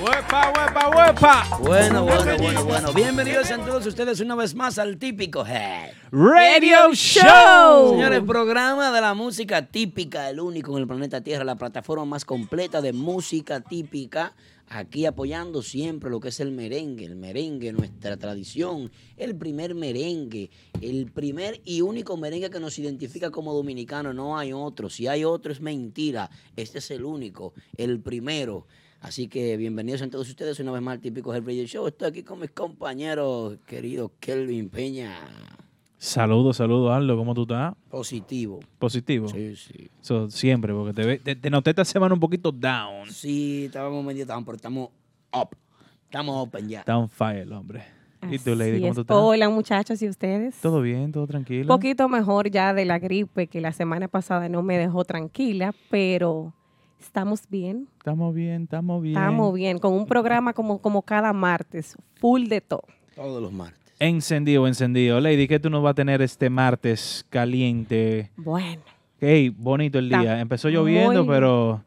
¡Huepa, huepa, huepa! Bueno, bueno, bueno, bueno. Bienvenidos a todos ustedes una vez más al típico Head Radio Show. Señores, programa de la música típica, el único en el planeta Tierra, la plataforma más completa de música típica. Aquí apoyando siempre lo que es el merengue, el merengue, nuestra tradición, el primer merengue, el primer y único merengue que nos identifica como dominicano. No hay otro. Si hay otro es mentira. Este es el único, el primero. Así que bienvenidos a todos ustedes una vez más al típico Radio Show. Estoy aquí con mis compañeros, querido Kelvin Peña. Saludos, saludos, Aldo. ¿Cómo tú estás? Positivo. Positivo. Sí, sí. Eso siempre, porque te, ve- te, te noté esta semana un poquito down. Sí, estábamos medio down, pero estamos up. Estamos open ya. Down fire, el hombre. ¿Y tú, Lady, cómo es. tú estás? Hola, muchachos, ¿y ustedes? ¿Todo bien? ¿Todo tranquilo? Un poquito mejor ya de la gripe que la semana pasada no me dejó tranquila, pero estamos bien, Estamos bien, estamos bien. estamos bien, con un programa como, como cada martes, full de todo. Todos los martes. Encendido, encendido. Lady, ¿qué tú nos vas a tener este martes caliente? Bueno, Hey, bonito el Está día. Empezó lloviendo, muy- pero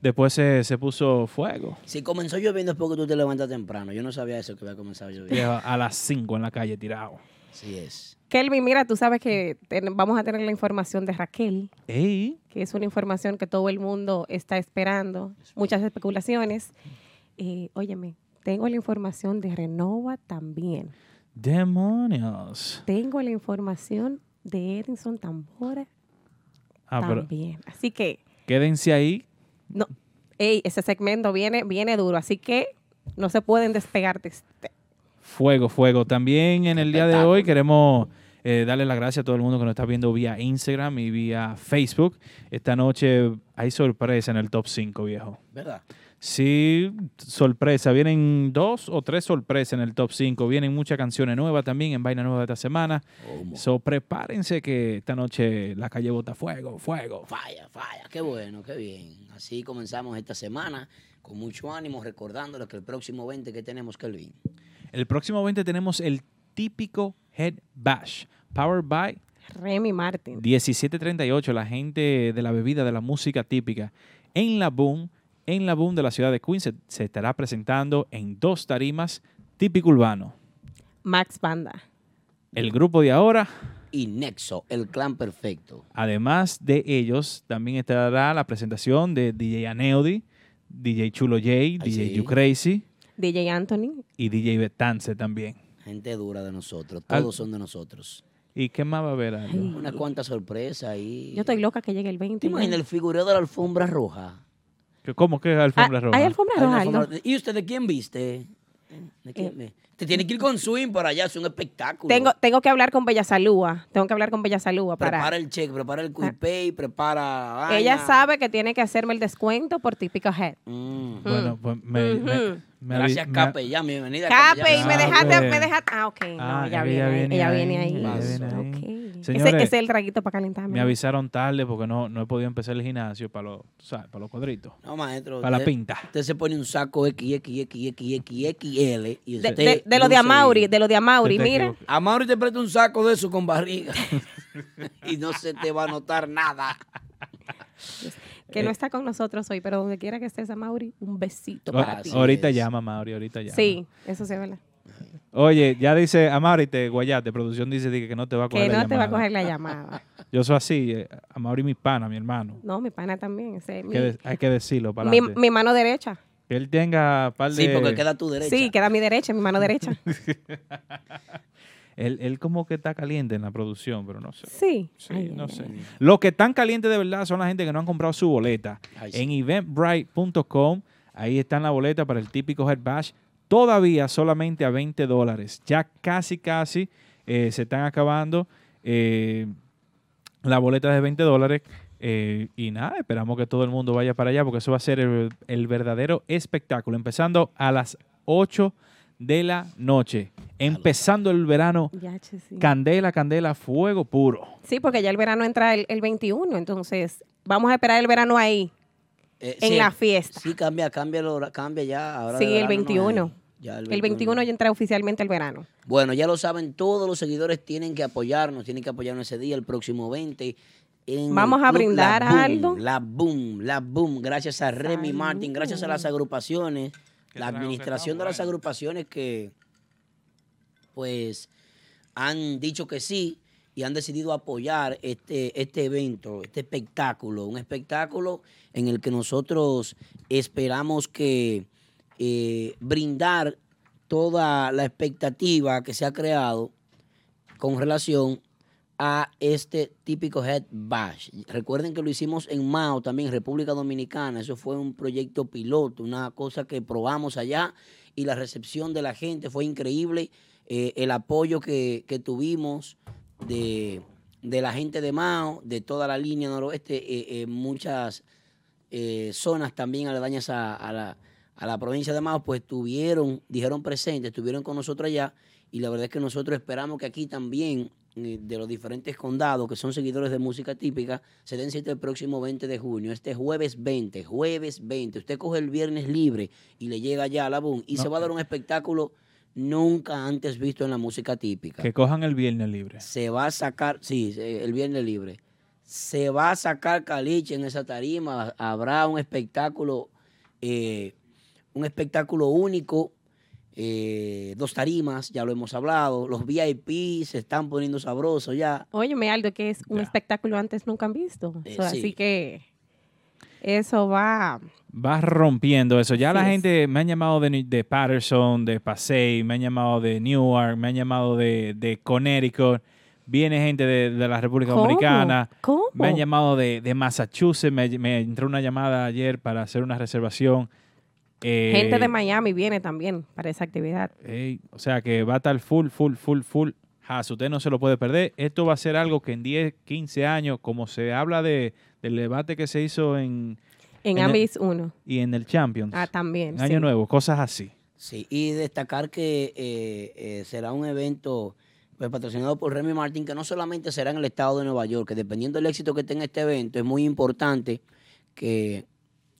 después se, se puso fuego. Si comenzó lloviendo es porque tú te levantas temprano. Yo no sabía eso que había comenzado lloviendo. A las 5 en la calle tirado. Así es. Kelvin, mira, tú sabes que ten- vamos a tener la información de Raquel, Ey, que es una información que todo el mundo está esperando, muchas especulaciones. Eh, óyeme, tengo la información de Renova también. demonios. Tengo la información de Edinson Tambora Ah, pero también. Así que, quédense ahí. no, ey, ese segmento viene, viene duro, así que no se pueden despegar de este. Fuego, fuego. También en el día de hoy queremos eh, darle las gracias a todo el mundo que nos está viendo vía Instagram y vía Facebook. Esta noche hay sorpresa en el top 5, viejo. ¿Verdad? Sí, sorpresa. Vienen dos o tres sorpresas en el top 5. Vienen muchas canciones nuevas también en Vaina Nueva de esta semana. So, prepárense que esta noche la calle bota fuego, fuego. Falla, falla. Qué bueno, qué bien. Así comenzamos esta semana con mucho ánimo, recordándoles que el próximo 20 que tenemos, Kelvin. El próximo 20 tenemos el típico Head Bash, powered by Remy Martin. 1738, la gente de la bebida, de la música típica, en la Boom, en la Boom de la ciudad de Queens, se, se estará presentando en dos tarimas típico urbano. Max Banda. El grupo de ahora, Y Nexo, el clan perfecto. además de ellos, también estará la presentación de DJ Aneudi, DJ Chulo J, DJ sí. You Crazy DJ Anthony. y DJ Betance también. Gente dura de nosotros. Al- Todos son de nosotros. ¿Y qué más va a haber? Aldo? Ay. Una cuanta sorpresa ahí. Yo estoy loca que llegue el 20. ¿Te imaginas el figureo de la alfombra roja? ¿Qué- ¿Cómo que es alfombra Ah, roja? ¿Hay alfombra Hay roja, alfombra-? ¿Y usted de quién viste? ¿De quién ve? Te tiene que ir con swing para allá, es un espectáculo. Tengo, tengo que hablar con Bella Salúa. Tengo que hablar con Bella Salúa para... Prepara el cheque, prepara el quick pay, prepara. la Ella sabe que tiene que hacerme el descuento por típico head. Mm. Bueno, pues me, me- Ujú. me avi- Gracias, me- Cape. Ya, bienvenida. Cape, y me Ah, dejaste, pues. me dejaste. Ah, ok. No, Ah, ella, ella viene, viene ella viene ahí. ella viene ahí. Ok. Ese, Señores, ese es el traguito para calentarme. Me avisaron tarde porque no, no he podido empezar el gimnasio para los, ¿sabes? para los cuadritos. No, maestro. Para la pinta. Usted se pone un saco Y De, usted de- de lo de Amauri, de lo de Amauri, mira. equivoco. A Mauri te presta un saco de eso con barriga y no se te va a notar nada. Que Eh. no está con nosotros hoy, pero donde quiera que estés, Amauri, un besito O- para ti. ahorita es. llama, Mauri, ahorita llama. Sí, eso sí es verdad. Oye, ya dice Amaury, te guayate, producción dice di que no te va a coger Que la no te va a llamada. coger la llamada. Yo soy así, eh, Amaury mi pana, mi hermano. No, mi pana también. ese Hay que, mi, de- hay que decirlo para mi, mi mano derecha. Que él tenga par de... Sí, porque queda a tu derecha. Sí, queda mi derecha, mi mano derecha. Él, él como que está caliente en la producción, pero no sé. Sí. Sí, Ay, no ay, sé. ay. Los que están calientes de verdad son la gente que no han comprado su boleta. Ay, sí. En eventbrite.com, ahí está la boleta para el típico Head Bash. Todavía solamente a 20 dólares. Ya casi, casi eh, se están acabando. eh, las boletas de 20 dólares. Eh, y nada, esperamos que todo el mundo vaya para allá porque eso va a ser el, el verdadero espectáculo. Empezando a las 8 de la noche. Empezando el verano. Sí. Candela, candela, fuego puro. Sí, porque ya el verano entra el, el 21, entonces vamos a esperar el verano ahí, Eh, en sí, la fiesta. Sí, cambia, cambia, el hora- cambia ya. Ahora Sí, el no 21. hay. Ya El 21 ya entra oficialmente el verano. Bueno, ya lo saben, todos los seguidores tienen que apoyarnos, tienen que apoyarnos ese día, el próximo 20. En Vamos a brindar La Boom, algo. La Boom, la Boom, gracias a Remy Salud. Martin, gracias a las agrupaciones, la administración de las agrupaciones que, pues, han dicho que sí y han decidido apoyar este, este evento, este espectáculo, un espectáculo en el que nosotros esperamos que eh, brindar toda la expectativa que se ha creado con relación a este típico Head Bash. Recuerden que lo hicimos en Mao, también República Dominicana. Eso fue un proyecto piloto, una cosa que probamos allá y la recepción de la gente fue increíble. Eh, el apoyo que, que tuvimos de, de la gente de Mao, de toda la línea noroeste, eh, eh, muchas eh, zonas también aledañas a, a la, a la provincia de Mao, pues tuvieron, dijeron presentes, estuvieron con nosotros allá y la verdad es que nosotros esperamos que aquí también, de los diferentes condados que son seguidores de música típica, se den cita el próximo 20 de junio, este jueves 20, jueves 20. Usted coge el viernes libre y le llega allá a la BUN y No. se va a dar un espectáculo nunca antes visto en la música típica Que cojan el viernes libre. se va a sacar, sí, el viernes libre, se va a sacar caliche en esa tarima, habrá un espectáculo, eh, un espectáculo único, eh, dos tarimas, ya lo hemos hablado, los VIP se están poniendo sabrosos ya. Óyeme, Aldo, que es un Ya. espectáculo antes nunca han visto. Eh, sí. Así que eso va. Vas rompiendo eso. Ya la gente me han llamado de, de Patterson, de Passaic, me han llamado de Newark, me han llamado de, de Connecticut. Viene gente de, de la República ¿Cómo? Dominicana. ¿Cómo? Me han llamado de, de Massachusetts. Me, me entró una llamada ayer para hacer una reservación. Eh, Gente de Miami viene también para esa actividad. o sea que va a estar full, full, full, full. Has, usted no se lo puede perder. Esto va a ser algo que en 10, 15 años, como se habla de, del debate que se hizo en, En, En Ambis 1. y en el Champions. Ah, también. en sí. Año Nuevo, cosas así. Sí, y destacar que eh, eh, será un evento pues, patrocinado por Remy Martin, que no solamente será en el estado de Nueva York, que dependiendo del éxito que tenga este evento, es muy importante que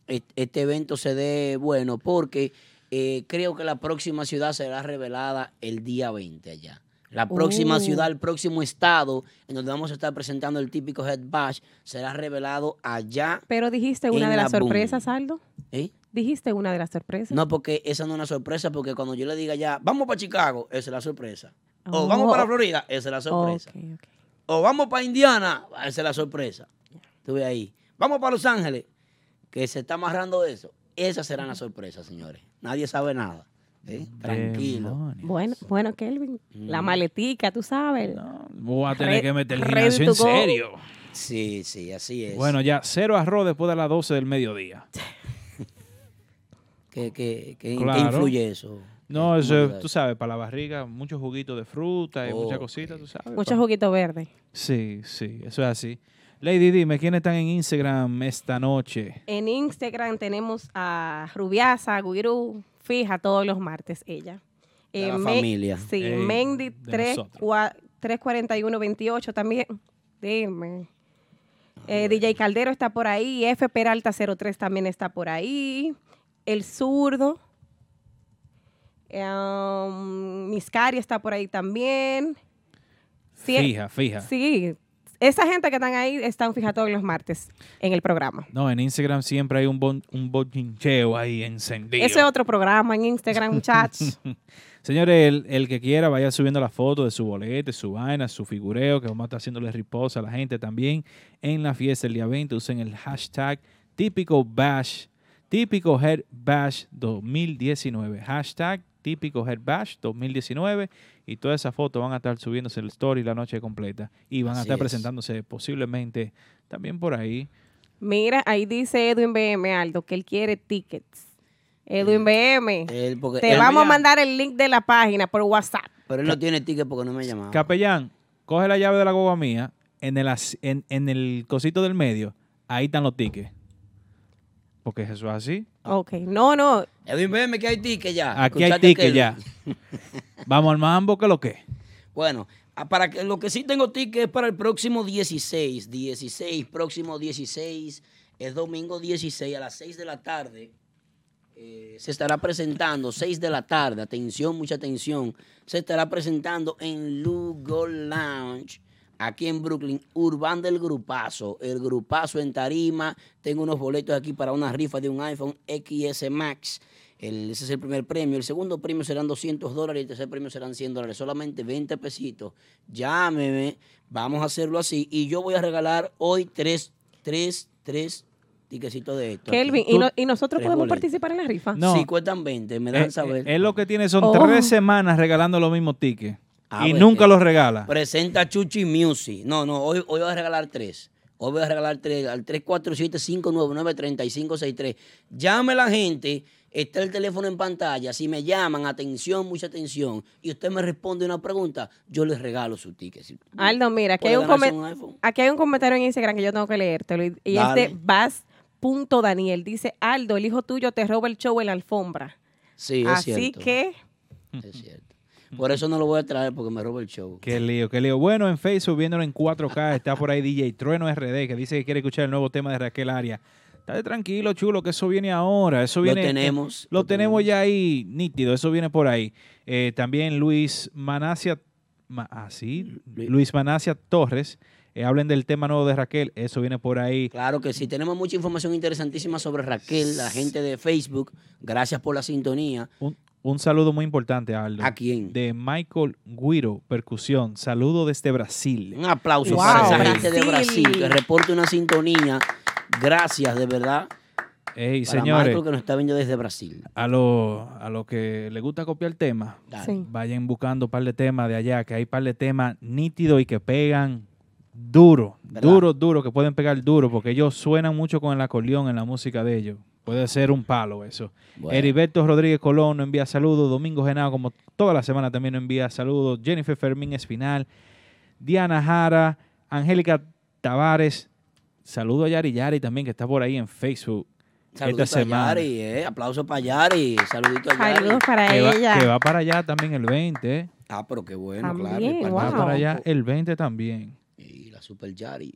este evento se dé bueno, porque eh, creo que la próxima ciudad será revelada el día 20 allá. La próxima Oh. ciudad, el próximo estado en donde vamos a estar presentando el típico Head Bash será revelado allá. Pero dijiste una de las boom. sorpresas, Aldo. ¿eh? Dijiste una de las sorpresas. No, porque esa no es una sorpresa, porque cuando yo le diga ya, vamos para Chicago, esa es la sorpresa. O Oh. vamos para Florida, esa es la sorpresa. O vamos para Indiana, esa es la sorpresa. Estuve ahí. Vamos para Los Ángeles, que se está amarrando eso. Esas serán las sorpresas, señores. Nadie sabe nada. ¿eh? Tranquilo. Demonios. Bueno, bueno, Kelvin, la maletica, tú sabes. No, voy a tener que meter el gimnasio en serio. Sí, sí, así es. Bueno, ya cero arroz después de las 12 del mediodía. ¿Qué, qué- qué- qué Claro. influye eso? No, ¿Cómo eso, tú sabes, para la barriga, muchos juguitos de fruta y muchas cositas, tú sabes. Mucho pa- juguito verde. Sí, sí, eso es así. Lady, dime, ¿quiénes están en Instagram esta noche? En Instagram tenemos a Rubiasa, Guirú, fija todos los martes ella. De la Me- familia. Sí, Ey, Mendy de 3, nosotros. cua- 34128 también. Dime. Eh, DJ Caldero está por ahí, F Peralta 03 también está por ahí. El zurdo. Um, Miscari está por ahí también. Sí, Fija, fija. Sí, esa gente que están ahí están fija todos los martes en el programa. No, en Instagram siempre hay un, bon, un bochincheo ahí encendido. Ese es otro programa en Instagram, muchachos. Señores, el, el que quiera vaya subiendo la foto de su bolete, su vaina, su figureo, que vamos a estar haciéndole riposa a la gente también en la fiesta el día 20. Usen el hashtag típico bash, típico head bash 2019. Hashtag típico head bash 2019. Y todas esas fotos van a estar subiéndose el story la noche completa. Y van a estar es. presentándose posiblemente también por ahí. Mira, ahí dice Edwin BM Aldo que él quiere tickets. Edwin BM, Él, te él- vamos a mandar el link de la página por WhatsApp. Pero él no tiene ticket porque no me ha llamado. Capellán, coge la llave de la guagua mía en el, en el cosito del medio. ahí están los tickets. Porque eso es así. Ok, no, no. Edwin, veme que hay tickets ya. Aquí hay ¿Escuchaste tickets aquel? ya. Vamos al mambo, que lo que. Bueno, para que lo que sí tengo ticket es para el próximo 16. 16, próximo 16. Es domingo 16 a las 6 de la tarde. eh, se estará presentando, 6 de la tarde. Atención, mucha atención. Se estará presentando en Lugo Lounge. Aquí en Brooklyn, Urban del Grupazo. El Grupazo en Tarima. Tengo unos boletos aquí para una rifa de un iPhone XS Max. El- ese es el primer premio. El segundo premio serán 200 dólares y el tercer premio serán 100 dólares. Solamente 20 pesitos. Llámeme. Vamos a hacerlo así. Y yo voy a regalar hoy tres, tres, tres tiquecitos de esto. Kelvin. ¿y, no- y nosotros podemos boletos. participar en la rifa? No. Sí, cuestan 20. Me dejan Eh, saber. eh, Él lo que tiene son Oh. tres semanas regalando los mismos tickets. Ah, y pues, nunca los regala. Presenta Chuchi Music. No, no, hoy, hoy voy a regalar tres. Hoy voy a regalar tres al 347-599-3563. Llame la gente, está el teléfono en pantalla. Si me llaman, atención, mucha atención, y usted me responde una pregunta, yo les regalo su ticket. Si- Aldo, mira, aquí hay, un ganarse come- un iPhone. aquí hay un comentario en Instagram que yo tengo que leértelo. Y, y es de Bas.daniel. Dice, Aldo, el hijo tuyo te roba el show en la alfombra. Sí, es Así cierto. que, Es cierto. Por eso no lo voy a traer porque me roba el show. Qué lío, qué lío. Bueno, en Facebook, viéndolo en 4K, está por ahí DJ Trueno RD, que dice que quiere escuchar el nuevo tema de Raquel Aria. Estate tranquilo, chulo, que eso viene ahora. Eso Lo viene, tenemos, Lo, lo tenemos tenemos. ya ahí nítido, eso viene por ahí. Eh, también Luis Manacia, Ma- ah, sí, Luis- Luis Manacia Torres, eh, hablen del tema nuevo de Raquel, eso viene por ahí. Claro que sí, tenemos mucha información interesantísima sobre Raquel, la gente de Facebook. Gracias por la sintonía. Un, un saludo muy importante, Aldo. ¿A quién? De Michael Guiro, percusión. Saludo desde Brasil. Un aplauso Wow, para esa gente de Brasil. Que reporte una sintonía. Gracias, de verdad. Ey, Para señores, Michael que nos está viendo desde Brasil. a los a lo que le gusta copiar Dale. Sí. vayan buscando un par de temas de allá, que hay un par de temas nítidos y que pegan duro, ¿Verdad? duro, duro, que pueden pegar duro, porque ellos suenan mucho con el acordeón en la música de ellos. Puede ser un palo eso. Bueno. Heriberto Rodríguez Colón nos envía saludos. Domingo Genao, como toda la semana, también nos envía saludos. Jennifer Fermín Espinal. Diana Jara. Angélica Tavares. Saludo a Yari Yari también, que está por ahí en Facebook. Saluditos esta a semana. Yari, eh. Aplauso para Yari. Saludito a Yari. saludos para Que va, ella. que va para allá también el 20. ¿eh? Ah, pero qué bueno, claro. También, wow. Va para allá el 20 también. Super Yari.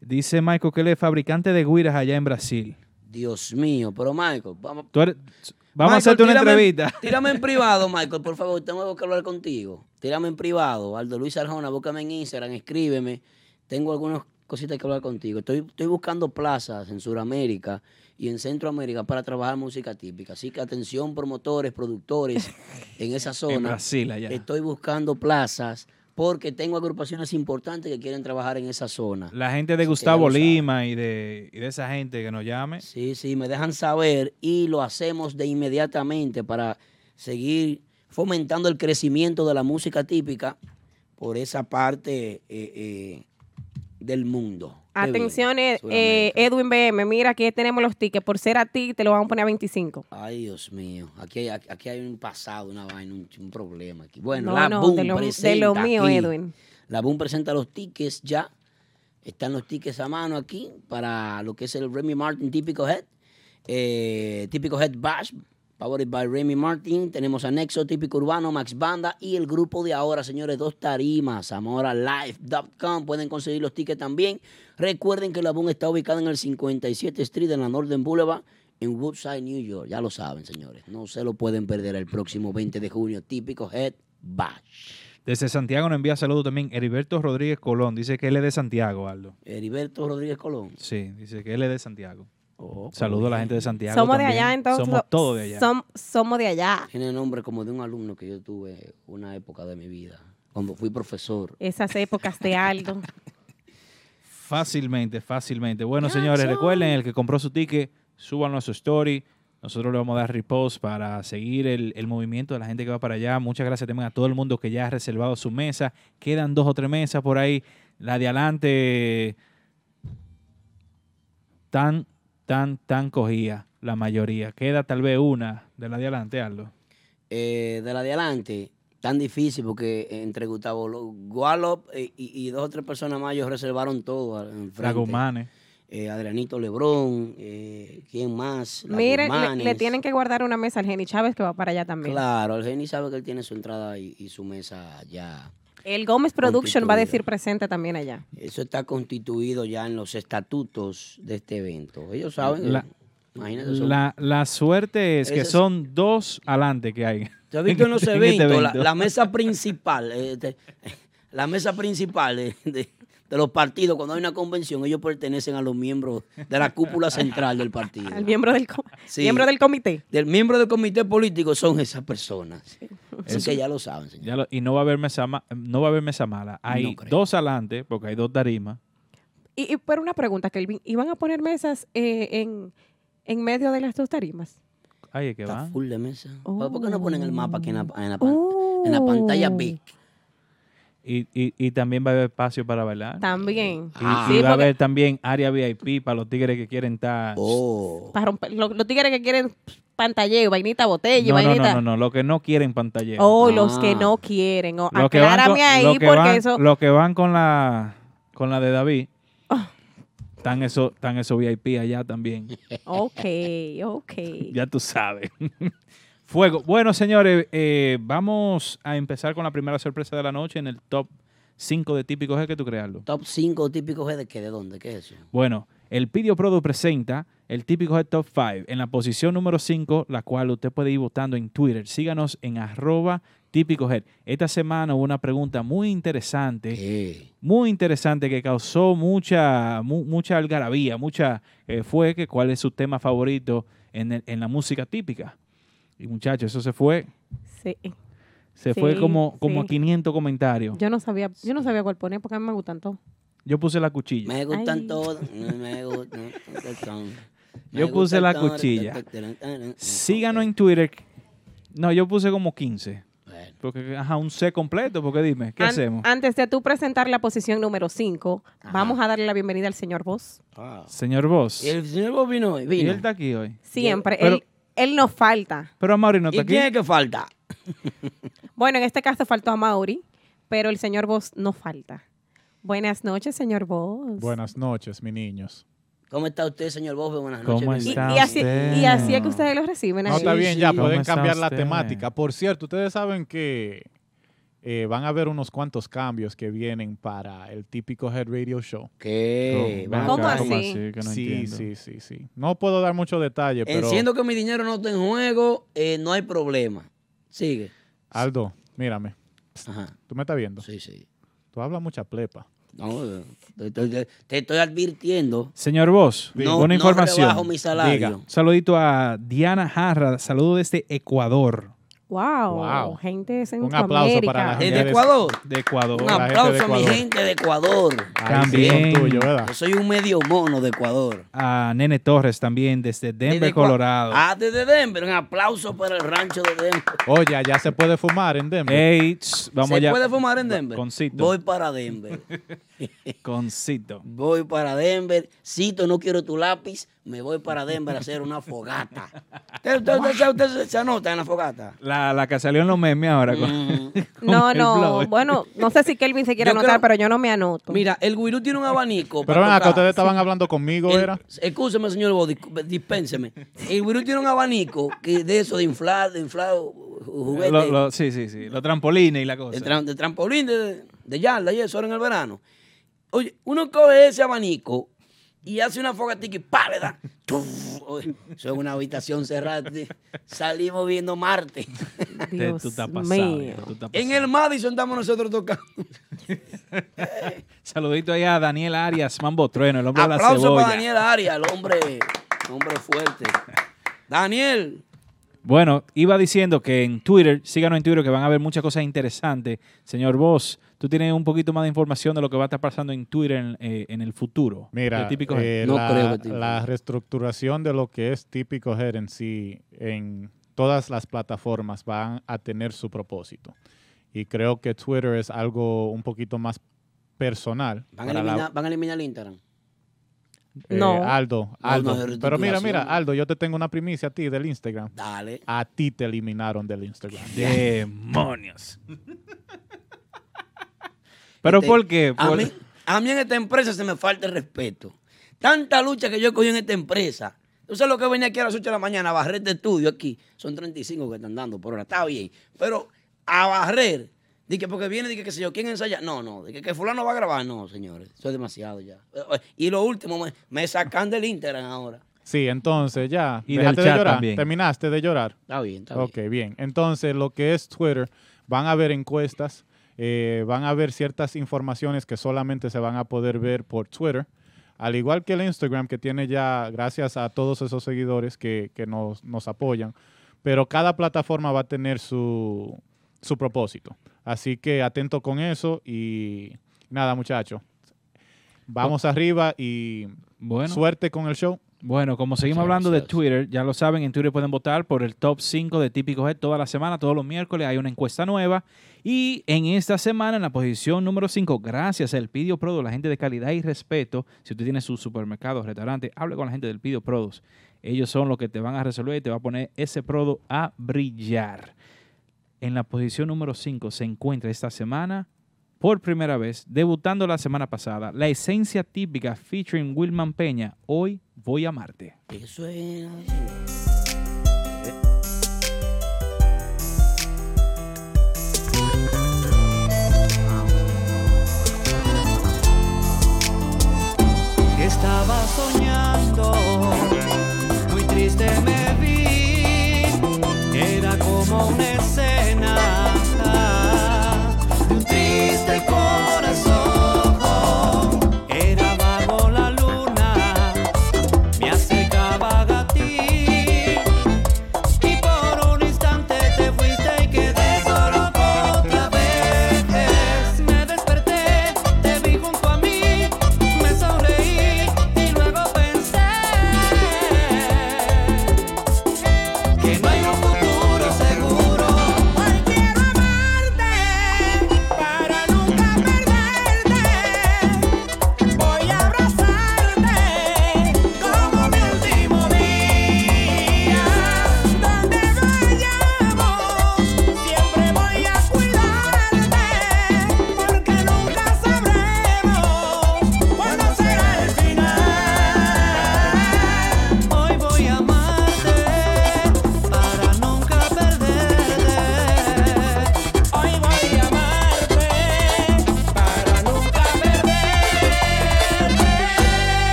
Dice Michael que él es fabricante de guiras allá en Brasil. Dios mío, pero Michael, vamos. Tú eres- vamos a hacerte una tírame- entrevista. Tírame en privado, Michael, por favor. Tengo que hablar contigo. Tírame en privado. Aldo Luis Arjona, búscame en Instagram, escríbeme. Tengo algunas cositas que hablar contigo. Estoy, estoy buscando plazas en Sudamérica y en Centroamérica para trabajar música típica. Así que atención, promotores, productores en esa zona. En Brasil, allá. Estoy buscando plazas porque tengo agrupaciones importantes que quieren trabajar en esa zona. La gente de Así Gustavo. Lima y de, y de esa gente que nos llame. Sí, sí, me dejan saber y lo hacemos de inmediatamente para seguir fomentando el crecimiento de la música típica por esa parte eh, eh, del mundo. Atención, eh, eh, Sudamérica. Edwin BM, mira, aquí tenemos los tickets. Por ser a ti, te lo vamos a poner a 25. Ay, Dios mío, aquí hay, aquí hay un pasado, una vaina, un, un problema aquí. Bueno, no, la no, Boom de lo, de presenta lo mío, aquí. Edwin. La Boom presenta los tickets ya. Están los tickets a mano aquí para lo que es el Remy Martin Típico Head. Eh, típico Head Bash, powered by Remy Martin. Tenemos Anexo Típico Urbano, Max Banda y el grupo de ahora, señores, dos tarimas, amoralive.com. Pueden conseguir los tickets también. Recuerden que la Boom está ubicada en el 57 Street en la Northern Boulevard en Woodside, New York. Ya lo saben, señores. No se lo pueden perder el próximo 20 de junio. Típico Head Bash. Desde Santiago nos envía saludos también Heriberto Rodríguez Colón. Dice que él es de Santiago, Aldo. Heriberto Rodríguez Colón. Sí, dice que él es de Santiago. Oh, Saludos a la gente de Santiago. Somos de allá, entonces. Somos todos de allá. Som- somos de allá. Tiene nombre como de un alumno que yo tuve una época de mi vida, cuando fui profesor. Esas épocas de Aldo. Fácilmente, fácilmente. Bueno, señores, recuerden, el que compró su ticket, súbanlo a su story. Nosotros le vamos a dar repost para seguir el, el movimiento de la gente que va para allá. Muchas gracias también a todo el mundo que ya ha reservado su mesa. Quedan dos o tres mesas por ahí. La de adelante tan, tan, tan cogía la mayoría. Queda tal vez una de la de adelante, Aldo. Eh, de la de adelante, tan difícil porque entre Gustavo Lo- Gualop eh, y, y dos o tres personas más ellos reservaron todo. Dragomanes. eh, Adrianito Lebrón, eh, ¿quién más? Las Miren, le, tienen que guardar una mesa al Geni Chávez que va para allá también. Claro, el Geni sabe que él tiene su entrada y, y su mesa ya. El Gómez Production va a decir presente también allá. Eso está constituido ya en los estatutos de este evento. Ellos saben. La- La, la suerte es que es- son dos adelante que hay. ¿Te has visto en los en este eventos? la, evento. la mesa principal, eh, de- la mesa principal de, de- de los partidos, cuando hay una convención, ellos pertenecen a los miembros de la cúpula central del partido. Al miembro del, Sí. miembro del comité. Del miembro del comité político son esas personas. Así que ya lo saben, señor. Ya lo- y no va a haber mesa ma- no va a haber mesa mala. Hay No dos adelante, porque hay dos tarimas. Y, y pero una pregunta, Kelvin, ¿iban a poner mesas eh, en, en medio de las dos tarimas? Ahí es que Está van. full de mesa. Oh. ¿Por qué no ponen el mapa aquí en la, en la pan- en la pantalla Oh. big? Y, y, y también va a haber espacio para bailar. También. Y, Ah. y Sí, va a haber también área VIP para los tigres que quieren estar. Oh. para romper- lo- los tigres que quieren pantalleo, vainita botella, no, no, vainita. no, no, no, los que no quieren pantalla. Oh, los que Ah. no quieren. Oh, Los que van aclárame con- ahí los que porque van- eso. los que van con la con la de David. Ah. Están esos están esos VIP allá también. Ok, ok. Ya tú sabes. Fuego. Bueno, señores, eh, vamos a empezar con la primera sorpresa de la noche en el top 5 de típicos G que tú crearlo. Top 5 típicos G de qué, de dónde, qué es eso. Bueno, el Pidio presenta el típico G Top 5 en la posición número 5, la cual usted puede ir votando en Twitter. Síganos en arroba típico Head. Esta semana hubo una pregunta muy interesante ¿Qué? muy interesante que causó mucha mu- mucha algarabía, mucha eh, fue que cuál es su tema favorito en, el- en la música típica. Y muchachos, eso se fue, Sí. se Sí, fue como, como sí. 500 comentarios. Yo no sabía, yo no sabía cuál poner porque a mí me gustan todos. Yo puse la cuchilla. Me gustan Ay. todos. Me gustan. Me Yo puse la cuchilla. Síganos en Twitter. No, yo puse como 15. Bueno, Porque, ajá, un C completo, porque dime, ¿qué An- hacemos? Antes de tú presentar la posición número 5, vamos a darle la bienvenida al señor Voss. ah. Señor Vos. ¿Y el señor Bob vino hoy? Y Vino. él está aquí hoy. Siempre. Pero- él, él nos falta. Pero Amaury no está ¿Y aquí. quién es que falta? Bueno, en este caso faltó a Mauri, pero el señor Voss no falta. Buenas noches, señor Voss. Buenas noches, mis niños. ¿Cómo está usted, señor Bob? Buenas ¿Cómo noches. Y, está y así, usted? y así es que ustedes lo reciben. No, ahí. está bien, ya ¿Cómo pueden está cambiar la usted? temática. Por cierto, ustedes saben que eh, van a haber unos cuantos cambios que vienen para el típico Head Radio Show. ¿Qué? ¿Cómo así? Que no sí, entiendo. sí, sí, sí. No puedo dar mucho detalle, pero Enciendo que mi dinero no está en juego, eh, no hay problema. Sigue. Aldo, mírame. Ajá. ¿Tú me estás viendo? Sí, sí. Tú hablas mucha plepa. No, te, te- te estoy advirtiendo. Señor Vos, No, una no información. rebajo mi salario. Diga. Un saludito a Diana Jarra, saludo desde Ecuador. Wow, Wow. gente de Un Centroamérica. aplauso para la gente ¿Desde Ecuador? De Ecuador. Un gente de aplauso a mi gente de Ecuador. También. tuyos, ¿verdad? Yo soy un medio mono de Ecuador. A Nene Torres también desde Denver, Desde Colorado. Ah, desde Denver. Un aplauso para el rancho de Denver. Oye, ya se puede fumar en Denver. Ey, tss, vamos ¿Se allá. puede fumar en Denver? Concito. Voy para Denver. Concito. Voy para Denver. Cito, no quiero tu lápiz. Me voy para Denver a hacer una fogata. ¿Usted, usted- usted- usted se- se anota en la fogata? La, la que salió en los memes ahora. con- Mm. con No, el no, blog. bueno, no sé si Kelvin se quiere Yo anotar, creo- pero yo no me anoto. Mira, el Guirú tiene un abanico. Pero para ven acá, ustedes estaban hablando conmigo, El- ¿era? Escúcheme, señor Bo, dispénseme. El Guirú tiene un abanico que de eso, de inflar, de inflar ju- juguetes. Lo- lo- sí, sí, sí. Los trampolines y la cosa. de, tram- de trampolín, de, de yarda y eso ahora en el verano. Oye, uno coge ese abanico y hace una fogatica y ¡pá! le da. ¡Tuf! Oye, Eso es una habitación cerrada. Salimos viendo Marte. Te- Dios tú estás pasado, mío. viejo, tú estás en el Madison estamos nosotros tocando. Saludito ahí a Daniel Arias, Mambo Trueno, el hombre de la cebolla. para Daniel Arias, el hombre, el hombre fuerte. Daniel, Bueno, iba diciendo que en Twitter, síganos en Twitter, que van a ver muchas cosas interesantes. Señor Vos, tú tienes un poquito más de información de lo que va a estar pasando en Twitter en, eh, en el futuro. Mira, de típico eh, No la, reestructuración de lo que es típico Head en sí, en todas las plataformas van a tener su propósito. Y creo que Twitter es algo un poquito más personal. van a, la- eliminar, van a eliminar el Instagram. eh, No. Aldo, Aldo. no, Pero mira, mira. Aldo, yo te tengo una primicia a ti del Instagram. Dale. A ti te eliminaron del Instagram. Demonios. ¿Pero Este, por qué? A mí, a mí en esta empresa se me falta el respeto. Tanta lucha que yo he cogido en esta empresa. Tú sabes lo que venía aquí a las 8 de la mañana a barrer de estudio aquí. Son 35 que están dando por hora. Está bien. Pero a barrer. Dije, porque viene, dije, que sé yo, ¿quién ensaya? No, no, dije que fulano va a grabar. No, señores, eso es demasiado ya. Y lo último, me, me sacan del Instagram ahora. Sí, entonces ya. Y dejaste del de chat llorar. también. Terminaste de llorar. Está bien, está Ok, bien. bien. Entonces, lo que es Twitter, van a haber encuestas, eh, van a haber ciertas informaciones que solamente se van a poder ver por Twitter. Al igual que el Instagram, que tiene ya, gracias a todos esos seguidores que, que nos, nos apoyan. Pero cada plataforma va a tener su, su propósito. Así que atento con eso y nada, muchachos. Vamos arriba y Bueno. suerte con el show. Bueno, como seguimos hablando de. Twitter, ya lo saben, en Twitter pueden votar por el top 5 de Típico Head toda la semana, todos los miércoles hay una encuesta nueva. Y en esta semana, en la posición número 5, gracias al Pidio Produce, la gente de calidad y respeto, si usted tiene su supermercado, restaurante, hable con la gente del Pidio Produce. Ellos son los que te van a resolver y te va a poner ese producto a brillar. En la posición número 5 se encuentra esta semana, por primera vez, debutando la semana pasada, la esencia típica featuring Wilman Peña, Hoy voy a amarte. Eso es. Estaba soñando, muy triste me vi, era como una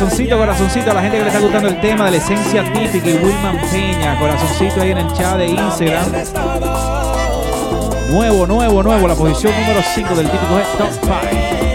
Corazoncito, corazoncito a la gente que le está gustando el tema de la esencia típica y Wilman Peña. Corazoncito ahí en el chat de Instagram. Nuevo, nuevo, nuevo. La posición número 5 del típico Head Top 5.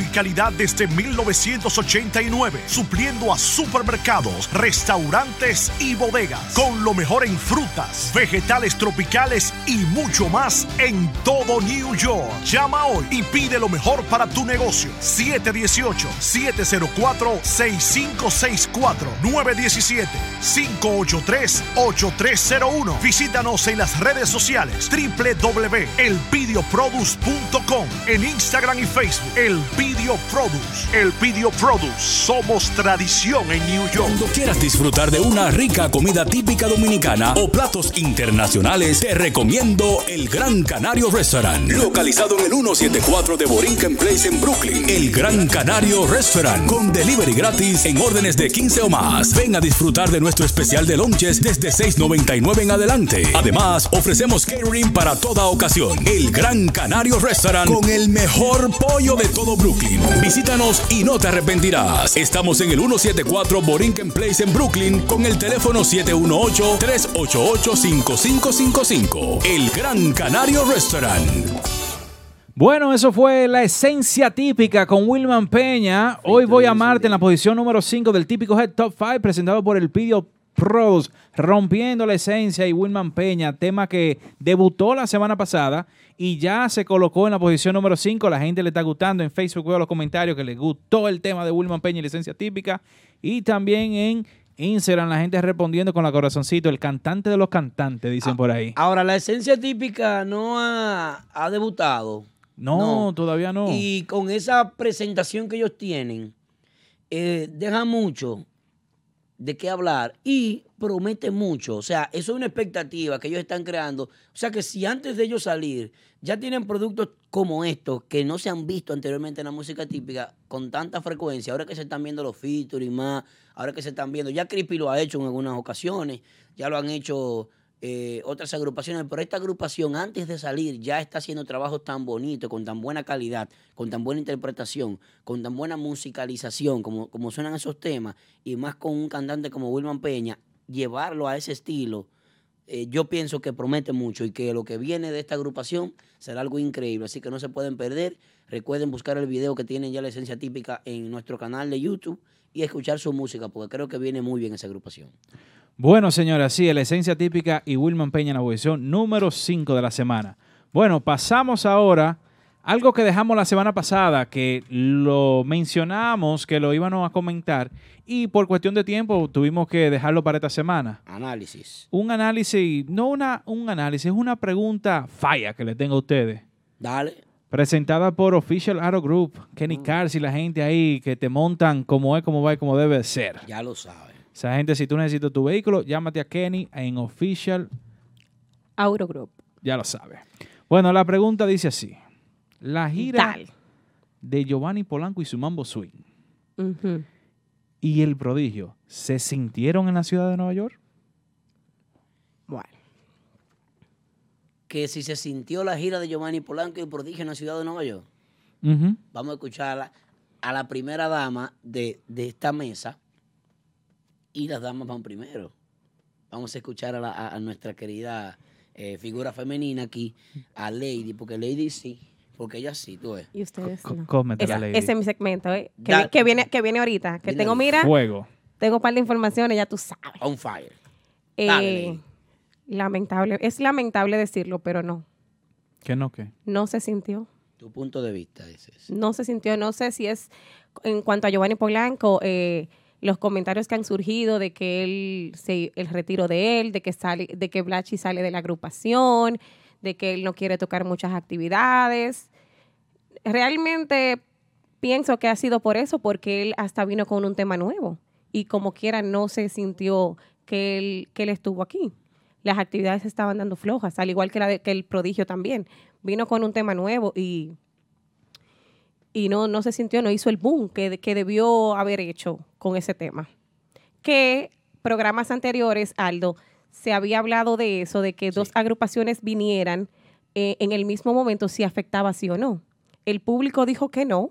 Y calidad desde 1989, supliendo a supermercados, restaurantes y bodegas, con lo mejor en frutas, vegetales tropicales y mucho más en todo New York. Llama hoy y pide lo mejor para tu negocio. 718-704-6564, 917-583-8301. Visítanos en las redes sociales www.elpidioproduce.com, en Instagram y Facebook, El Pidio Produce. El Pidio Produce, somos tradición en New York. Cuando quieras disfrutar de una rica comida típica dominicana o platos internacionales, te recomiendo el Gran Canario Restaurant, localizado en el 174 de Borinquen Place en Brooklyn. El Gran Canario Restaurant, con delivery gratis en órdenes de 15 o más. Ven a disfrutar de nuestro especial de lunches desde 6.99 en adelante. Además, ofrecemos catering para toda ocasión. El Gran Canario Restaurant, con el mejor pollo de todo Brooklyn. Visítanos y no te arrepentirás. Estamos en el 174 Borinquen Place en Brooklyn con el teléfono 718-388-5555. El Gran Canario Restaurant. Bueno, eso fue la esencia típica con Wilman Peña. Hoy voy a amarte en la posición número 5 del típico Head Top 5 presentado por el Pidio Pros, rompiendo la esencia y Wilman Peña, tema que debutó la semana pasada y ya se colocó en la posición número 5. La gente le está gustando. En Facebook veo los comentarios que les gustó el tema de Wilman Peña y la esencia típica. Y también en Instagram la gente respondiendo con la corazoncito, el cantante de los cantantes, dicen por ahí. Ahora, la esencia típica no ha, ha debutado. No, todavía no. Y con esa presentación que ellos tienen, eh, deja mucho de qué hablar y promete mucho. O sea, eso es una expectativa que ellos están creando. O sea, que si antes de ellos salir ya tienen productos como estos que no se han visto anteriormente en la música típica con tanta frecuencia, ahora que se están viendo los features y más, ahora que se están viendo, ya Crispy lo ha hecho en algunas ocasiones, ya lo han hecho eh, otras agrupaciones, pero esta agrupación antes de salir ya está haciendo trabajos tan bonitos, con tan buena calidad, con tan buena interpretación, con tan buena musicalización, como, como suenan esos temas, y más con un cantante como Wilman Peña, llevarlo a ese estilo, eh, yo pienso que promete mucho y que lo que viene de esta agrupación será algo increíble, así que no se pueden perder. Recuerden buscar el video que tienen ya la esencia típica en nuestro canal de YouTube y escuchar su música, porque creo que viene muy bien esa agrupación. Bueno, señora, sí, la esencia típica y Wilman Peña en la posición número 5 de la semana. Bueno, pasamos ahora algo que dejamos la semana pasada, que lo mencionamos, que lo íbamos a comentar, y por cuestión de tiempo tuvimos que dejarlo para esta semana. Análisis. Un análisis, no una, un análisis, es una pregunta falla que le tengo a ustedes. Dale. Presentada por Official Auto Group, Kenny Cars y la gente ahí que te montan como es, como va y como debe ser. Ya lo sabes. Esa gente, si tú necesitas tu vehículo, llámate a Kenny en Official, Aurogroup. ya lo sabes. Bueno, la pregunta dice así. La gira de Giovanni Polanco y su Mambo Swing y el prodigio, ¿se sintieron en la ciudad de Nueva York? Bueno. Que si se sintió la gira de Giovanni Polanco y Prodigio en la ciudad de Nueva York, vamos a escuchar a la, a la primera dama de, de esta mesa y las damas van primero. Vamos a escuchar a, la- a- a nuestra querida eh, figura femenina aquí, a Lady, porque Lady sí, porque ella sí, tú ves. Y ustedes no. cómetela, Esa- Lady. ese es mi segmento, ¿eh? Que, Da- vi- que viene, que viene ahorita. Que Viene tengo, mira, Fuego. tengo un par de informaciones, ya tú sabes. On fire. Dale, Eh, lamentable, es lamentable decirlo, pero no. ¿Qué no qué? No se sintió. Tu punto de vista ese es. No se sintió. No sé si es en cuanto a Giovanni Polanco, eh, los comentarios que han surgido de que él, se, el retiro de él, de que sale, de que Blachi sale de la agrupación, de que él no quiere tocar muchas actividades. Realmente pienso que ha sido por eso, porque él hasta vino con un tema nuevo y como quiera no se sintió que él, que él estuvo aquí. Las actividades estaban dando flojas, al igual que, la de- que el prodigio también. Vino con un tema nuevo y, y no, no se sintió, no hizo el boom que, que debió haber hecho con ese tema. Que programas anteriores, Aldo, se había hablado de eso, de que dos agrupaciones vinieran eh, en el mismo momento si afectaba sí o no. El público dijo que no.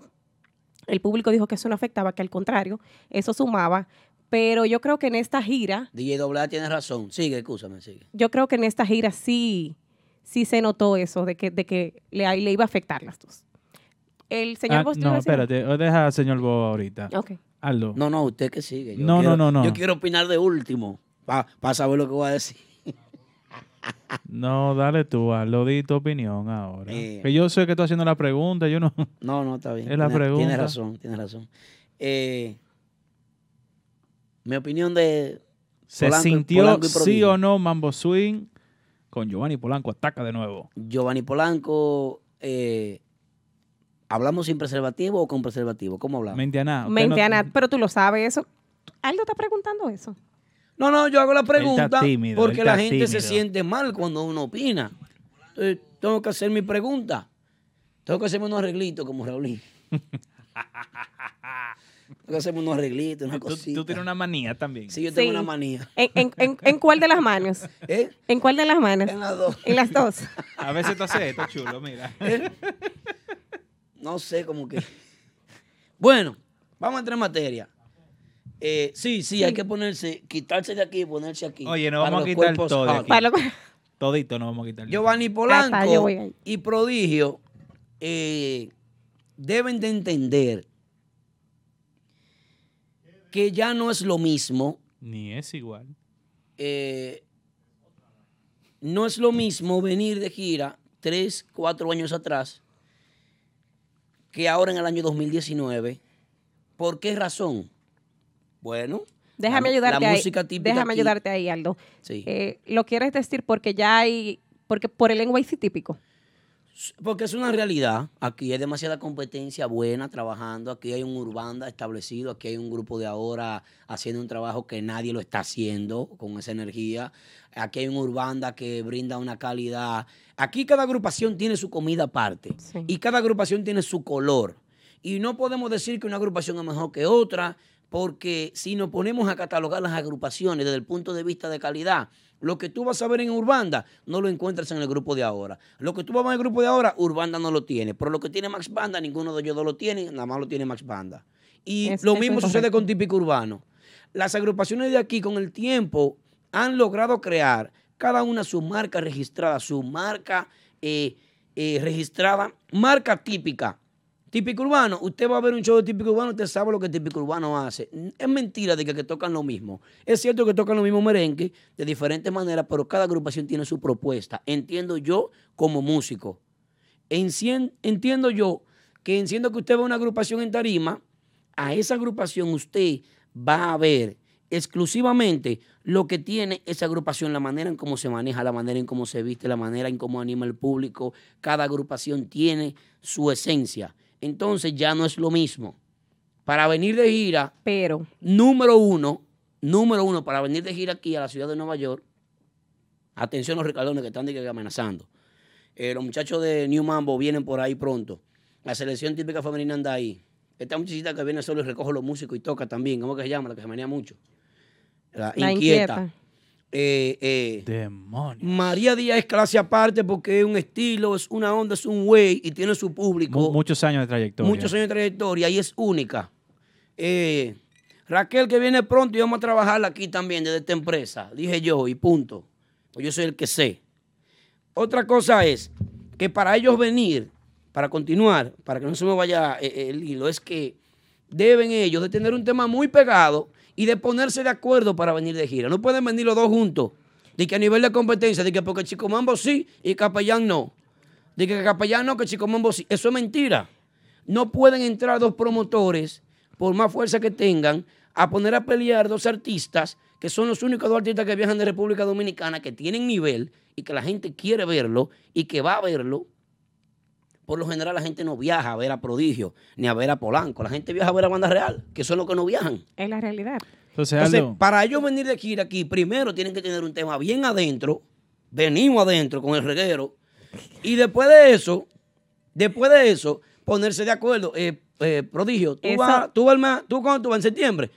El público dijo que eso no afectaba, que al contrario, eso sumaba. Pero yo creo que en esta gira, DJ AA tiene razón. Sigue, escúchame, sigue. yo creo que en esta gira sí, sí se notó eso, de que, de que le, le iba a afectar las dos. El señor Ah, no, espérate. Deja al señor Bo ahorita. Ok. Aldo. No, no, usted que sigue. Yo No, no, quiero- no, no. Yo quiero opinar de último. Para saber lo que voy a decir. No, dale tú, Aldo, di tu opinión ahora. Eh. que yo sé que estoy haciendo la pregunta, yo no. No, no, está bien. Es la Tiene- pregunta. Tiene razón, tiene razón. Eh, mi opinión de ¿Se Polanco- sintió Polanco y sí o no Mambo Swing con Giovanni Polanco? Ataca de nuevo. Giovanni Polanco, eh, ¿Hablamos sin preservativo o con preservativo? ¿Cómo hablamos? Mentiana. usted no- Mentiana, pero tú lo sabes eso. Aldo está preguntando eso. No, no, yo hago la pregunta tímido, porque la gente se siente mal cuando uno opina. Entonces, tengo que hacer mi pregunta. Tengo que hacerme unos arreglitos como Raulín. tengo que hacerme unos arreglitos, una Tú, cosita. tú tienes una manía también. Sí, yo tengo Sí. una manía. ¿En, en, en- en cuál de las manos? ¿Eh? ¿En cuál de las manos? En las dos. En las dos. A veces tú haces esto, chulo, mira. No sé, como que. Bueno, vamos a entrar en materia. Eh, sí, sí, hay que ponerse, quitarse de aquí y ponerse aquí. Oye, nos para vamos a quitar cuerpos todo de hot. aquí. Para lo- Todito nos vamos a quitar. Giovanni Polanco yo voy ahí. y Prodigio eh, deben de entender que ya no es lo mismo, Ni es igual. eh, no es lo mismo venir de gira tres, cuatro años atrás que ahora en el año 2019. ¿Por qué razón? Bueno, Déjame la- ayudarte la ahí. música típica Déjame aquí- ayudarte ahí, Aldo. Sí. Eh, ¿Lo quieres decir porque ya hay, porque por el NYC típico? Porque es una realidad. Aquí hay demasiada competencia buena trabajando. Aquí hay un Urbanda establecido. Aquí hay un grupo de ahora haciendo un trabajo que nadie lo está haciendo con esa energía. Aquí hay un Urbanda que brinda una calidad. Aquí cada agrupación tiene su comida aparte. Sí. Y cada agrupación tiene su color. Y no podemos decir que una agrupación es mejor que otra, porque si nos ponemos a catalogar las agrupaciones desde el punto de vista de calidad, lo que tú vas a ver en Urbanda no lo encuentras en el grupo de ahora. Lo que tú vas a ver en el grupo de ahora, Urbanda no lo tiene. Pero lo que tiene Max Banda, ninguno de ellos dos lo tiene, nada más lo tiene Max Banda. Y Es- lo mismo sucede con Típico Urbano. Las agrupaciones de aquí con el tiempo han logrado crear cada una su marca registrada, su marca eh, eh, registrada, marca típica. Típico urbano, usted va a ver un show de típico urbano, usted sabe lo que típico urbano hace. Es mentira de que, que tocan lo mismo. Es cierto que tocan lo mismo merengue de diferentes maneras, pero cada agrupación tiene su propuesta. Entiendo yo como músico. Encien- entiendo yo que enciendo que usted ve una agrupación en tarima, a esa agrupación usted va a ver exclusivamente lo que tiene esa agrupación, la manera en cómo se maneja, la manera en cómo se viste, la manera en cómo anima el público. Cada agrupación tiene su esencia. Entonces ya no es lo mismo. Para venir de gira, Pero, número uno, número uno, para venir de gira aquí a la ciudad de Nueva York, atención los ricardones que están amenazando. Eh, los muchachos de New Mambo vienen por ahí pronto. La selección típica femenina anda ahí. Esta muchachita que viene solo y recoge los músicos y toca también. ¿Cómo que se llama? La que se menea mucho. La, la inquieta. inquieta. Eh, eh, Demonios. María Díaz es clase aparte porque es un estilo, es una onda, es un güey y tiene su público Mu- muchos años de trayectoria. muchos años de trayectoria y es única. Eh, Raquel, que viene pronto y vamos a trabajarla aquí también desde esta empresa, dije yo, y punto. Pues yo soy el que sé. Otra cosa es que para ellos venir, para continuar, para que no se me vaya el hilo, es que deben ellos de tener un tema muy pegado y de ponerse de acuerdo para venir de gira. No pueden venir los dos juntos. De que a nivel de competencia, de que porque Chico Mambo sí y Capellán no. De que Capellán no, que Chico Mambo sí. Eso es mentira. No pueden entrar dos promotores, por más fuerza que tengan, a poner a pelear dos artistas, que son los únicos dos artistas que viajan de República Dominicana, que tienen nivel y que la gente quiere verlo y que va a verlo. Por lo general la gente no viaja a ver a Prodigio ni a ver a Polanco. La gente viaja a ver a Banda Real, que son los que no viajan. Es la realidad. Entonces, para ellos venir de gira aquí, primero tienen que tener un tema bien adentro, venimos adentro con el reguero, y después de eso, después de eso, ponerse de acuerdo. Eh, eh, prodigio, tú Eso- vas, tú vas, al ma- tú cuándo tú vas en septiembre.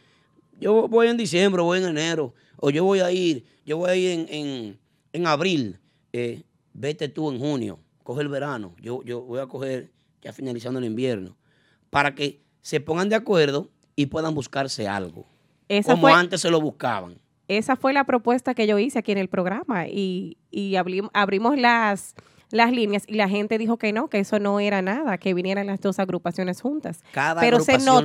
Yo voy en diciembre, voy en enero, o yo voy a ir, yo voy a ir en, en- en abril. Eh, vete tú en junio, coge el verano. Yo, yo voy a coger ya finalizando el invierno, para que se pongan de acuerdo y puedan buscarse algo Esa como fue, antes se lo buscaban. esa fue la propuesta que yo hice aquí en el programa y, y abri- abrimos las, las líneas y la gente dijo que no, que eso no era nada, que vinieran las dos agrupaciones juntas. Cada Pero se notó,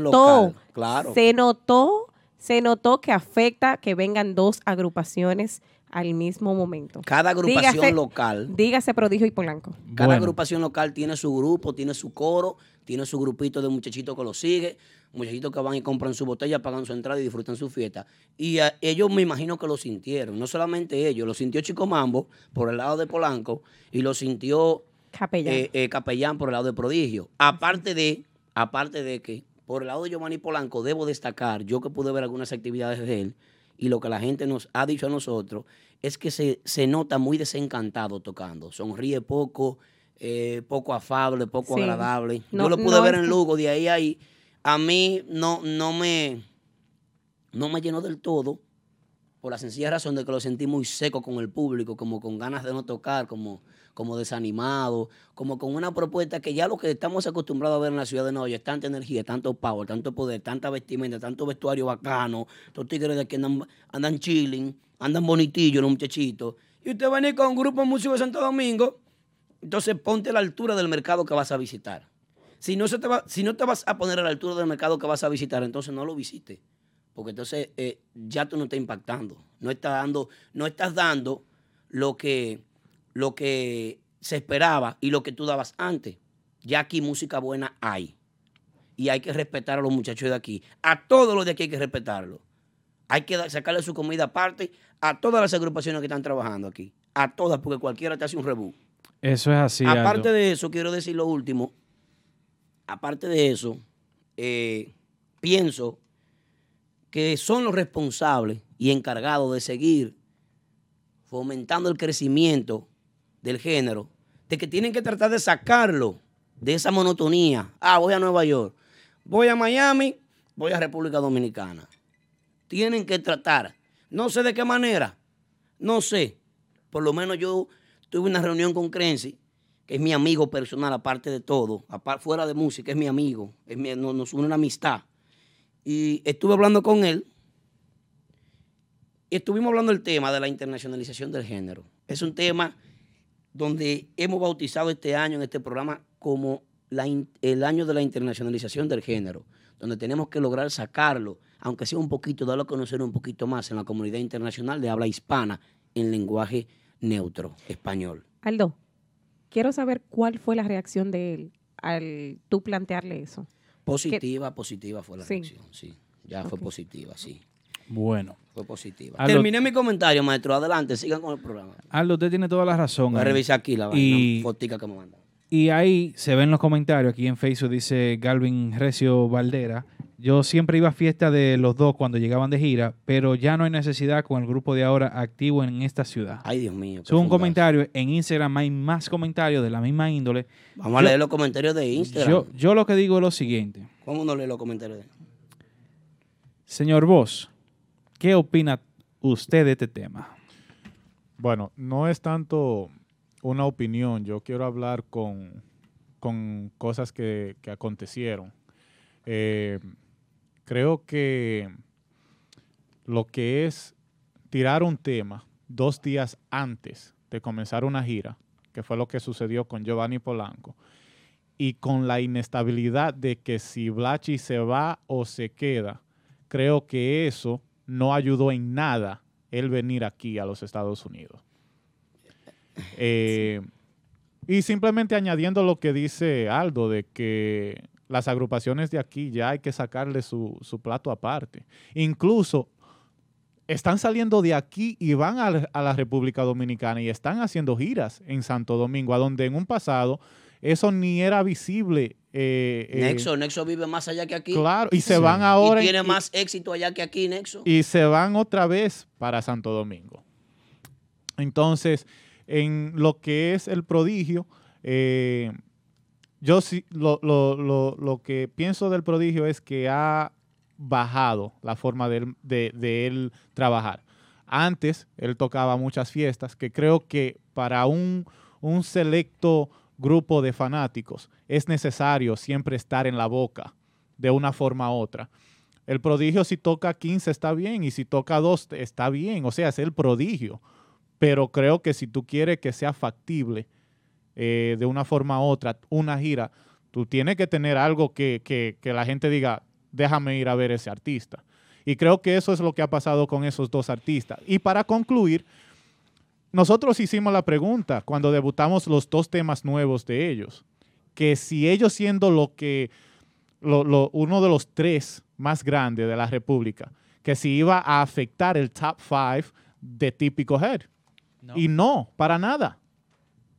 local, claro. se notó, se notó que afecta que vengan dos agrupaciones al mismo momento. Cada agrupación Dígase- local, Dígase Prodigio y Polanco. cada Bueno. agrupación local tiene su grupo, tiene su coro, tiene su grupito de muchachitos que lo sigue, muchachitos que van y compran su botella, pagan su entrada y disfrutan su fiesta. Y a- ellos me imagino que lo sintieron, no solamente ellos, lo sintió Chico Mambo por el lado de Polanco y lo sintió Capellán. eh, eh, capellán por el lado de Prodigio. Aparte de, aparte de que por el lado de Giovanni Polanco debo destacar, yo que pude ver algunas actividades de él y lo que la gente nos ha dicho a nosotros es que se, se nota muy desencantado tocando. Sonríe poco, eh, poco afable, poco Sí. agradable. No- yo lo pude no ver en Lugo, de ahí a ahí. A mí no, no me no me llenó del todo por la sencilla razón de que lo sentí muy seco con el público, como con ganas de no tocar, como, como desanimado, como con una propuesta que ya lo que estamos acostumbrados a ver en la ciudad de Nueva York es tanta energía, tanto power, tanto poder, tanta vestimenta, tanto vestuario bacano, estos tigres de aquí andan, andan chilling, andan bonitillos los muchachitos, y usted va a venir con un grupo de músicos de Santo Domingo, entonces ponte a la altura del mercado que vas a visitar. Si no, se te va, si no te vas a poner a la altura del mercado que vas a visitar, entonces no lo visites. Porque entonces eh, ya tú no estás impactando. No estás dando, no estás dando lo que, lo que se esperaba y lo que tú dabas antes. Ya aquí música buena hay. Y hay que respetar a los muchachos de aquí. A todos los de aquí hay que respetarlos. Hay que sacarle su comida aparte a todas las agrupaciones que están trabajando aquí. A todas, porque cualquiera te hace un rebú. Eso es así. Aparte Aldo. de eso, quiero decir lo último. Aparte de eso, eh, pienso que son los responsables y encargados de seguir fomentando el crecimiento del género, de que tienen que tratar de sacarlo de esa monotonía. Ah, voy a Nueva York, voy a Miami, voy a República Dominicana. Tienen que tratar, no sé de qué manera, no sé. Por lo menos yo tuve una reunión con Crency, que es mi amigo personal, aparte de todo, fuera de música, es mi amigo, es nos une una amistad. Y estuve hablando con él y estuvimos hablando del tema de la internacionalización del género. Es un tema donde hemos bautizado este año en este programa como la in- el año de la internacionalización del género, donde tenemos que lograr sacarlo, aunque sea un poquito, darlo a conocer un poquito más en la comunidad internacional de habla hispana en lenguaje neutro, español. Aldo, quiero saber cuál fue la reacción de él al tú plantearle eso. Positiva, positiva fue la Sí. reacción, sí. Ya fue positiva, sí. Bueno. Fue positiva. Aldo- Terminé mi comentario, maestro. Adelante, sigan con el programa. Aldo, usted tiene toda la razón. Voy a ahí. revisar aquí la Y- vaina, fotica que me mandan. Y ahí se ven los comentarios. Aquí en Facebook dice Galvin Recio Valdera. Yo siempre iba a fiesta de los dos cuando llegaban de gira, pero ya no hay necesidad con el grupo de ahora activo en esta ciudad. Ay, Dios mío. Sube un comentario. En Instagram hay más comentarios de la misma índole. Vamos a leer los comentarios de Instagram. Yo, yo lo que digo es lo siguiente. ¿Cómo no lee los comentarios de Señor Vos, ¿qué opina usted de este tema? Bueno, no es tanto una opinión, yo quiero hablar con, con cosas que, que acontecieron. Eh, creo que lo que es tirar un tema dos días antes de comenzar una gira, que fue lo que sucedió con Giovanni Polanco, y con la inestabilidad de que si Blachi se va o se queda, creo que eso no ayudó en nada él venir aquí a los Estados Unidos. Eh, y simplemente añadiendo lo que dice Aldo, de que las agrupaciones de aquí ya hay que sacarle su, su plato aparte. Incluso están saliendo de aquí y van a, a la República Dominicana y están haciendo giras en Santo Domingo, a donde en un pasado eso ni era visible. Eh, eh, Nexo, Nexo vive más allá que aquí. Claro, y se van ahora Y y- tiene y- más éxito allá que aquí, Nexo. y se van otra vez para Santo Domingo. Entonces, en lo que es el prodigio, eh, yo sí, lo, lo- lo- lo que pienso del prodigio es que ha bajado la forma de, él- de- de él trabajar. Antes, él tocaba muchas fiestas, que creo que para un, un selecto grupo de fanáticos es necesario siempre estar en la boca de una forma u otra. El prodigio si toca 15 está bien y si toca 2 está bien, o sea, es el prodigio. Pero creo que si tú quieres que sea factible eh, de una forma u otra, una gira, tú tienes que tener algo que, que- que la gente diga, déjame ir a ver ese artista. Y creo que eso es lo que ha pasado con esos dos artistas. Y para concluir, nosotros hicimos la pregunta cuando debutamos los dos temas nuevos de ellos, que si ellos siendo lo que lo- lo- uno de los tres más grandes de la República, que si iba a afectar el top five de típico head. Y no, para nada.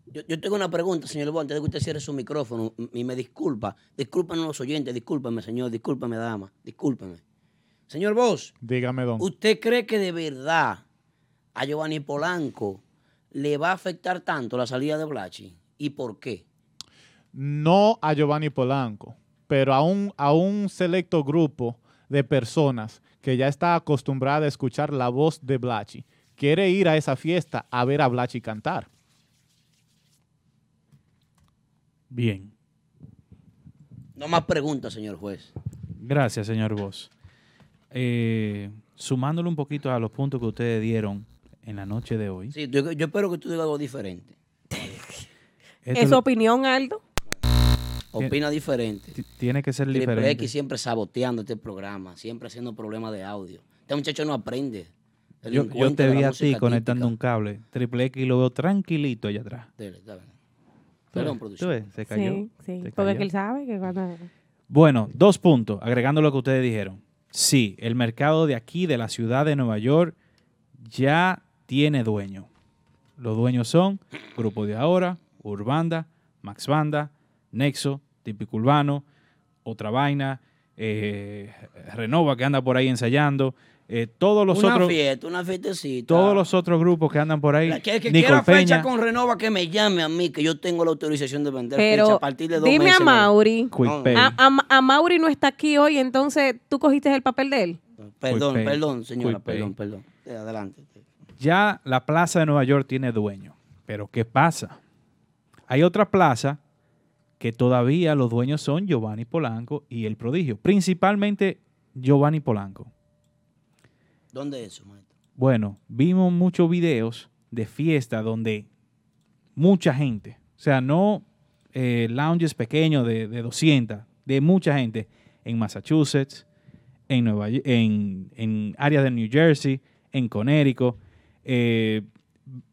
Yo, yo tengo una pregunta, señor Bo, antes de que usted cierre su micrófono y me disculpa. Discúlpenos los oyentes, discúlpeme, señor, discúlpeme, dama, discúlpeme. Señor Vos, Dígame, don. ¿usted cree que de verdad a Giovanni Polanco le va a afectar tanto la salida de Blachi? ¿Y por qué? no a Giovanni Polanco, pero a un, a un selecto grupo de personas que ya está acostumbrada a escuchar la voz de Blachi. Quiere ir a esa fiesta a ver a Blachi cantar. Bien. No más preguntas, señor juez. Gracias, señor Vos. Eh, sumándole un poquito a los puntos que ustedes dieron en la noche de hoy. Sí, yo, yo espero que tú digas algo diferente. ¿Es su lo- opinión, Aldo? Opina diferente. ti- tiene que ser Triple diferente. X siempre saboteando este programa, siempre haciendo problemas de audio. Este muchacho no aprende. Yo, te vi a ti conectando típica. un cable. Triple X lo veo tranquilito allá atrás. Dele. ¿Tú Perdón, producción. ¿Tú ves? Se cayó. Sí, sí. Porque él sabe que cuando... Bueno, dos puntos, agregando lo que ustedes dijeron. Sí, el mercado de aquí, de la ciudad de Nueva York, ya tiene dueño. Los dueños son Grupo de Ahora, Urbanda, Max Banda, Nexo, Típico Urbano, Otra Vaina, eh, Renova que anda por ahí ensayando, eh, todos los una otros fiesta, una fiestecita. todos los otros grupos que andan por ahí, La que, quiera fecha con Renova que me llame a mí, que yo tengo la autorización de vender Pero fecha a partir de dos dime meses. a Mauri. No. A, a- a Mauri no está aquí hoy, entonces tú cogiste el papel de él. Perdón, perdón, señora, perdón, perdón. Adelante. Ya la plaza de Nueva York tiene dueño. Pero ¿qué pasa? Hay otra plaza que todavía los dueños son Giovanni Polanco y el prodigio. Principalmente Giovanni Polanco. ¿Dónde es eso, maestro? Bueno, vimos muchos videos de fiesta donde mucha gente, o sea, no eh, lounges pequeños de, de 200, de mucha gente en Massachusetts, en, Nueva, en, en áreas de New Jersey, en Connecticut, eh,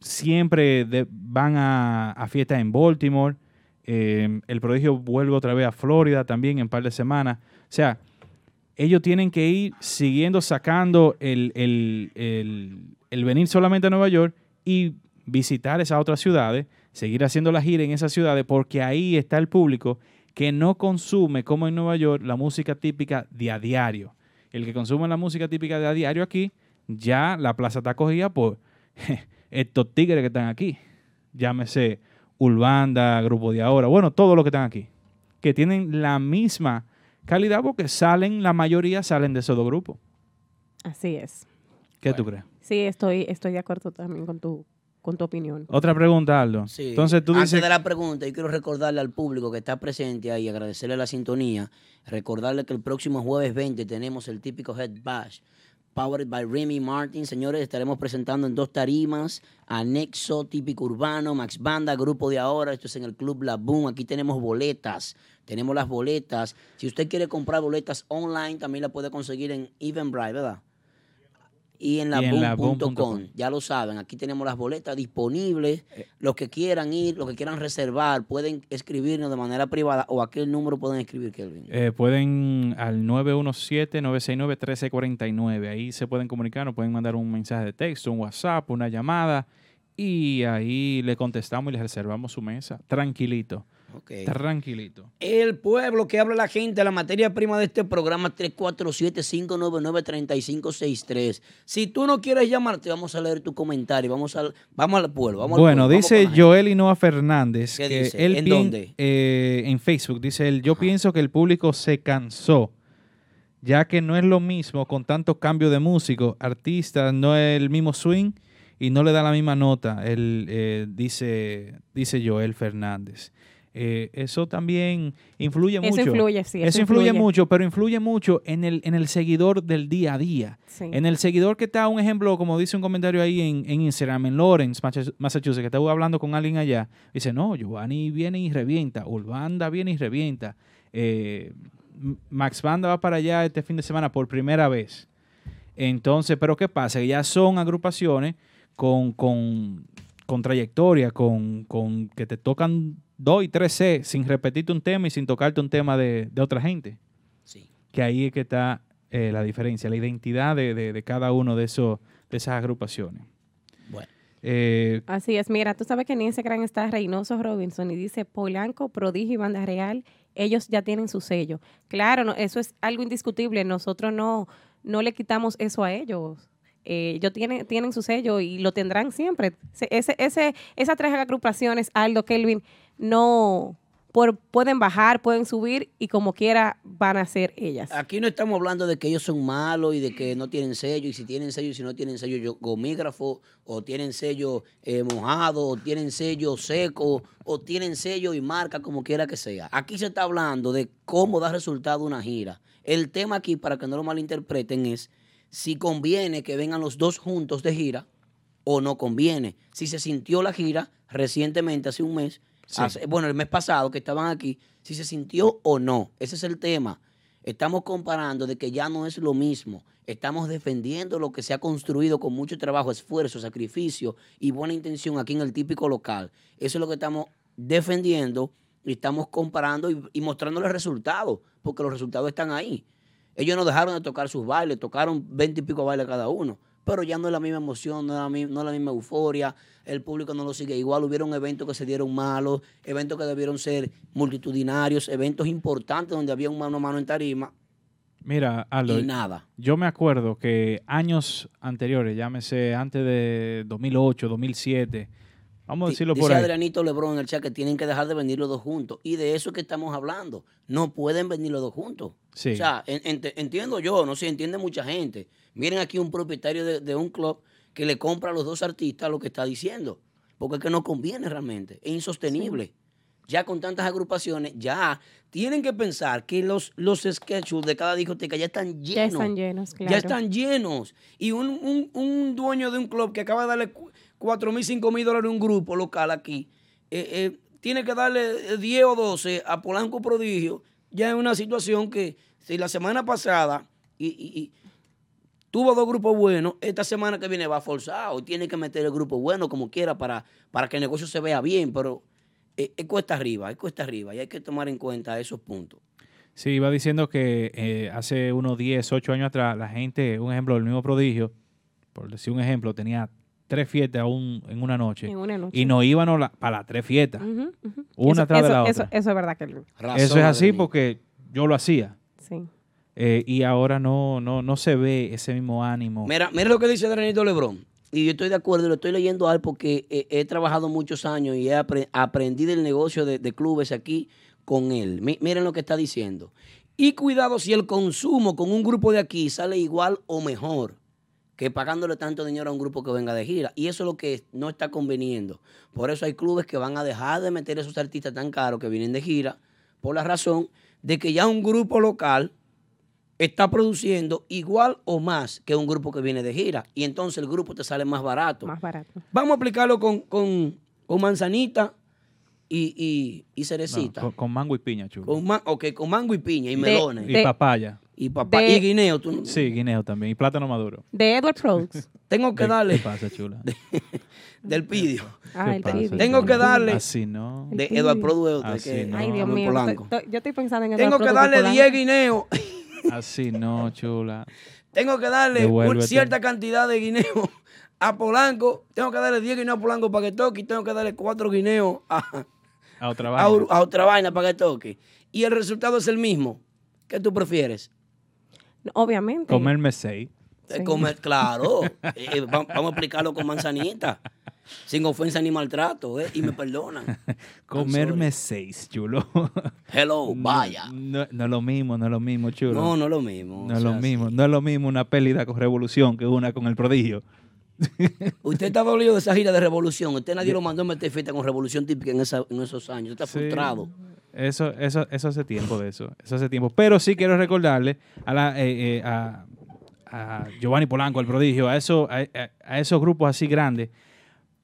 siempre van a, fiestas en Baltimore, eh, el prodigio vuelve otra vez a Florida también en un par de semanas, o sea, ellos tienen que ir siguiendo sacando el, el- el- venir solamente a Nueva York y visitar esas otras ciudades, seguir haciendo la en esas ciudades, porque ahí está el público que no consume, como en Nueva York, la música típica de a diario. El que consume la música típica de a diario aquí, ya la plaza está cogida por estos tigres que están aquí. Llámese Urbanda, Grupo de Ahora, bueno, todos los que están aquí, que tienen la misma calidad porque salen, la mayoría salen de esos dos grupos. Así es. ¿Qué tú crees? Sí, estoy, estoy de acuerdo también con tu, con tu opinión. Otra pregunta, Aldo. Sí. Entonces tú Antes dices... de la pregunta, yo quiero recordarle al público que está presente ahí, agradecerle la sintonía, recordarle que el próximo jueves 20 tenemos el típico Head Bash, powered by Remy Martin. Señores, estaremos presentando en dos tarimas, Anexo, Típico Urbano, Max Banda, Grupo de Ahora, esto es en el Club La Boom, aquí tenemos boletas, tenemos las boletas. Si usted quiere comprar boletas online, también la puede conseguir en Eventbrite, ¿verdad? Y en laboom.com. Ya lo saben, aquí tenemos las boletas disponibles. Los que quieran ir, los que quieran reservar, pueden escribirnos de manera privada o a qué número pueden escribir, Kelvin. Eh, pueden al 917-969-1349. Ahí se pueden comunicar, nos pueden mandar un mensaje de texto, un WhatsApp, una llamada. Y ahí le contestamos y le reservamos su mesa. Tranquilito. Ok. Tranquilito. El pueblo que habla la gente, la materia prima de este programa 347-599-3563. Si tú no quieres llamarte, vamos a leer tu comentario. Vamos al, vamos al pueblo. Vamos al Bueno, pueblo, vamos dice la Joel Inoa Fernández ¿Qué que dice? él ¿En dónde? eh, en Facebook dice él, yo pienso que el público se cansó, ya que no es lo mismo con tanto cambio de músicos, artistas, no es el mismo swing y no le da la misma nota, él eh, dice, dice Joel Fernández. Eh, eso también influye Eso mucho. influye, sí, Eso, eso influye, influye. mucho, pero influye mucho en el, en el seguidor del día a día. Sí. En el seguidor que está, un ejemplo, como dice un comentario ahí en, en Instagram, en Lawrence, Massachusetts, que estaba hablando con alguien allá, dice, no, Giovanni viene y revienta, Urbanda viene y revienta, eh, Max Banda va para allá este fin de semana por primera vez. Entonces, pero ¿qué pasa? Ya son agrupaciones con, con, con trayectoria, con, con que te tocan dos y tres C sin repetirte un tema y sin tocarte un tema de, de otra gente Sí. que ahí es que está eh, la diferencia, la identidad de, de- de cada uno de, esos, de esas agrupaciones. Bueno. Eh, Así es, mira, tú sabes que en Instagram está Reynoso Robinson y dice Polanco, Prodigio y Banda Real, ellos ya tienen su sello. Claro, no, eso es algo indiscutible, nosotros no, no le quitamos eso a ellos. Eh, ellos tienen, tienen su sello y lo tendrán siempre. Se- Ese, ese, esas tres agrupaciones, Aldo, Kelvin, no por- pueden bajar, pueden subir y como quiera van a ser ellas. Aquí no estamos hablando de que ellos son malos y de que no tienen sello, y si tienen sello y si no tienen sello yo- gomígrafo, o tienen sello eh, mojado, o tienen sello seco, o tienen sello y marca, como quiera que sea. Aquí se está hablando de cómo da resultado una gira. El tema aquí, para que no lo malinterpreten, es si conviene que vengan los dos juntos de gira o no conviene. Si se sintió la gira recientemente, hace un mes, Sí. hace- bueno, el mes pasado que estaban aquí, si se sintió o no. Ese es el tema. Estamos comparando de que ya no es lo mismo. Estamos defendiendo lo que se ha construido con mucho trabajo, esfuerzo, sacrificio y buena intención aquí en el típico local. Eso es lo que estamos defendiendo y estamos comparando y, y mostrando los resultados, porque los resultados están ahí. Ellos no dejaron de tocar sus bailes, tocaron 20 y pico bailes cada uno, pero ya no es la misma emoción, no es la, mi- no es la misma euforia, el público no lo sigue igual, hubieron eventos que se dieron malos, eventos que debieron ser multitudinarios, eventos importantes donde había un mano a mano en tarima mira, Aldo, y nada. yo me acuerdo que años anteriores, llámese antes de 2008, 2007, vamos a decirlo Dice por ahí. Adrianito Lebron en el chat que tienen que dejar de venir los dos juntos. Y de eso es que estamos hablando. No pueden venir los dos juntos. Sí. O sea, en- ent- entiendo yo, no sé, entiende mucha gente. Miren aquí un propietario de, de un club que le compra a los dos artistas lo que está diciendo. Porque es que no conviene realmente. Es insostenible. Ya con tantas agrupaciones, ya tienen que pensar que los, los schedules de cada discoteca ya están llenos. Ya están llenos, claro. Ya están llenos. Y un, un- un dueño de un club que acaba de darle 4 mil, 5 mil dólares un grupo local aquí, eh, eh, tiene que darle eh, 10 o 12 a Polanco Prodigio. Ya es una situación que si la semana pasada y, tuvo dos grupos buenos, esta semana que viene va forzado tiene que meter el grupo bueno como quiera para, para que el negocio se vea bien, pero eh, es cuesta arriba, es cuesta arriba y hay que tomar en cuenta esos puntos. Sí, iba diciendo que eh, hace unos 10, 8 años atrás, la gente, un ejemplo, el mismo prodigio, por decir un ejemplo, tenía tres fiestas un- en una noche. En una noche. Y nos íbamos la- para las tres fiestas. Una Eso- atrás de la otra. Eso es verdad. Razón, Eso es así porque yo lo hacía. Sí. Eh, y ahora no, no, no se ve ese mismo ánimo. Mira, mira lo que dice Adrianito Lebrón. Y yo estoy de acuerdo, lo estoy leyendo a él porque eh, he, trabajado muchos años y he apre- aprendí del negocio de, de clubes aquí con él. Mi- miren lo que está diciendo. Y cuidado si el consumo con un grupo de aquí sale igual o mejor que pagándole tanto dinero a un grupo que venga de gira. Y eso es lo que no está conveniendo. Por eso hay clubes que van a dejar de meter esos artistas tan caros que vienen de gira, por la razón de que ya un grupo local está produciendo igual o más que un grupo que viene de gira. Y entonces el grupo te sale más barato. Más barato. Vamos a aplicarlo con, con- con manzanita y, y, y No, cerecita. con, con mango y piña, chulo. con, ma- ok, con mango y piña y De- melones. y de- papaya. Y papá de- y guineo. tú no- Sí, guineo también. Y plátano maduro. De Edward Products. Tengo que ¿Qué- darle ¿Qué pasa, chula? del pidio. Ah, ¿Qué el pasa, pibi. Tengo que darle- Así no. De pidio. Eduardo Produ Ah, sí, no. Ay, Dios mío. Polanco. yo estoy pensando en Tengo Edward que Products darle Polanco. 10 guineos. Así no, chula. Tengo que darle un- Devuélvete. cierta cantidad de guineos a Polanco. Tengo que darle 10 guineos a Polanco para que toque. Y tengo que darle 4 guineos a, A otra a, vaina. ur- a otra vaina para que toque. Y el resultado es el mismo. ¿Qué tú prefieres? Obviamente. Comerme seis. Eh, Sí. Comer, claro. Eh, eh, va- vamos a explicarlo con manzanita. Sin ofensa ni maltrato, ¿eh? Y me perdonan. Comerme seis, chulo. Hello, vaya. No, no es lo mismo, no es lo mismo, chulo. No, no es lo mismo. No o es lo sea, mismo. sí. No es lo mismo una pérdida con revolución que una con el prodigio. Usted está dolido de esa gira de revolución. Usted nadie lo mandó a meter fiesta con revolución típica en, esa- en esos años. Usted está Sí. frustrado. Eso, eso, eso hace tiempo de eso. Eso hace tiempo. Pero sí quiero recordarle a, la, eh, eh, a, a Giovanni Polanco, el prodigio, a, eso, a, a- a esos grupos así grandes.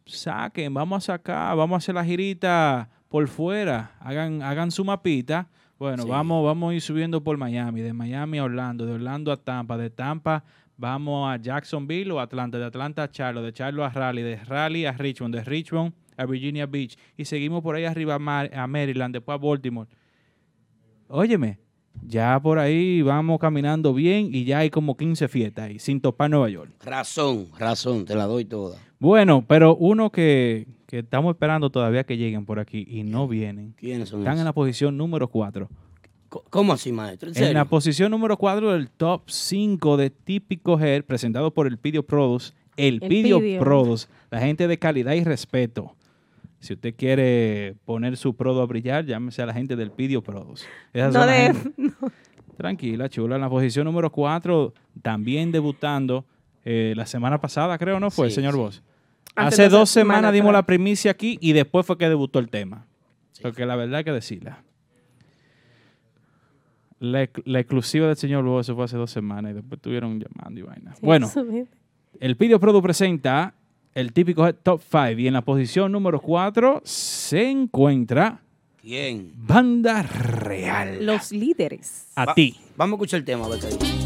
Saquen, vamos a sacar, vamos a hacer la girita por fuera. Hagan, hagan su mapita. Bueno, Sí. vamos, vamos a ir subiendo por Miami, de Miami a Orlando, de Orlando a Tampa, de Tampa vamos a Jacksonville o Atlanta, de Atlanta a Charlotte, de Charlotte a Raleigh, de Raleigh a Richmond, de Richmond a Virginia Beach y seguimos por ahí arriba a, Mar- a Maryland, después a Baltimore. Óyeme, Ya por ahí vamos caminando bien y ya hay como 15 fiestas ahí, sin topar Nueva York. Razón, razón, te la doy toda. Bueno, pero uno que, que estamos esperando todavía que lleguen por aquí y no vienen. ¿Quiénes son Están en la posición número 4. Co- ¿Cómo así, maestro? ¿En En la posición número 4 del top 5 de Típico Hair, presentado por el Pidio Produce. El, El Pidio, Pidio. Produce, la gente de calidad y respeto. Si usted quiere poner su prodo a brillar, llámese a la gente del Pidio Produce. Esas No son de- gente- Tranquila, chula. En la posición número 4, también debutando eh, la semana pasada, creo, ¿no fue, Sí, señor sí. Vos? Hace Hace dos dos semanas dimos la primicia aquí y después fue que debutó el tema. Sí. Porque la verdad hay que decirla. La, ex- la exclusiva del señor Vos fue hace dos semanas y después estuvieron llamando y vaina. Sí, bueno, el Pidio Produ presenta el típico top 5 y en la posición número 4 se encuentra ¿Quién? Banda Real. Los líderes. a Va- ti. Vamos a escuchar el tema, a ver qué dice.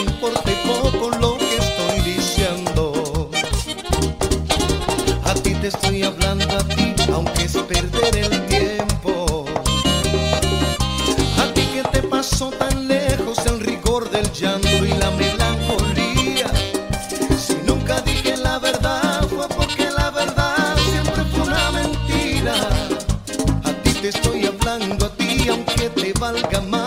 te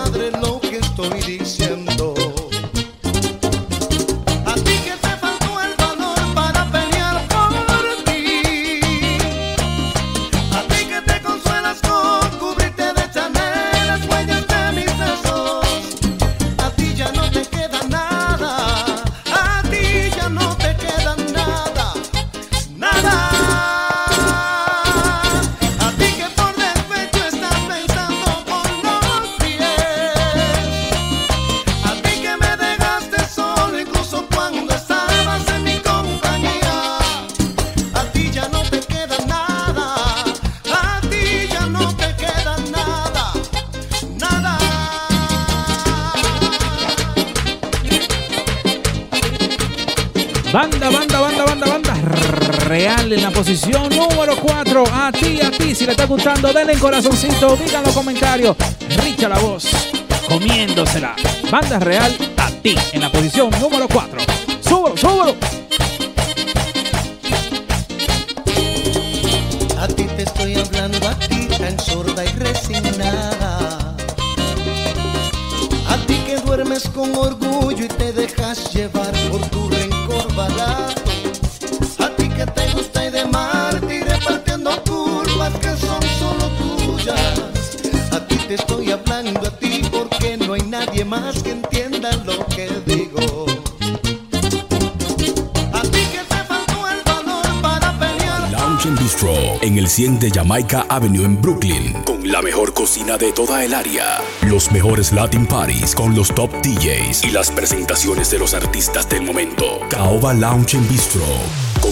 gustando, denle en corazoncito, digan los comentarios. Richa la voz, comiéndosela. Banda real, a ti, en la posición número 4. Súbelo, súbelo. A ti te estoy hablando, a ti tan sorda y resignada. A ti que duermes con orgullo y te dejas llevar Jamaica Avenue en Brooklyn, con la mejor cocina de toda el área, los mejores Latin Parties con los top DJs y las presentaciones de los artistas del momento. Caoba Lounge and Bistro,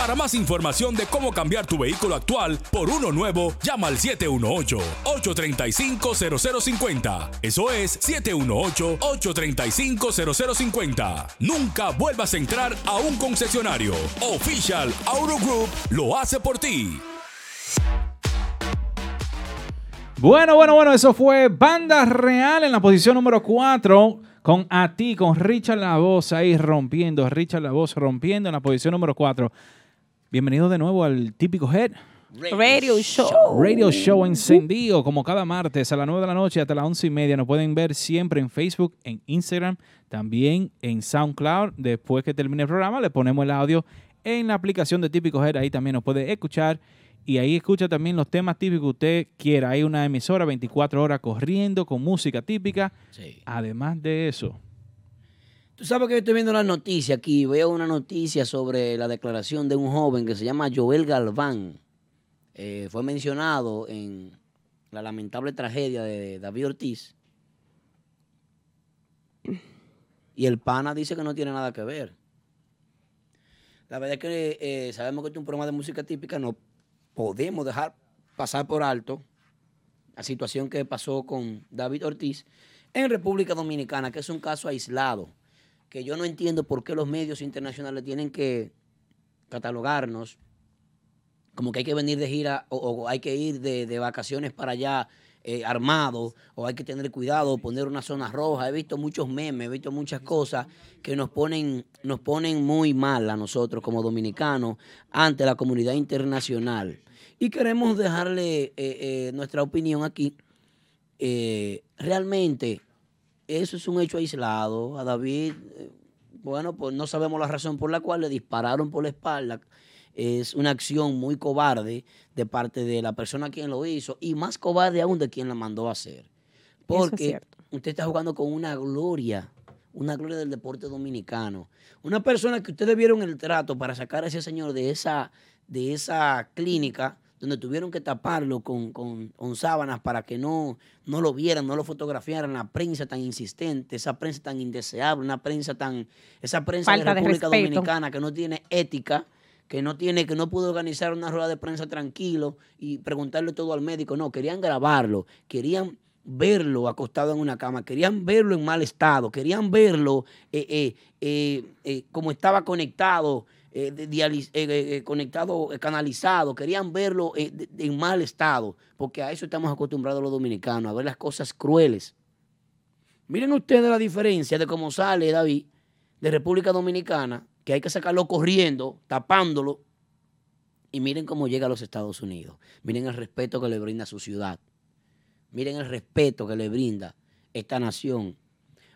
Para más información de cómo cambiar tu vehículo actual por uno nuevo, llama al 718-835-0050. Eso es 718-835-0050. Nunca vuelvas a entrar a un concesionario. Official Auto Group lo hace por ti. Bueno, bueno, bueno, eso fue Banda Real en la posición número 4 con A ti, con Richard La Voz ahí rompiendo, Richard La Voz rompiendo en la posición número 4. Bienvenido de nuevo al típico Head Radio Show. Radio Show encendido como cada martes a las 9 de la noche hasta las 11 y media. Nos pueden ver siempre en Facebook, en Instagram, también en SoundCloud. Después que termine el programa le ponemos el audio en la aplicación de Típico Head. Ahí también nos puede escuchar y ahí escucha también los temas típicos que usted quiera. Hay una emisora 24 horas corriendo con música típica. Sí. Además de eso, Tú sabes que yo estoy viendo la noticia aquí. Veo una noticia sobre la declaración de un joven que se llama Joel Galván. Eh, fue mencionado en la lamentable tragedia de David Ortiz. Y el pana dice que no tiene nada que ver. La verdad es que eh, sabemos que este es un programa de música típica. No podemos dejar pasar por alto la situación que pasó con David Ortiz en República Dominicana, que es un caso aislado que yo no entiendo por qué los medios internacionales tienen que catalogarnos como que hay que venir de gira o, hay que ir de, de vacaciones para allá eh, armado o hay que tener cuidado, poner una zona roja. He visto muchos memes, he visto muchas cosas que nos ponen, nos ponen muy mal a nosotros como dominicanos ante la comunidad internacional. Y queremos dejarle eh, eh, nuestra opinión aquí. Eh, realmente eso es un hecho aislado. A David, eh, bueno, pues no sabemos la razón por la cual le dispararon por la espalda. Es una acción muy cobarde de parte de la persona quien lo hizo y más cobarde aún de quien la mandó a hacer. Porque usted está jugando con una gloria, una gloria del deporte dominicano. Una persona que ustedes vieron el trato para sacar a ese señor de esa, de esa clínica donde tuvieron que taparlo con, con- con sábanas para que no, no lo vieran, no lo fotografiaran, la prensa tan insistente, esa prensa tan indeseable, una prensa tan, esa prensa Falta de República. Dominicana que no tiene ética, que no tiene, que no pudo organizar una rueda de prensa tranquilo y preguntarle todo al médico. No, querían grabarlo, querían verlo acostado en una cama, querían verlo en mal estado, querían verlo eh, eh, eh, eh, como estaba conectado, eh, eh, eh, conectado, canalizado, querían verlo en mal estado, porque a eso estamos acostumbrados los dominicanos, a ver las cosas crueles. Miren ustedes la diferencia de cómo sale David de República Dominicana, que hay que sacarlo corriendo, tapándolo, y miren cómo llega a los Estados Unidos. Miren el respeto que le brinda su ciudad. Miren el respeto que le brinda esta nación.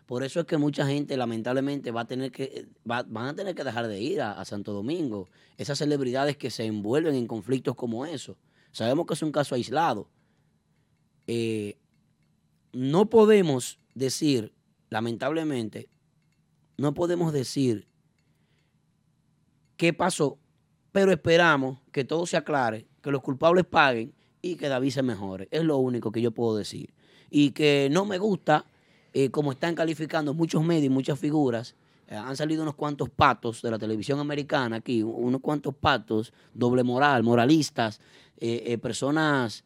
Por eso es que mucha gente lamentablemente va a tener que, va- van a tener que dejar de ir a, a Santo Domingo. Esas celebridades que se envuelven en conflictos como eso. Sabemos que es un caso aislado. Eh, no podemos decir, lamentablemente, no podemos decir qué pasó, pero esperamos que todo se aclare, que los culpables paguen y que David se mejore. Es lo único que yo puedo decir. Y que no me gusta, eh, como están calificando muchos medios y muchas figuras, eh, han salido unos cuantos patos de la televisión americana aquí, unos cuantos patos, doble moral, moralistas, eh, personas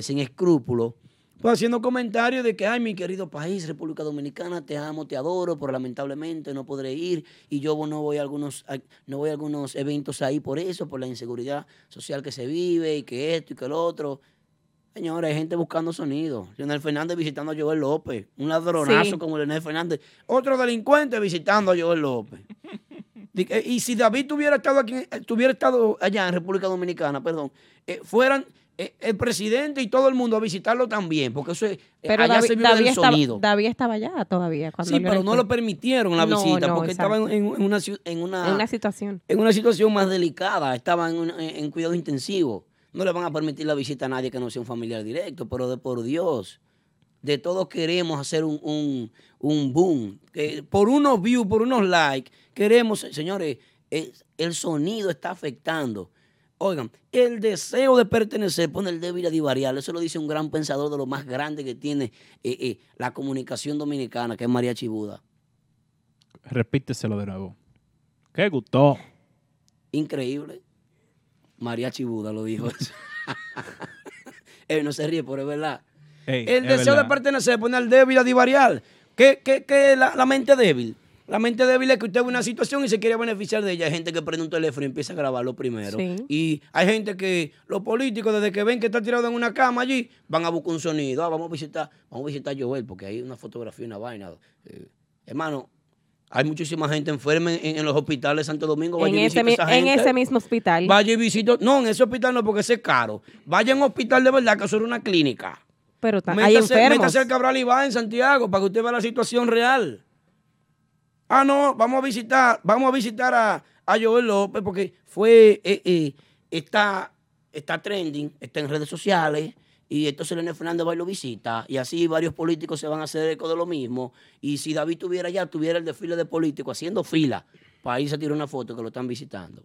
sin escrúpulos, pues haciendo comentarios de que, ay, mi querido país, República Dominicana, te amo, te adoro, pero lamentablemente no podré ir y yo no voy a algunos, no voy algunos eventos ahí por eso, por la inseguridad social que se vive y que esto y que lo otro. Señores, hay gente buscando sonido. Leonel Fernández visitando a Joel López. Un ladronazo Sí. como Leonel Fernández. Otro delincuente visitando a Joel López. Y si David tuviera estado aquí, eh, tuviera estado allá en República Dominicana, perdón, eh, fueran eh, el presidente y todo el mundo a visitarlo también, porque eso es, Pero allá David, se vive David del estaba, sonido. David estaba allá todavía. Cuando Sí, pero no lo permitieron la No, visita, no, porque estaba en, exacto. en una, en, una, En una situación. en una situación más delicada, estaba en, en- en cuidado intensivo. No le van a permitir la visita a nadie que no sea un familiar directo, pero de por Dios. de todos queremos hacer un, un- un boom. Que por unos views, por unos likes, queremos, señores, el, el sonido está afectando. Oigan, el deseo de pertenecer pone el débil a divariar. Eso lo dice un gran pensador de lo más grande que tiene eh, eh, la comunicación dominicana, que es María Chibuda. Repíteselo de nuevo. ¿Qué gustó? Increíble. María Chibuda lo dijo eso. Él no se ríe, pero es verdad. Ey, El es deseo de pertenecer pone al débil a divariar. ¿Qué, qué, qué es la, la mente débil? La mente débil es que usted ve una situación y se quiere beneficiar de ella. Hay gente que prende un teléfono y empieza a grabarlo primero. Sí. Y hay gente que, los políticos, desde que ven que está tirado en una cama allí, van a buscar un sonido. Ah, vamos a visitar, vamos a visitar a Joel, porque hay una fotografía, una vaina. Eh, hermano, hay muchísima gente enferma en, en los hospitales de Santo Domingo. Vaya En y ese, a esa en gente. ese mismo hospital. Vaya y visite. No, en ese hospital no, porque ese es caro. Vaya a un hospital de verdad, que eso era una clínica. Pero ta- hay Métase, enfermos. métase al Cabral Iván en Santiago para que usted vea la situación real. Ah, no, vamos a visitar, vamos a visitar a, a Joel López porque fue, eh, eh, está, está trending, está en redes sociales y entonces Leonel Fernández va y lo visita y así varios políticos se van a hacer eco de lo mismo y si David tuviera ya, tuviera el desfile de políticos haciendo fila para irse a tirar una foto que lo están visitando.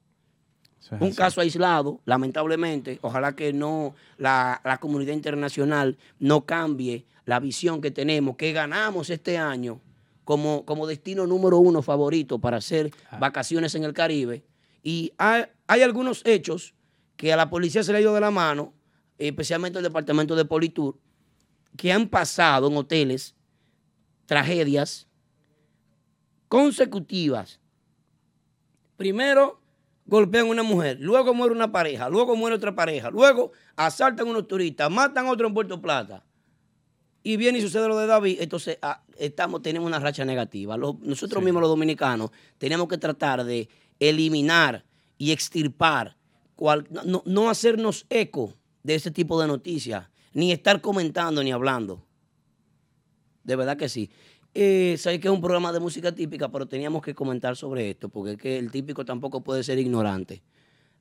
Un caso aislado, lamentablemente. Ojalá que no la, la comunidad internacional no cambie la visión que tenemos, que ganamos este año como, como destino número uno favorito para hacer vacaciones en el Caribe. Y hay, hay algunos hechos que a la policía se le ha ido de la mano, especialmente el departamento de Politur, que han pasado en hoteles tragedias consecutivas. Primero golpean a una mujer, luego muere una pareja, luego muere otra pareja, luego asaltan a unos turistas, matan a otro en Puerto Plata. Y viene y sucede lo de David, entonces ah, estamos, tenemos una racha negativa. Los- nosotros mismos los dominicanos tenemos que tratar de eliminar y extirpar, cual- no, no hacernos eco de ese tipo de noticias, ni estar comentando ni hablando. De verdad que sí. Eh, sé que es un programa de música típica, pero teníamos que comentar sobre esto, porque es que el típico tampoco puede ser ignorante.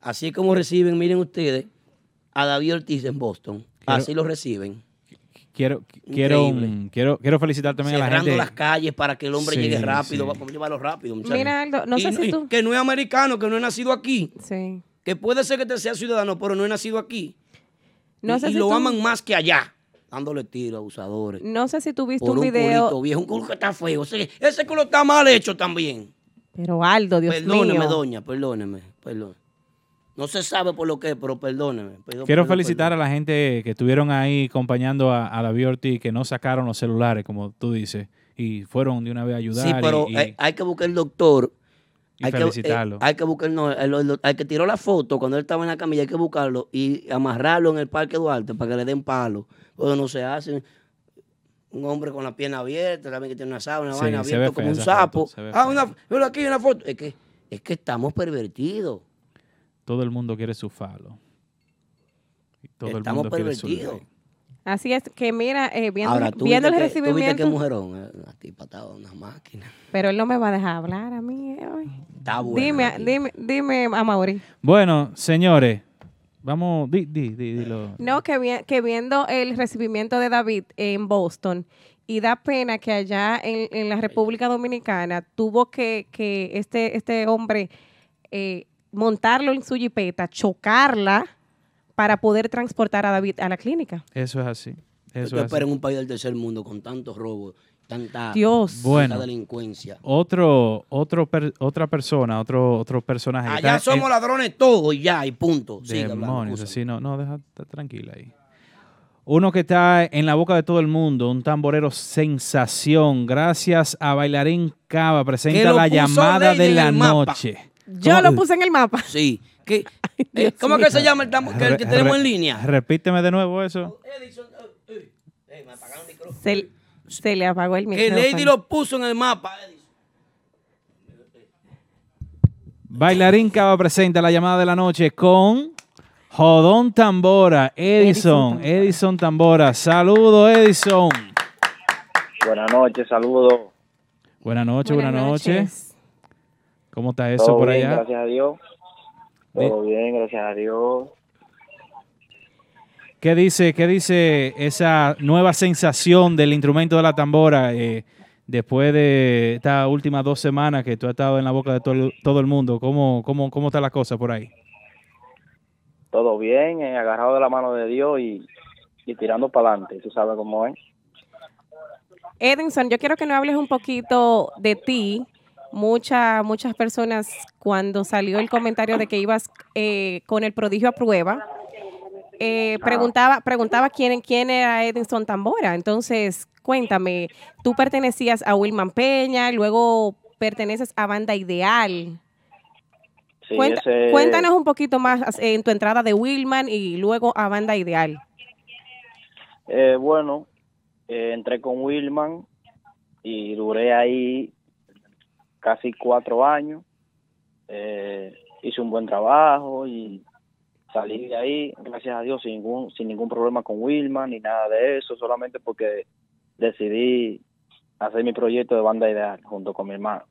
Así como reciben, miren ustedes, a David Ortiz en Boston, Quiero- así lo reciben. Quiero, quiero, quiero, quiero felicitar también a la cerrando gente. las calles para que el hombre Sí, llegue rápido, sí. vamos a llevarlo rápido. muchachos. Mira, Aldo, no Y sé si y tú... Que no es americano, que no es nacido aquí, Sí. que puede ser que te sea ciudadano, pero no es nacido aquí. No y sé y si lo tú- aman más que allá, dándole tiro a abusadores. No sé si tú viste por un un video... culito viejo, un culo que está feo. Ese, ese culo está mal hecho también. Pero Aldo, Dios perdóneme, mío. doña, perdóneme, perdón. No se sabe por lo que, pero perdóneme. perdón, Quiero perdón, felicitar a la gente que estuvieron ahí acompañando a, a David Ortiz, que no sacaron los celulares, como tú dices, y fueron de una vez a ayudar. Sí, pero y, y- hay, hay que buscar el doctor. Y hay que, felicitarlo. eh, hay que buscar, no, el, el- hay que tiró la foto cuando él estaba en la camilla, hay que buscarlo y amarrarlo en el Parque Duarte para que le den palo. Porque no se hace. Un hombre con la pierna abierta, también que tiene una sábana, una Sí, vaina abierta como un sapo. foto, ah, una, mira aquí una foto. Es que, es que estamos pervertidos. todo el mundo quiere su falo. Y todo estamos el mundo quiere su pervertidos. Así es que mira, eh, viendo, Ahora, tú viendo el que, tú viste que recibimiento... mujerón. eh, La tipa estaba una máquina. Pero él no me va a dejar hablar a mí eh, hoy. Está buena. Dime, dime, dime, a Mauri. Bueno, señores, vamos, di, di, di, dilo. No, que, vi- que viendo el recibimiento de David en Boston y da pena que allá en, en la República Dominicana tuvo que, que este, este hombre eh, montarlo en su jipeta, chocarla para poder transportar a David a la clínica. Eso es así. Eso es así. espera en un país del tercer mundo con tantos robos, tanta, Dios. tanta Bueno. delincuencia. Otro, otro per- otra persona, otro, otro personaje. Allá está en- somos ladrones todos y ya, y punto. Demonios, así no, no, deja, está tranquila ahí. Uno que está en la boca de todo el mundo, un tamborero sensación. Gracias a Bailarín Cava, presenta la llamada de la noche. Yo ¿Cómo- lo puse en el mapa. Sí. Que, eh, ¿Cómo mío. que se llama el, que, el que tenemos en línea? Repíteme de nuevo eso. Edison, eh, eh, eh, me apagaron el micrófono. Se, se le apagó el Que micrófono. Lady lo puso en el mapa, Edison. Bailarín Cava presenta la llamada de la noche con Jodón Tambora, Edison, Edison Edison Tambora. Saludo, Edison. Buenas noches, saludos. Buenas noches, buenas, noches. noches. ¿Cómo está eso Todo por bien, allá? gracias a Dios. Todo bien, gracias a Dios. ¿Qué dice, ¿Qué dice esa nueva sensación del instrumento de la tambora eh, después de estas últimas dos semanas que tú has estado en la boca de todo el, todo el mundo? ¿Cómo, cómo, ¿Cómo está la cosa por ahí? Todo bien, eh, agarrado de la mano de Dios y, y tirando para adelante. Tú sabes cómo es. Edinson, yo quiero que nos hables un poquito de ti. Muchas, muchas personas, cuando salió el comentario de que ibas eh, con el prodigio a prueba, eh, preguntaba, preguntaba quién, quién era Edinson Tambora. Entonces, cuéntame, tú pertenecías a Wilman Peña, luego perteneces a Banda Ideal. Sí, Cuenta- ese- Cuéntanos un poquito más eh, en tu entrada de Wilman y luego a Banda Ideal. Eh, bueno, eh, entré con Wilman y duré ahí casi cuatro años. Eh, hice un buen trabajo y salí de ahí, gracias a Dios, sin ningún, sin ningún problema con Wilman ni nada de eso, solamente porque decidí hacer mi proyecto de banda ideal junto con mi hermano.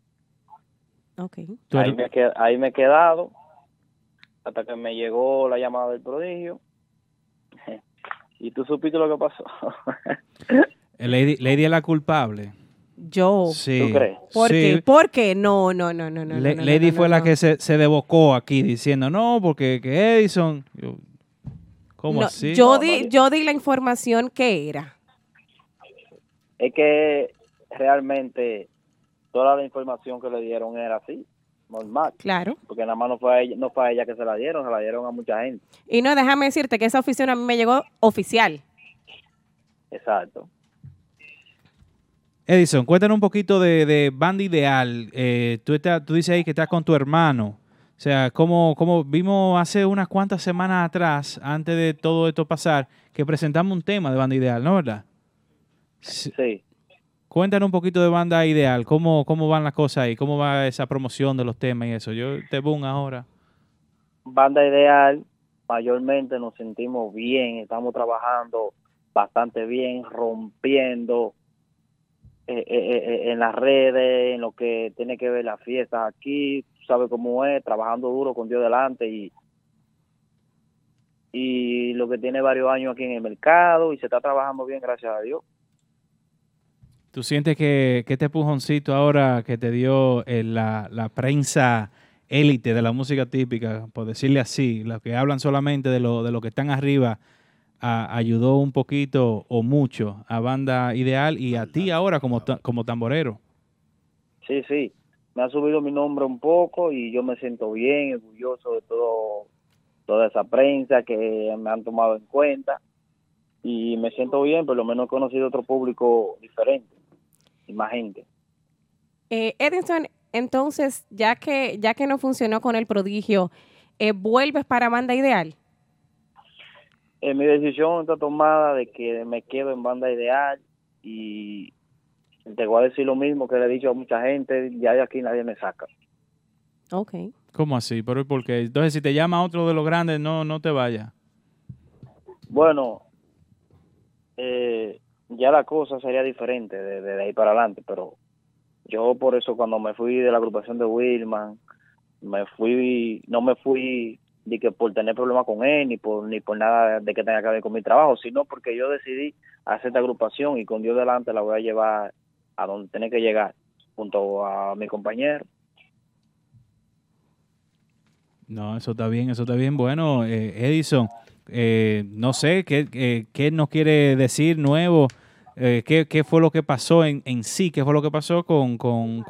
Ok. Tú Ahí me, qued- ahí me he quedado hasta que me llegó la llamada del prodigio. Y tú supiste lo que pasó. Lady, Lady es la culpable. Yo. Sí. ¿Tú crees? ¿Por sí. qué? ¿Por qué? No, no, no, no, no. Le- no, no, Lady no, fue no, la no. que se, se devocó aquí diciendo, no, porque que Edison. Yo, ¿Cómo No, así? Yo No, di, yo di la información que era. es que realmente toda la información que le dieron era así, normal, Claro. porque nada más no fue a ella, no fue a ella que se la dieron, se la dieron a mucha gente. Y no, déjame decirte que esa oficina a mí me llegó oficial. Exacto. Edison, cuéntanos un poquito de, de Banda Ideal. Eh, tú, estás- tú dices ahí que estás con tu hermano. O sea, como, como vimos hace unas cuantas semanas atrás, antes de todo esto pasar, que presentamos un tema de Banda Ideal, ¿no verdad? Sí. Sí. Cuéntanos un poquito de Banda Ideal. ¿Cómo, cómo van las cosas ahí? ¿Cómo va esa promoción de los temas y eso? Yo te boom ahora. Banda ideal, mayormente nos sentimos bien, estamos trabajando bastante bien, rompiendo eh, eh, eh, en las redes, en lo que tiene que ver las fiestas aquí, tú sabes cómo es, trabajando duro con Dios delante y y lo que tiene varios años aquí en el mercado y se está trabajando bien, gracias a Dios. ¿Tú sientes que, que este empujoncito ahora que te dio la, la prensa élite de la música típica, por decirle así, los que hablan solamente de lo, de lo que están arriba, a- ayudó un poquito o mucho a Banda Ideal y a ti ahora como, ta- como tamborero? Sí, sí, me ha subido mi nombre un poco y yo me siento bien, orgulloso de todo, toda esa prensa que me han tomado en cuenta y me siento bien, por lo menos he conocido otro público diferente y más gente. Eh, Edinson, entonces, ya que, ya que no funcionó con el prodigio, eh, ¿vuelves para Banda Ideal? Eh, mi decisión está tomada de que me quedo en banda ideal y te voy a decir lo mismo que le he dicho a mucha gente, ya de aquí nadie me saca. Ok. ¿Cómo así? ¿Pero por qué? Entonces, si te llama otro de los grandes, no, no te vayas. Bueno, eh, ya la cosa sería diferente de, de ahí para adelante, pero yo por eso cuando me fui de la agrupación de Wilman, me fui, no me fui de que por tener problemas con él, ni por, ni por nada de que tenga que ver con mi trabajo, sino porque yo decidí hacer esta agrupación y con Dios delante la voy a llevar a donde tiene que llegar, junto a mi compañero. No, eso está bien, eso está bien. Bueno, eh, Edison, eh, no sé qué, eh, qué nos quiere decir nuevo, eh, qué, fue lo que pasó en, en sí, qué fue lo que pasó con,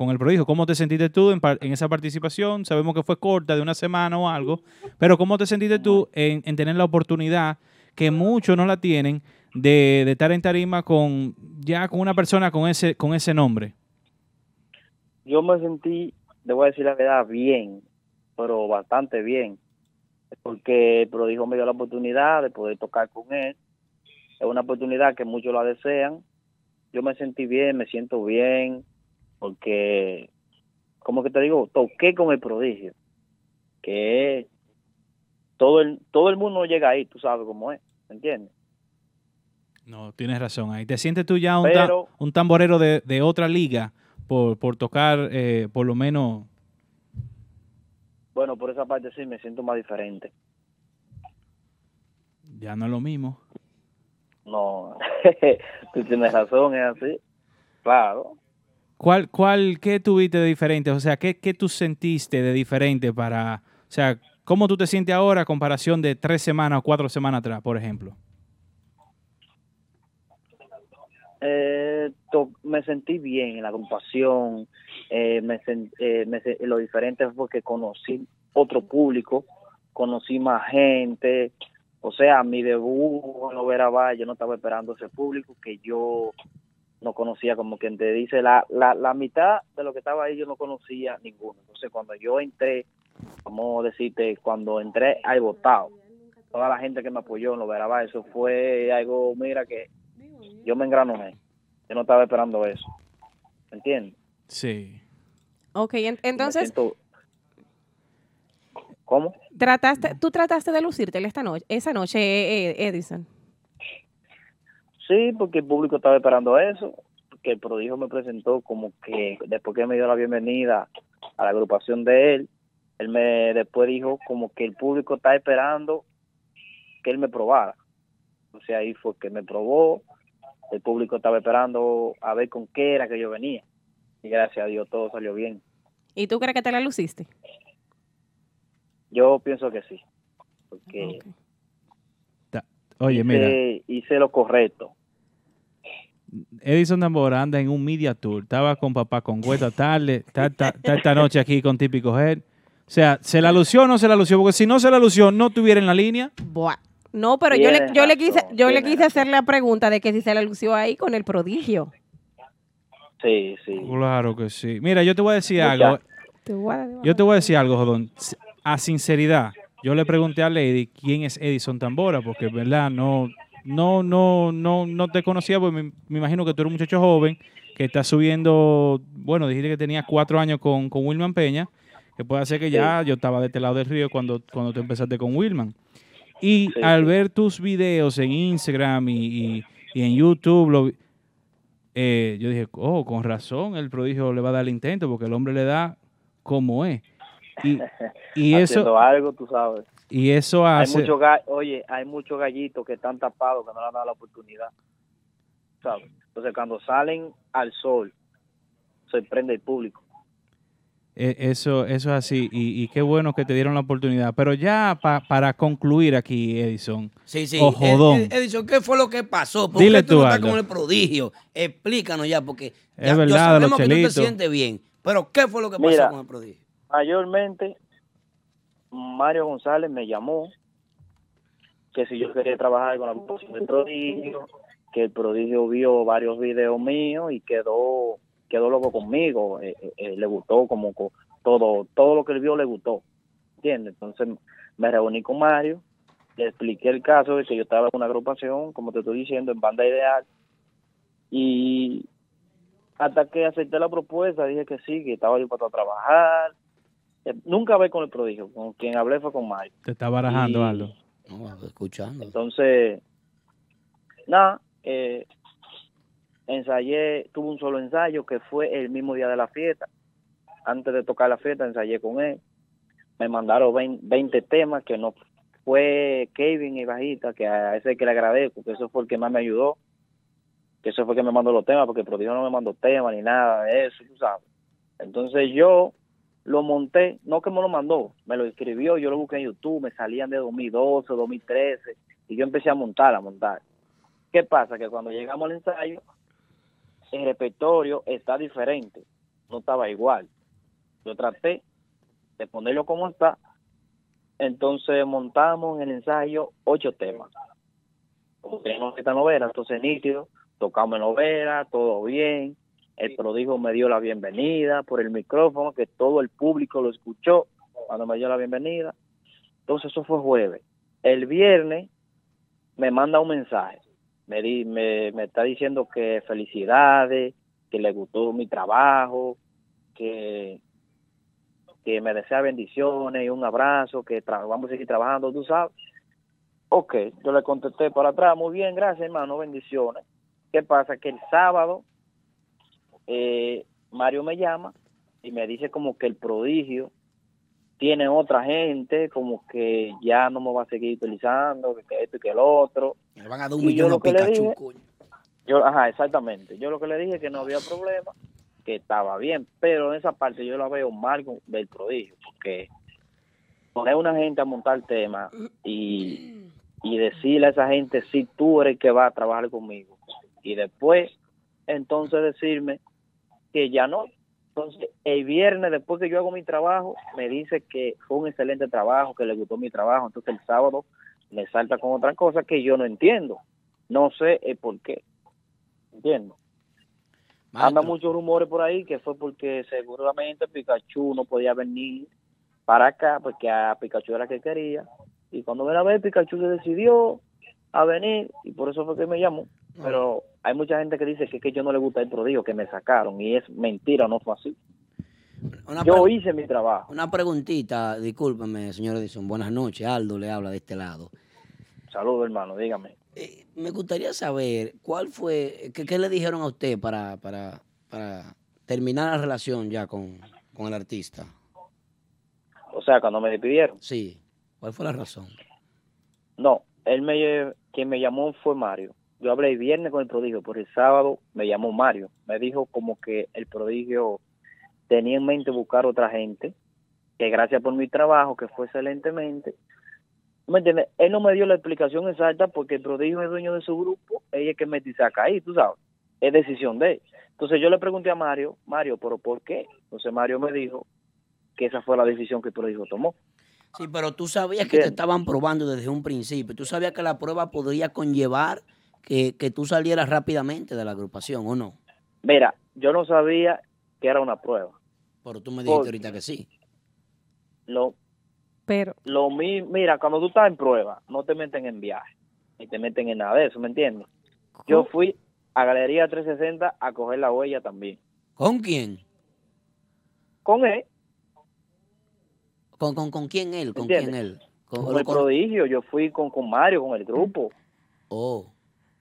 el prodigio. ¿Cómo te sentiste tú en, en esa participación? Sabemos que fue corta, de una semana o algo, pero ¿cómo te sentiste tú en, en tener la oportunidad, que muchos no la tienen, de, estar en tarima con ya con una persona con ese, con ese nombre? yo me sentí, le voy a decir la verdad, bien, pero bastante bien, porque el prodijo me dio la oportunidad de poder tocar con él. Es una oportunidad que muchos la desean. Yo me sentí bien, me siento bien, porque, como que te digo, toqué con el prodigio, que todo el, todo el mundo llega ahí, tú sabes cómo es, ¿me entiendes? No, tienes razón. Ahí te sientes tú ya un, ta- un tamborero de, de otra liga por, por tocar eh, por lo menos. Bueno, por esa parte sí me siento más diferente. Ya no es lo mismo. No, tú tienes razón, es así. Claro. ¿Cuál, cuál, qué tuviste de diferente? O sea, ¿qué, qué tú sentiste de diferente para, o sea, cómo tú te sientes ahora a comparación de tres semanas o cuatro semanas atrás, por ejemplo? Eh, to- me sentí bien en la agrupación. Eh, me eh, me lo diferente fue porque conocí otro público, conocí más gente. O sea, mi debut en Lovera Valle, yo no estaba esperando ese público que yo no conocía, como quien te dice, la, la, la mitad de lo que estaba ahí yo no conocía ninguno. Entonces, cuando yo entré, vamos a decirte, cuando entré al votado, toda la gente que me apoyó en Lovera Valle, eso fue algo, mira, que yo me engranoné. Yo no estaba esperando eso. ¿Me entiendes? Sí. Ok, entonces, siento- ¿Cómo? trataste, tú trataste de lucirte esta noche, esa noche, eh, eh, Edison. Sí, porque el público estaba esperando eso. Que el prodigio me presentó como que después que me dio la bienvenida a la agrupación de él, él me después dijo como que el público está esperando que él me probara. O sea, ahí fue que me probó. El público estaba esperando a ver con qué era que yo venía. Y gracias a Dios todo salió bien. ¿Y tú crees que te la luciste? Yo pienso que sí. Porque Oye, mira, hice, hice lo correcto. Edison Tambora anda en un media tour. Estaba con papá con Güeta tarde, está, esta noche aquí con Típico Head. O sea, ¿se la lució o no se la lució? Porque si no se la lució, no estuviera en la línea. Buah. No, pero yo le, yo le quise, yo le quise hacer la pregunta de que si se la lució ahí con el prodigio. Sí, sí. Claro que sí. Mira, yo te voy a decir Mucha- algo. Te voy a- Yo te voy a decir algo, Jodón. A sinceridad, yo le pregunté a Lady quién es Edison Tambora, porque, ¿verdad? No, no, no, no, no te conocía, porque me, me imagino que tú eres un muchacho joven que está subiendo, bueno, dijiste que tenía cuatro años con, con Wilman Peña, que puede ser que ya yo estaba de este lado del río cuando, cuando tú empezaste con Wilman. Y Sí, al ver tus videos en Instagram y, y- y en YouTube, lo eh, yo dije, oh, con razón, el prodigio le va a dar el intento, porque el hombre le da como es. Y, y eso, Haciendo algo, tú sabes. y eso Hay hace... ga- oye, hay muchos gallitos que están tapados que no le han dado la oportunidad. ¿Sabes? Entonces, cuando salen al sol, sorprende el público. E- Eso, eso es así, y, y qué bueno que te dieron la oportunidad. Pero ya pa- para concluir aquí, Edison, Sí, sí. o Jodón, Edison, ¿qué fue lo que pasó? ¿Por Dile qué tú, tú, no estás con el prodigio? Explícanos ya, porque Es ya, yo verdad, sabemos los que tú te sientes bien. Pero ¿qué fue lo que pasó Mira. con el prodigio? Mayormente, Mario González me llamó que si yo quería trabajar con la agrupación del prodigio, que el prodigio vio varios videos míos y quedó quedó loco conmigo, eh, eh, eh, le gustó como co- todo todo lo que él vio le gustó, ¿entiendes? Entonces me reuní con Mario, le expliqué el caso de que yo estaba en una agrupación, como te estoy diciendo, en banda ideal, y hasta que acepté la propuesta, dije que sí, que estaba yo para trabajar. Eh, Nunca hablé con el prodigio, con quien hablé fue con Mario. te está barajando, Y- Aldo. No, escuchando. Entonces, nada, eh, ensayé, tuve un solo ensayo que fue el mismo día de la fiesta. Antes de tocar la fiesta, ensayé con él. Me mandaron 20, 20 temas que no fue Kevin y Bajita, que a ese que le agradezco, que eso fue el que más me ayudó. Que eso fue el que me mandó los temas, porque el prodigio no me mandó temas ni nada de eso, tú sabes. Entonces yo lo monté, no que me lo mandó, me lo escribió, yo lo busqué en YouTube, me salían de 2012, 2013, y yo empecé a montar, a montar. ¿Qué pasa? Que cuando llegamos al ensayo, el repertorio está diferente, no estaba igual. Yo traté de ponerlo como está, entonces montamos en el ensayo ocho temas. Como tenemos esta novela, entonces nítido, tocamos novela, todo bien, el prodigio me dio la bienvenida por el micrófono, que todo el público lo escuchó cuando me dio la bienvenida. Entonces eso fue jueves. El viernes me manda un mensaje, me, me, me está diciendo que felicidades, que le gustó mi trabajo, que, me desea bendiciones y un abrazo, que vamos a seguir trabajando, tú sabes. Ok, yo le contesté por atrás, muy bien, gracias hermano, bendiciones. ¿Qué pasa? Que el sábado eh, Mario me llama y me dice como que el prodigio tiene otra gente, como que ya no me va a seguir utilizando, que, esto y que el otro. Le van a dar un Y yo millón lo que le dije- coño. Yo, ajá, exactamente. Yo lo que le dije que no había problema, que estaba bien, pero en esa parte yo la veo mal con- del prodigio, porque poner a una gente a montar temas y, y decirle a esa gente si tú eres el que va a trabajar conmigo y después entonces decirme que ya no. Entonces el viernes después que yo hago mi trabajo me dice que fue un excelente trabajo, que le gustó mi trabajo, entonces el sábado me salta con otra cosa que yo no entiendo. No sé el por qué. Entiendo. Anda muchos rumores por ahí que fue porque seguramente Pikachu no podía venir para acá porque a Pikachu era que quería y cuando ven a ver Pikachu se decidió a venir y por eso fue que me llamó pero hay mucha gente que dice que, que yo no le gusta el prodigio que me sacaron y es mentira no fue así una, yo hice mi trabajo una preguntita, discúlpeme, señor Edison. Buenas noches. Aldo le habla de este lado. saludos hermano dígame Eh, me gustaría saber cuál fue, qué, qué le dijeron a usted para, para, para terminar la relación ya con, con el artista. o sea cuando me despidieron Sí, ¿cuál fue la razón? no él me quien me llamó fue Mario yo hablé el viernes con el prodigio por el sábado me llamó Mario me dijo como que el prodigio tenía en mente buscar otra gente, que gracias por mi trabajo, que fue excelentemente. ¿Tú ¿Me entiendes? Él no me dio la explicación exacta porque el prodigio es dueño de su grupo, ella es que me saca ahí, tú sabes. Es decisión de él. Entonces yo le pregunté a Mario, Mario, ¿pero por qué? Entonces Mario me dijo que esa fue la decisión que el prodigio tomó. Sí, pero tú sabías que te estaban probando desde un principio. Tú sabías que la prueba podría conllevar que, que tú salieras rápidamente de la agrupación, ¿o no? Mira, yo no sabía que era una prueba. Pero tú me dijiste Por- ahorita que sí. Lo, Pero, lo mi- mira, cuando tú estás en prueba, no te meten en viaje, ni te meten en nada de eso, ¿me entiendes? Yo fui a Galería 360 a coger la huella también. ¿Con quién? Con él, ¿Con, con, con quién él? ¿Con ¿Entiendes? quién él? Con, con el con- prodigio, yo fui con, con Mario, con el grupo. Oh.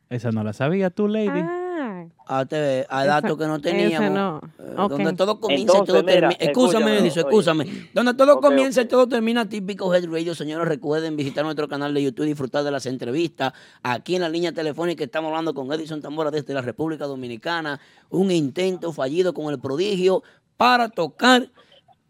Esa no la sabía tú, lady. Ah, A, te- a Esa- datos que no esa teníamos. no. eh, Ok. Donde todo comienza y todo termina. Escúchame, oye. escúchame. Donde todo Ok, comienza y todo termina, típico Head Radio. Señores, recuerden visitar nuestro canal de YouTube y disfrutar de las entrevistas. Aquí en la línea telefónica estamos hablando con Edison Tambora desde la República Dominicana. Un intento fallido con el prodigio para tocar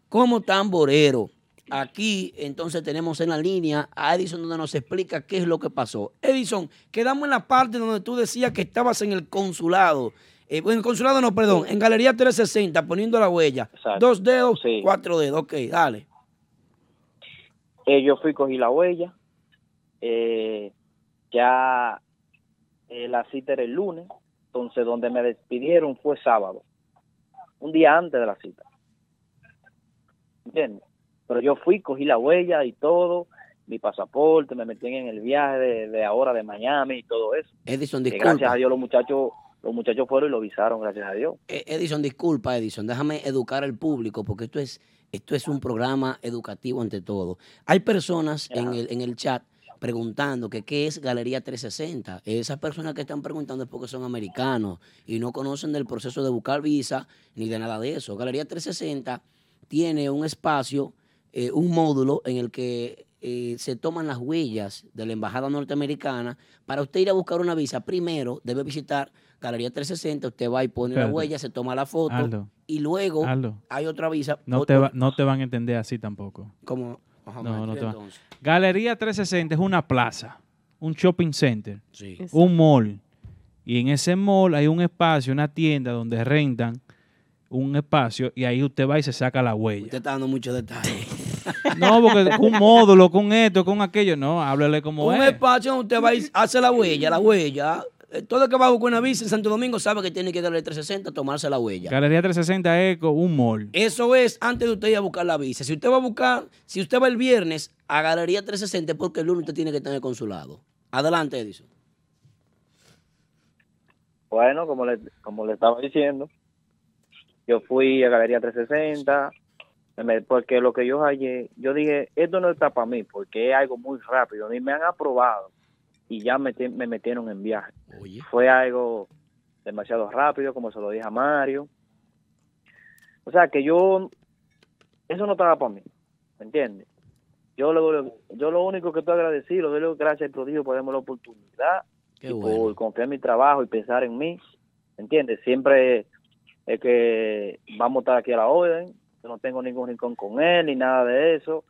como tamborero. Aquí entonces tenemos en la línea a Edison donde nos explica qué es lo que pasó. Edison, quedamos en la parte donde tú decías que estabas en el consulado. Eh, en el consulado no, perdón, en Galería 360 poniendo la huella. Exacto. Dos dedos, Sí. cuatro dedos. Ok, dale. Eh, yo fui, cogí la huella. eh, ya eh, la cita era el lunes. Entonces, donde me despidieron fue sábado. Un día antes de la cita. ¿Entiendes? Pero yo fui, cogí la huella y todo. Mi pasaporte, me metí en el viaje de, de ahora de Miami y todo eso. Edison, Que gracias a disculpa. Dios los muchachos, los muchachos fueron y lo avisaron, gracias a Dios. Eh, Edison, disculpa, Edison. Déjame educar al público porque esto es, esto es un programa educativo ante todo. Hay personas en el, en el chat preguntando que qué es Galería 360. Esas personas que están preguntando es porque son americanos y no conocen del proceso de buscar visa ni de nada de eso. Galería 360 tiene un espacio, eh, un módulo en el que eh, se toman las huellas de la embajada norteamericana. Para usted ir a buscar una visa, primero debe visitar Galería 360. Usted va y pone la huella, se toma la foto Aldo, y luego Aldo, hay otra visa. no te, va- no te van a entender así tampoco. como, No, no te. Galería 360 es una plaza, un shopping center, Sí. Un mall. Y en ese mall hay un espacio, una tienda donde rentan un espacio y ahí usted va y se saca la huella. Usted está dando muchos detalles. No, porque con un módulo, con esto, con aquello, no, háblale como un es. espacio donde usted va y hace la huella, la huella. Eh, Todo el que va a buscar una visa en Santo Domingo sabe que tiene que darle 360 tomarse la huella. Galería 360 es un mall. Eso es antes de usted ir a buscar la visa. Si usted va a buscar, si usted va el viernes a Galería 360 es porque el lunes usted tiene que estar en el consulado. Adelante, Edison. Bueno, como le, como le estaba diciendo, yo fui a Galería 360, me- porque lo que yo hallé, yo dije, esto no está para mí, porque es algo muy rápido, ni me han aprobado y ya me, me metieron en viaje. Oye. Fue algo demasiado rápido, como se lo dije a Mario. O sea, que yo, eso no estaba para mí. ¿me entiendes? Yo lo, yo lo único que estoy agradecido, doy las gracias al prodigio por darme la oportunidad Qué y bueno. por confiar en mi trabajo y pensar en mí, ¿me entiendes? Siempre es que vamos a estar aquí a la orden, yo no tengo ningún rincón con él ni nada de eso.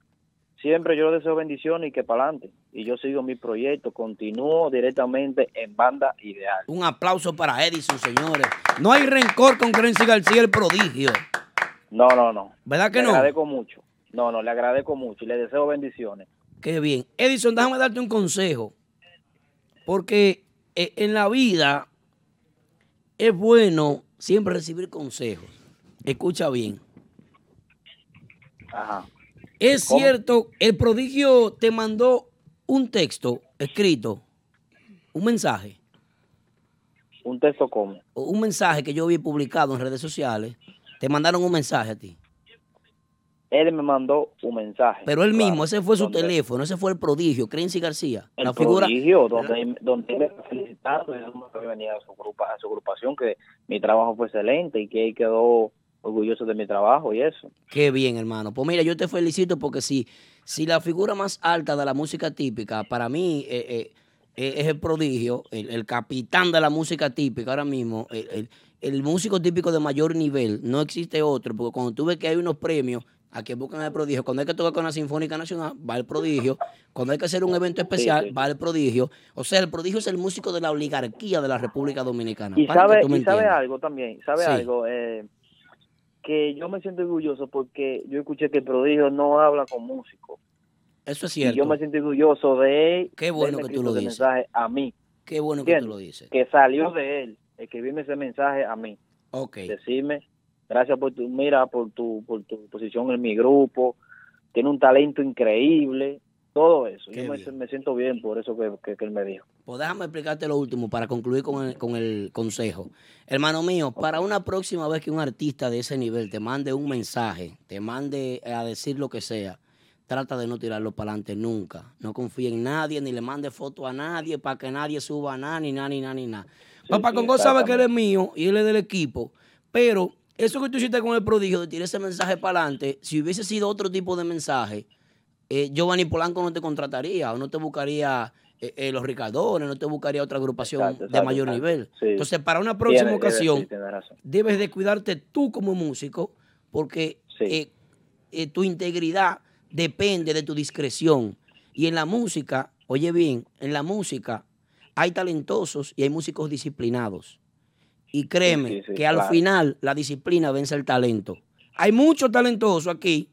Siempre yo deseo bendiciones y que para adelante. Y yo sigo mi proyecto, continúo directamente en Banda Ideal. Un aplauso para Edison, señores. No hay rencor con Crency García, el prodigio. No, no, no. ¿Verdad que le no? agradezco mucho. No, no, le agradezco mucho y le deseo bendiciones. Qué bien. Edison, déjame darte un consejo. Porque eh, en la vida es bueno siempre recibir consejos. Escucha bien. Ajá. Es ¿Cómo? cierto, el prodigio te mandó un texto escrito, un mensaje, Un texto como. o un mensaje que yo vi publicado en redes sociales. Te mandaron un mensaje a ti. Él me mandó un mensaje. Pero él claro, mismo, ese fue su donde- teléfono, ese fue el prodigio, Crency García. El la figura. prodigio, donde, donde él me felicitando y diciendo que venía a su, grupa, a su agrupación, que mi trabajo fue excelente y que él quedó orgulloso de mi trabajo y eso. Qué bien, hermano. Pues mira, yo te felicito porque si, si la figura más alta de la música típica, para mí eh, eh, eh, es el prodigio, el, el capitán de la música típica ahora mismo, el, el- el músico típico de mayor nivel, no existe otro, porque cuando tú ves que hay unos premios, a que buscan el prodigio, cuando hay que tocar con la Sinfónica Nacional, va el prodigio, cuando hay que hacer un evento especial, sí. va el prodigio. O sea, el prodigio es el músico de la oligarquía de la República Dominicana. Y sabe, y sabe algo también, sabe Sí. algo, eh, que yo me siento orgulloso porque yo escuché que el prodigio no habla con músicos. Eso es Y cierto. yo me siento orgulloso de él. Qué bueno que tú lo dices. mensaje a mí. Qué bueno que tú lo dices. Que salió de él, escribirme ese mensaje a mí. Ok. decirme gracias por tu mira por tu por tu posición en mi grupo tiene un talento increíble todo eso Qué yo me, siento bien por eso que, que- que él me dijo Pues déjame explicarte lo último para concluir con el, con el consejo. Hermano mío, para una próxima vez que un artista de ese nivel te mande un mensaje, te mande a decir lo que sea, trata de no tirarlo para adelante nunca. No confíe en nadie, ni le mande foto a nadie para que nadie suba nada, ni nada, ni nada, ni nada. Papá sí, Congo sabe que él es mío y él es del equipo, pero eso que tú hiciste con el prodigio de tirar ese mensaje para adelante, si hubiese sido otro tipo de mensaje, eh, Giovanni Polanco no te contrataría o no te buscaría eh, eh, los Ricardones, no te buscaría otra agrupación Exacto, de mayor exacto. nivel. Sí. Entonces, para una próxima Tiene- ocasión, sí, debes de cuidarte tú como músico, porque Sí. eh, tu integridad depende de tu discreción. Y en la música, oye bien, en la música hay talentosos y hay músicos disciplinados. Y créeme que al final la disciplina vence el talento. Hay muchos talentosos aquí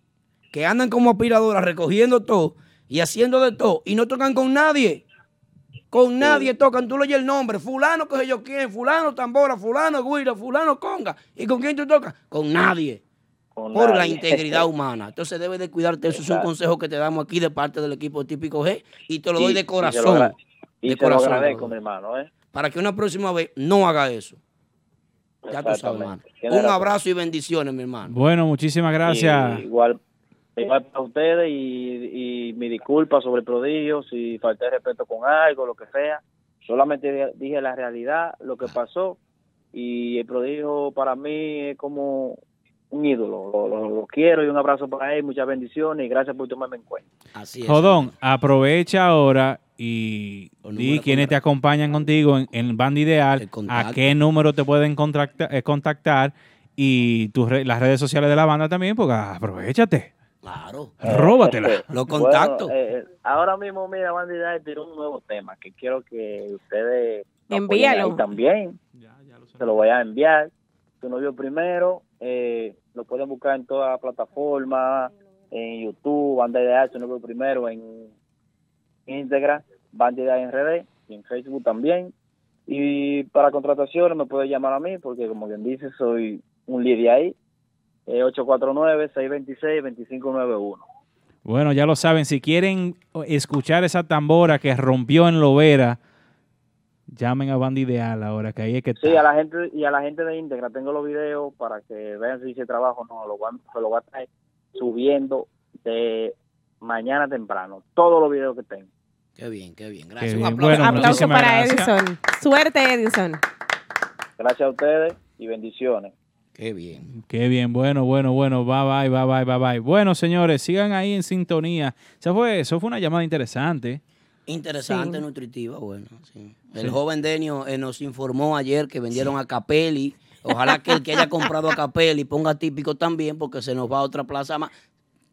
que andan como aspiradoras recogiendo todo y haciendo de todo y no tocan con nadie. Con nadie tocan, tú le oyes el nombre, fulano que sé yo quién, fulano tambora, fulano guira, fulano conga. ¿Y con quién tú tocas? Con nadie. Con Por la integridad humana. Entonces debes de cuidarte. Eso es un consejo que te damos aquí de parte del equipo típico G y te lo doy de lo corazón. y de lo corazón, agradezco brother. mi hermano ¿eh? Para que una próxima vez no haga eso. Ya tú sabes, hermano. Un abrazo y bendiciones, mi hermano. Bueno, muchísimas gracias. Y igual igual para ustedes y, y mi disculpa sobre el prodigio si falté de respeto con algo lo que sea. Solamente di- dije la realidad lo que pasó y el prodigio para mí es como un ídolo. Lo, lo- lo quiero y un abrazo para él muchas bendiciones y gracias por tomarme en cuenta. Así es. Jodón, aprovecha ahora y di quiénes te acompañan contigo en, en Banda Ideal, a qué número te pueden contacta- eh, contactar y tus re- las redes sociales de la banda también, porque aprovechate, Claro. róbatela. Los contactos. Bueno, eh, eh, ahora mismo mira Bandida tiró un nuevo tema que quiero que ustedes lo apoyen Envíalo. ahí también se lo voy a enviar. Tu novio primero, eh, lo pueden buscar en todas las plataformas, en YouTube, Banda Ideal, tu novio primero, en Instagram, Banda Ideal en RD, y en Facebook también. Y para contrataciones me puede llamar a mí, porque como bien dice, soy un líder ahí, eh, 849-626-2591. Bueno, ya lo saben, si quieren escuchar esa tambora que rompió en Lovera, llamen a Banda Ideal ahora, que ahí es que está. Sí, a la gente y a la gente de Integra tengo los videos para que vean si hice trabajo o no, lo se lo voy a estar subiendo de mañana temprano, todos los videos que tengo. Qué bien, qué bien. Gracias. Qué Un aplauso. Bueno, Aplauso muchísimas para gracias. Edison. Suerte, Edison. Gracias a ustedes y bendiciones. Qué bien. Qué bien, bueno, bueno, bueno, bye bye, bye bye, bye bye. Bueno, señores, sigan ahí en sintonía. Eso fue, eso fue una llamada interesante. Interesante, Sí. nutritiva, bueno. sí. El Sí. joven Denio eh, nos informó ayer que vendieron a Capelli. Ojalá que el que haya comprado a Capelli ponga típico también, porque se nos va a otra plaza más.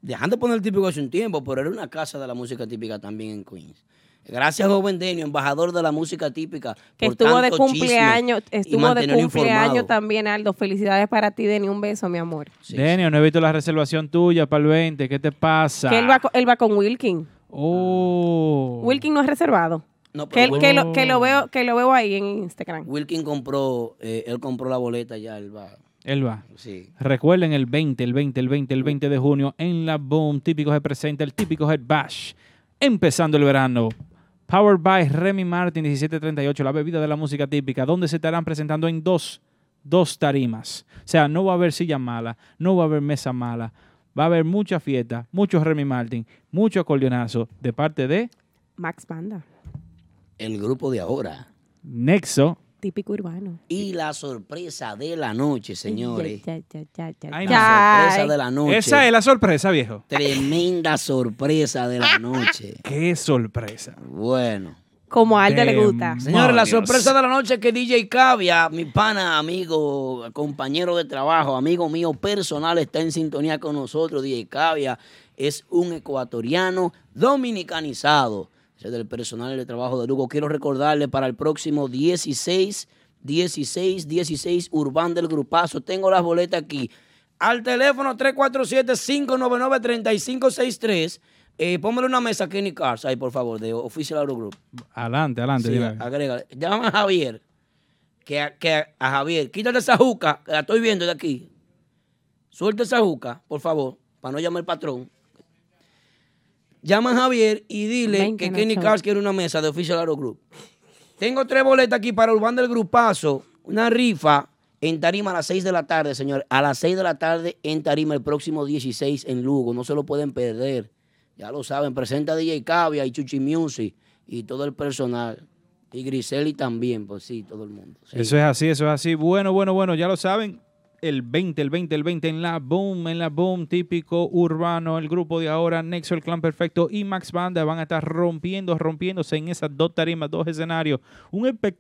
Dejando de poner el típico hace un tiempo, pero era una casa de la música típica también en Queens. Gracias, joven Denio, embajador de la música típica. Que por estuvo de tanto cumpleaños, estuvo de cumpleaños informado. también, Aldo. Felicidades para ti, Denny. Un beso, mi amor. Sí, Denio, no he visto la reservación tuya para el 20. ¿Qué te pasa? Que él va, él va con Wilkin. Oh. Wilkin no es reservado. No, Que, él- que, lo, que, lo veo, que lo veo ahí en Instagram. Wilkin compró, eh, él compró la boleta ya, él va. Él va. Sí. Recuerden el 20, el 20, el 20, el 20 de junio en la Boom. Típico se presenta el típico Head Bash. Empezando el verano. Powered by Remy Martin 1738, la bebida de la música típica, donde se estarán presentando en dos, dos tarimas. O sea, no va a haber silla mala, no va a haber mesa mala. Va a haber mucha fiesta, mucho Remy Martin, mucho acordeonazo de parte de Max Banda. El grupo de ahora. Nexo. Típico urbano. Y la sorpresa de la noche, señores. Ya, ya, ya, ya, Ay, ya. La sorpresa de la noche. Esa es la sorpresa, viejo. Tremenda sorpresa de la noche. Qué sorpresa. Bueno. Como a Aldo le gusta. Señores, la sorpresa de la noche es que DJ Cavia, mi pana, amigo, compañero de trabajo, amigo mío personal, está en sintonía con nosotros. DJ Cavia es un ecuatoriano dominicanizado. Del personal de trabajo de Lugo. Quiero recordarle para el próximo 16, 16, 16, Urbán del Grupazo. Tengo las boletas aquí. Al teléfono 347-599-3563. Eh, póngale una mesa a Kenny Cars ahí, por favor, de Official Auto Group. Adelante, adelante. Sí, agrégale. Llama a Javier. Que, a- que a, a Javier, quítate esa juca, que la estoy viendo de aquí. Suelta esa juca, por favor, para no llamar al patrón. Llama a Javier y dile que Kenny. Cars quiere una mesa de Official Aero Group. Tengo tres boletas aquí para Urbán del Grupazo, una rifa en Tarima a las 6 de la tarde, señor. A las 6 de la tarde en Tarima el próximo 16 en Lugo. No se lo pueden perder. Ya lo saben, presenta DJ Cavia y Chuchi Music y todo el personal. Y Griseli también, pues sí, todo el mundo. Sí. Eso es así, eso es así. Bueno, bueno, bueno, ya lo saben. El 20, el 20, el 20 en la Boom, en la Boom, típico urbano, el grupo de ahora, Nexo, el Clan Perfecto y Max Banda van a estar rompiendo, rompiéndose en esas dos tarimas, dos escenarios. Un espe-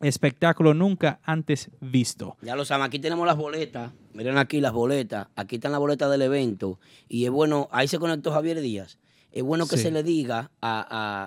espectáculo nunca antes visto. Ya lo saben, aquí tenemos las boletas. Miren aquí las boletas. Aquí están las boletas del evento. Y es bueno, ahí se conectó Javier Díaz. Es bueno que Sí. se le diga a,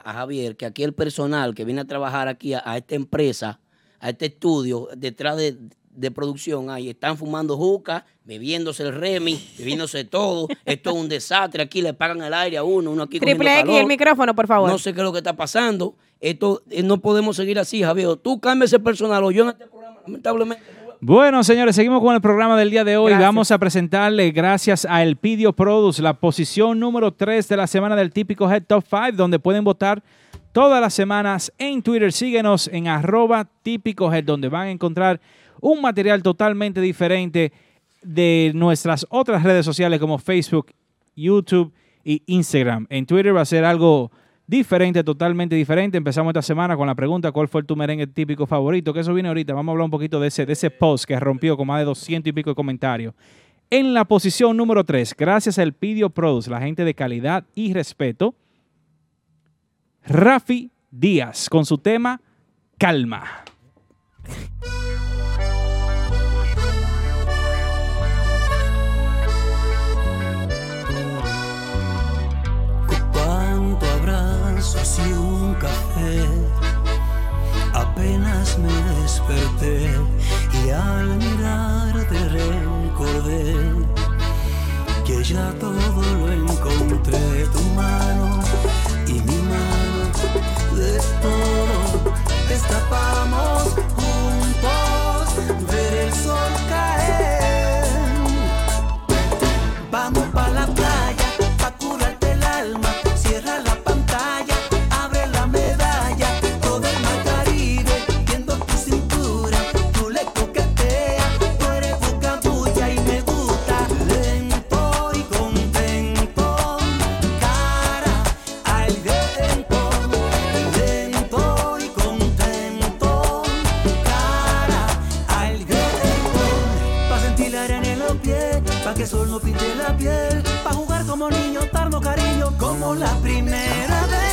a- a Javier que aquí el personal que viene a trabajar aquí a, a esta empresa, a este estudio, detrás de, de producción, ahí están fumando juca, bebiéndose el remi, bebiéndose todo. Esto es un desastre. Aquí le pagan el aire a uno, uno aquí Triple X, el micrófono, por favor. No sé qué es lo que está pasando. Esto eh, no podemos seguir así, Javier. Tú cambia ese personal o yo en este programa, lamentablemente. Bueno, señores, seguimos con el programa del día de hoy. Gracias. Vamos a presentarle, gracias a Elpidio Produce, la posición número 3 de la semana del típico Head Top 5, donde pueden votar todas las semanas en Twitter. Síguenos en arroba típico Head, donde van a encontrar un material totalmente diferente de nuestras otras redes sociales como Facebook, YouTube y Instagram. En Twitter va a ser algo diferente, totalmente diferente. Empezamos esta semana con la pregunta, ¿cuál fue tu merengue típico favorito? Que eso viene ahorita. Vamos a hablar un poquito de ese, de ese post que rompió con más de 200 y pico de comentarios. En la posición número 3, gracias al Pidio Produce, la gente de calidad y respeto, Rafi Díaz con su tema Calma. Me desperté y al mirarte recordé que ya todo lo encontré. Tu mano Oh, la primera vez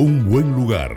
un buen lugar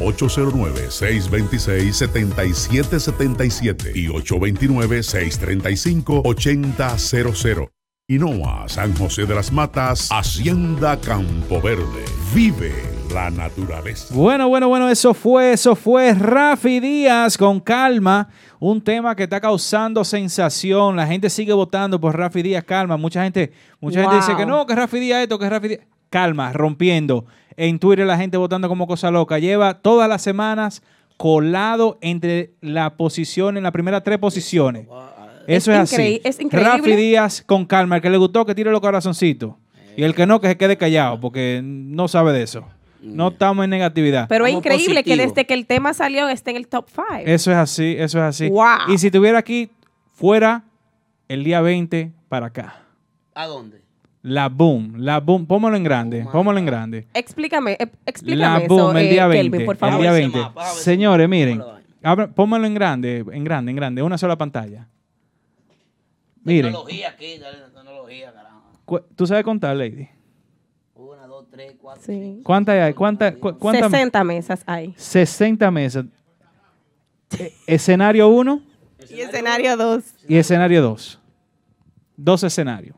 809-626-7777 y 829-635-8000. Inoa, San José de las Matas, Hacienda Campo Verde. Vive la naturaleza. Bueno, bueno, bueno, eso fue, eso fue Rafi Díaz con calma. Un tema que está causando sensación. La gente sigue votando por Rafi Díaz, calma. Mucha gente, mucha gente dice que no, que Rafi Díaz esto, que Rafi Díaz. Calma, rompiendo. En Twitter la gente votando como cosa loca. Lleva todas las semanas colado entre la posición, en las primeras tres posiciones. Eso es, Es así. es increíble. Rafi Díaz con calma. El que le gustó, que tire los corazoncitos. Y el que no, que se quede callado, porque no sabe de eso. No estamos en negatividad. Pero es increíble que desde que el tema salió esté en el top 5. Eso es así, eso es así. Wow. Y si estuviera aquí, fuera el día 20 para acá. ¿A dónde? La boom, la boom. Póngalo en grande, póngalo en grande. Explícame, eh, La explícame boom, eso, el eh, día 20. Kelvin, por el favor. día Ese 20. mapa, a ver si- Señores, miren, abra- pónganlo en grande, en grande, en grande, una sola pantalla. Miren, Tecnología aquí, dale, tecnología, carajo. cu- ¿tú sabes contar, Lady? Una, dos, tres, cuatro, Sí. cinco. ¿Cuántas hay? ¿Cuántas? cu- cuántas? 60 mesas hay. 60 mesas. E- escenario 1 Y escenario 2. y escenario 2. Dos escenarios.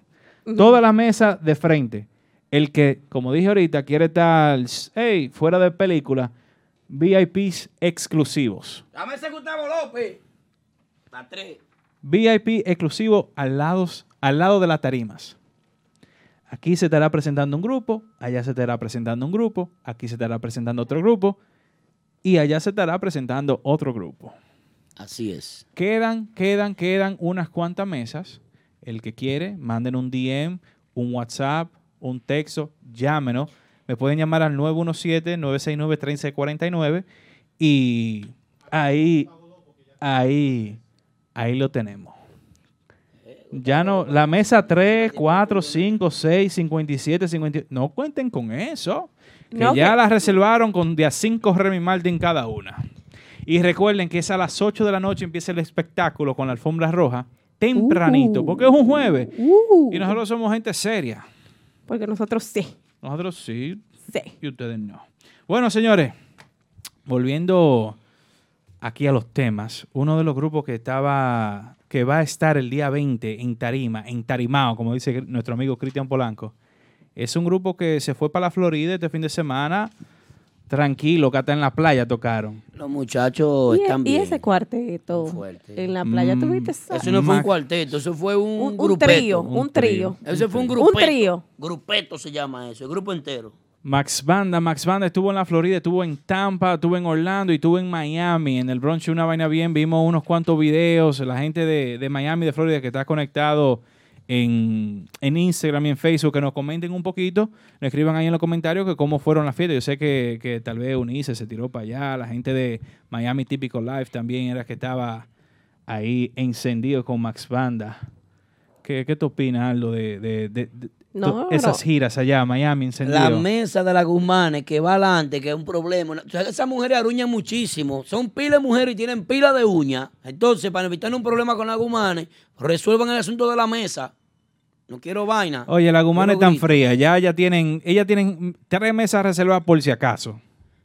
Toda la mesa de frente. El que, como dije ahorita, quiere estar hey, fuera de película, VIPs exclusivos. Dame ese Gustavo López. A tres. VIP exclusivo al lado, al lado de las tarimas. Aquí se estará presentando un grupo, allá se estará presentando un grupo, aquí se estará presentando otro grupo y allá se estará presentando otro grupo. Así es. Quedan, quedan, quedan unas cuantas mesas. El que quiere, manden un DM, un WhatsApp, un texto, llámenos. Me pueden llamar al 917-969-3649 y ahí, ahí, ahí lo tenemos. Ya no, la mesa 3, 4, 5, 6, 57, 58. No cuenten con eso. Que No, ya que- la reservaron con de a 5 Remy Martin cada una. Y recuerden que es a las 8 de la noche empieza el espectáculo con la alfombra roja. Tempranito, porque es un jueves. Uh, Y nosotros somos gente seria. porque nosotros sí. Nosotros sí, Sí. y ustedes no. Bueno, señores, volviendo aquí a los temas, uno de los grupos que estaba, que va a estar el día 20 en Tarima, en Tarimao, como dice nuestro amigo Cristian Polanco, es un grupo que se fue para la Florida este fin de semana, tranquilo, que hasta en la playa tocaron. Los muchachos Y, están y bien. ese cuarteto fuerte. en la playa, Mm, ¿tuviste eso? Eso no fue un cuarteto, eso fue un, Un, un trío, Un un trío. Ese fue un Un grupeto. trío. Grupeto se llama eso, el grupo entero. Max Banda, Max Banda estuvo en la Florida, estuvo en Tampa, estuvo en Orlando y estuvo en Miami. En el brunch una vaina bien, vimos unos cuantos videos. La gente de, de Miami, de Florida, que está conectado en, en Instagram y en Facebook, que nos comenten un poquito, nos escriban ahí en los comentarios que cómo fueron las fiestas. Yo sé que, que tal vez Unice se tiró para allá, la gente de Miami Típico Live también era que estaba ahí encendido con Max Banda. ¿Qué, qué te opinas, Aldo, de, de- No, esas giras allá, Miami, encendido? La mesa de la Guzmanes que va adelante, que es un problema. O sea, esas mujeres aruñan muchísimo. Son pila de mujeres y tienen pila de uñas. Entonces, para evitar un problema con las Guzmanes, resuelvan el asunto de la mesa. No quiero vaina. Oye, la gumana es tan fría. Ya, ya tienen, ellas tienen tres mesas reservadas por si acaso.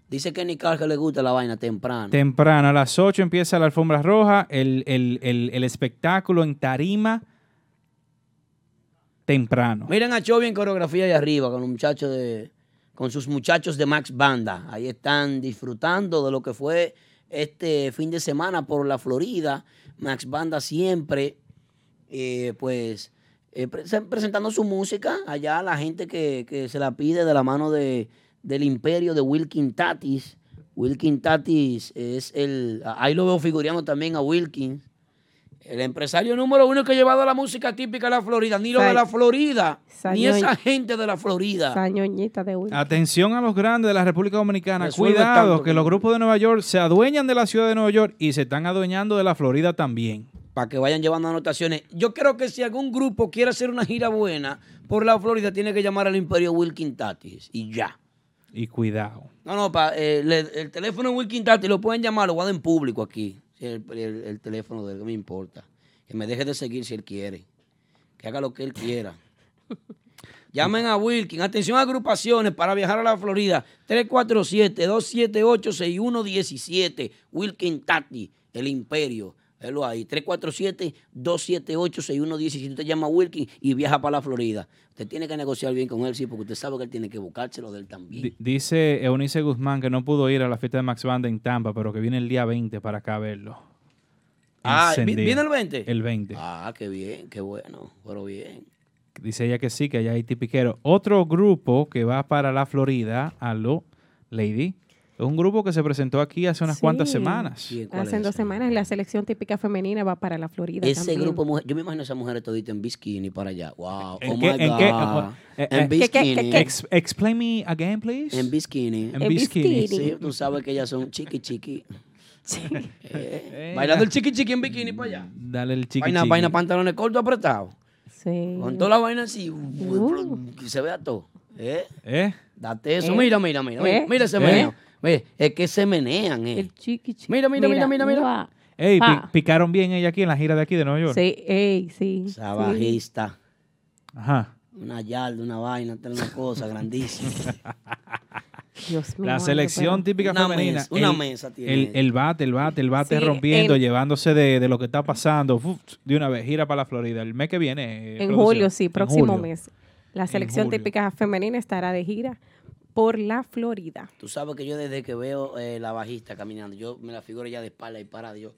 Dice que ni que le gusta la vaina temprano. Temprano, a las 8 empieza la alfombra roja, el, el- el- el espectáculo en tarima temprano. Miren a Chovy en coreografía ahí arriba con los muchachos de, con sus muchachos de Max Banda. Ahí están disfrutando de lo que fue este fin de semana por la Florida. Max Banda siempre, eh, pues, eh, pre- presentando su música allá a la gente que, que se la pide de la mano de, del imperio de Wilkin Tatis. Wilkin Tatis es el, ahí lo veo figureando también a Wilkins. El empresario número uno que ha llevado la música típica de la Florida, ni lo Sa- de la Florida, ni esa gente de la Florida. Esa ñoñita de. Atención a los grandes de la República Dominicana. Resuelve Cuidado, tanto que los grupos de Nueva York se adueñan de la ciudad de Nueva York y se están adueñando de la Florida también. Para que vayan llevando anotaciones. Yo creo que si algún grupo quiere hacer una gira buena por la Florida, tiene que llamar al Imperio Wilkin Tatis y ya. Y cuidado. No, no, pa, eh, le- el teléfono de Wilkin Tatis lo pueden llamar, lo dar en público aquí. El, el- el teléfono de él, no me importa. Que me deje de seguir si él quiere. Que haga lo que él quiera. Llamen a Wilkin. Atención a agrupaciones para viajar a la Florida. 347-278-6117. Wilkin Tati, el imperio. Velo ahí. 347-278-6117. Usted llama a Wilkin y viaja para la Florida. Usted tiene que negociar bien con él, sí, porque usted sabe que él tiene que buscárselo de él también. Di- Dice Eunice Guzmán que no pudo ir a la fiesta de Max Banda en Tampa, pero que viene el día 20 para acá a verlo. Ah, ¿vi- Encendido. ¿viene el 20? El 20. Ah, qué bien, qué bueno, pero bien. Dice ella que sí, que allá hay tipiquero. Otro grupo que va para la Florida, a lo Lady, es un grupo que se presentó aquí hace unas Sí. cuantas semanas. Bien, ¿cuál Hace dos semanas la selección típica femenina va para la Florida Ese también. grupo, de mujer- yo me imagino a esas mujeres toditas en bikini para allá. Wow, ¿En oh qué- my en qué- God. eh, eh, En ¿Qué- qué- qué- bikini. qué? Ex- explain me again, please. En bikini. En En bikini. Sí, tú sabes que ellas son chiqui chiqui. Eh, bailando el chiqui chiqui en bikini para allá. Dale el chiqui Vaina, chiqui. vaina, pantalones cortos apretados. Sí. Con toda la vaina así. Uh. Que se vea todo. ¿Eh? ¿Eh? Date eso. Eh. Mira, mira, mira. Mira, Eh. mira ese Eh. meneo. Mira, es que se menean, eh. El chiqui chiqui. Mira, mira, mira, mira, mira. Ey, pi- picaron bien ella aquí en la gira de aquí de Nueva York. Sí, ey, sí. Esa sí. bajista. Ajá. Una yarda, una vaina, una cosa grandísima. Dios mío. La selección pero- típica Una femenina. mesa, una el, mesa tiene. El, el bate, el bate, el bate Sí, rompiendo, en- llevándose de, de lo que está pasando. Uf, de una vez, gira para la Florida. El mes que viene. eh, En producción. julio, sí, próximo julio. mes. La selección típica femenina estará de gira por la Florida. Tú sabes que yo desde que veo eh, la bajista caminando, yo me la figuro ya de espalda y parada, yo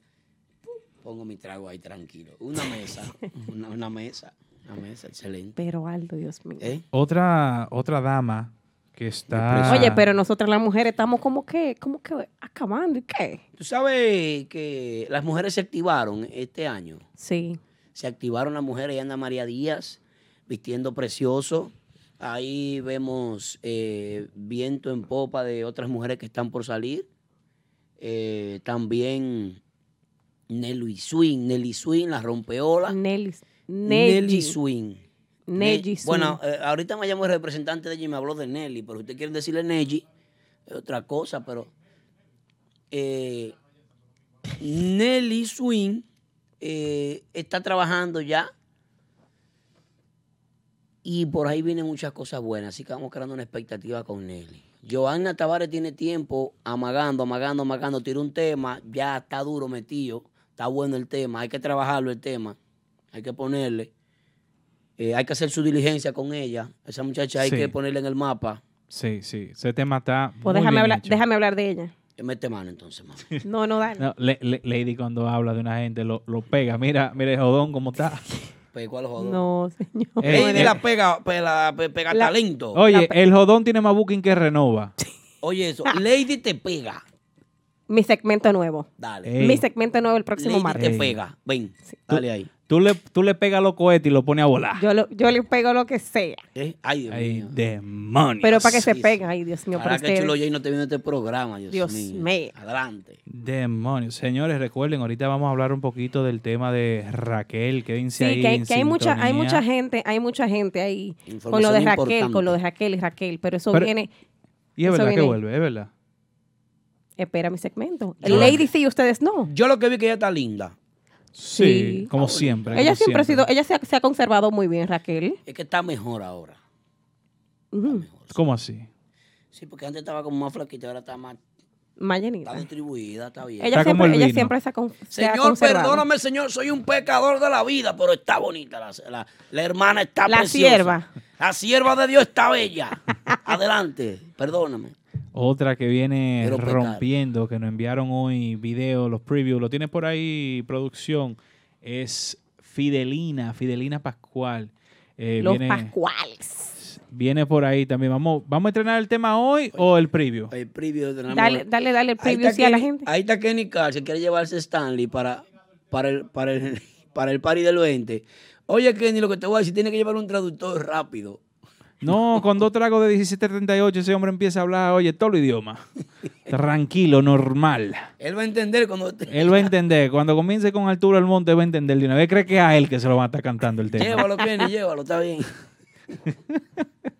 pongo mi trago ahí tranquilo. Una mesa, una, una mesa, una mesa, excelente. Pero Aldo, Dios mío. ¿Eh? Otra, otra dama que está. Oye, pero nosotras las mujeres estamos como que, como que acabando, ¿y qué? Tú sabes que las mujeres se activaron este año. Sí. Se activaron las mujeres y anda María Díaz vistiendo precioso. Ahí vemos eh, viento en popa de otras mujeres que están por salir. Eh, también Nelly Swing, Nelly Swing, la rompeola. Nelly. Nelly Nelly. Swing. Nelly Ne- Swing. Bueno, eh, ahorita me llamó el representante de ella y me habló de Nelly, pero usted quiere decirle Nelly, es otra cosa, pero Nelly Swing está trabajando ya y por ahí vienen muchas cosas buenas, así que vamos creando una expectativa con Nelly. Joanna Tavares tiene tiempo amagando, amagando, amagando, tiró un tema, ya está duro metido, está bueno el tema, hay que trabajarlo el tema, hay que ponerle. Eh, hay que hacer su diligencia con ella. Esa muchacha hay Sí. que ponerla en el mapa. Sí, sí. Ese tema está. Pues muy déjame bien hablar, hecho. déjame hablar de ella. Mete mano entonces, mamá. No, no, dale. No, Le- Le- Lady cuando habla de una gente lo, lo pega. Mira, mira el jodón cómo está. Pegó al jodón. No, señor. Lady la pega, pega, pega La- talento. Oye, el jodón tiene más booking que renova. Oye, eso. Lady te pega. Mi segmento nuevo. Dale. Ey. Mi segmento nuevo el próximo Lady martes. te pega. Ven, Sí. dale ahí. Tú le, tú le pegas los cohetes y lo pones a volar. Yo, lo- yo le pego lo que sea. ¿Eh? Ay, Dios Ay, mío. demonios. Pero para que se peguen. Ay, Dios mío, para que Chulo. Jay no te viene este programa, Dios, Dios mío. mío. Adelante. Demonios. Señores, recuerden, ahorita vamos a hablar un poquito del tema de Raquel. Quédense Sí, ahí. que, hay- en que hay mucha, hay mucha gente, hay mucha gente ahí con lo de Raquel, importante. con lo de Raquel y Raquel, pero eso Pero- viene, Y es eso verdad que vuelve, es verdad. espera mi segmento. Yo- El Lady sí, ustedes no. Yo lo que vi que ella está linda. Sí, Sí. como siempre. Ella como siempre ha sido, ella se ha, se ha conservado muy bien, Raquel. Es que está mejor ahora. Ujú. ¿Cómo así? Sí, porque antes estaba como más flaquita, ahora está más Más Está distribuida, está bien. Ella Está siempre, el ella siempre se se Señor, perdóname, señor, soy un pecador de la vida, pero está bonita la, la- la hermana está La preciosa. sierva. La sierva de Dios está bella. Adelante, perdóname. Otra que viene Quiero pecar. rompiendo, que nos enviaron hoy video, los previews, lo tiene por ahí producción, es Fidelina, Fidelina Pascual. Eh, Los viene, Pascuales. viene por ahí también. Vamos, ¿Vamos a entrenar el tema hoy o el preview? El preview tenemos- Dale, dale, dale el preview a la gente. Ahí está Kenny Carr, se quiere llevarse Stanley para, para, el, para, el, para el party del 20. Oye, Kenny, lo que te voy a decir, tiene que llevar un traductor rápido. No, con dos tragos de 1738 ese hombre empieza a hablar, oye, todo el idioma. Tranquilo, normal. Él va a entender cuando... Él va a entender. Cuando comience con Arturo Almonte va a entender de una vez. Cree que es a él que se lo va a estar cantando el tema. Llévalo, Kenny, llévalo, está bien.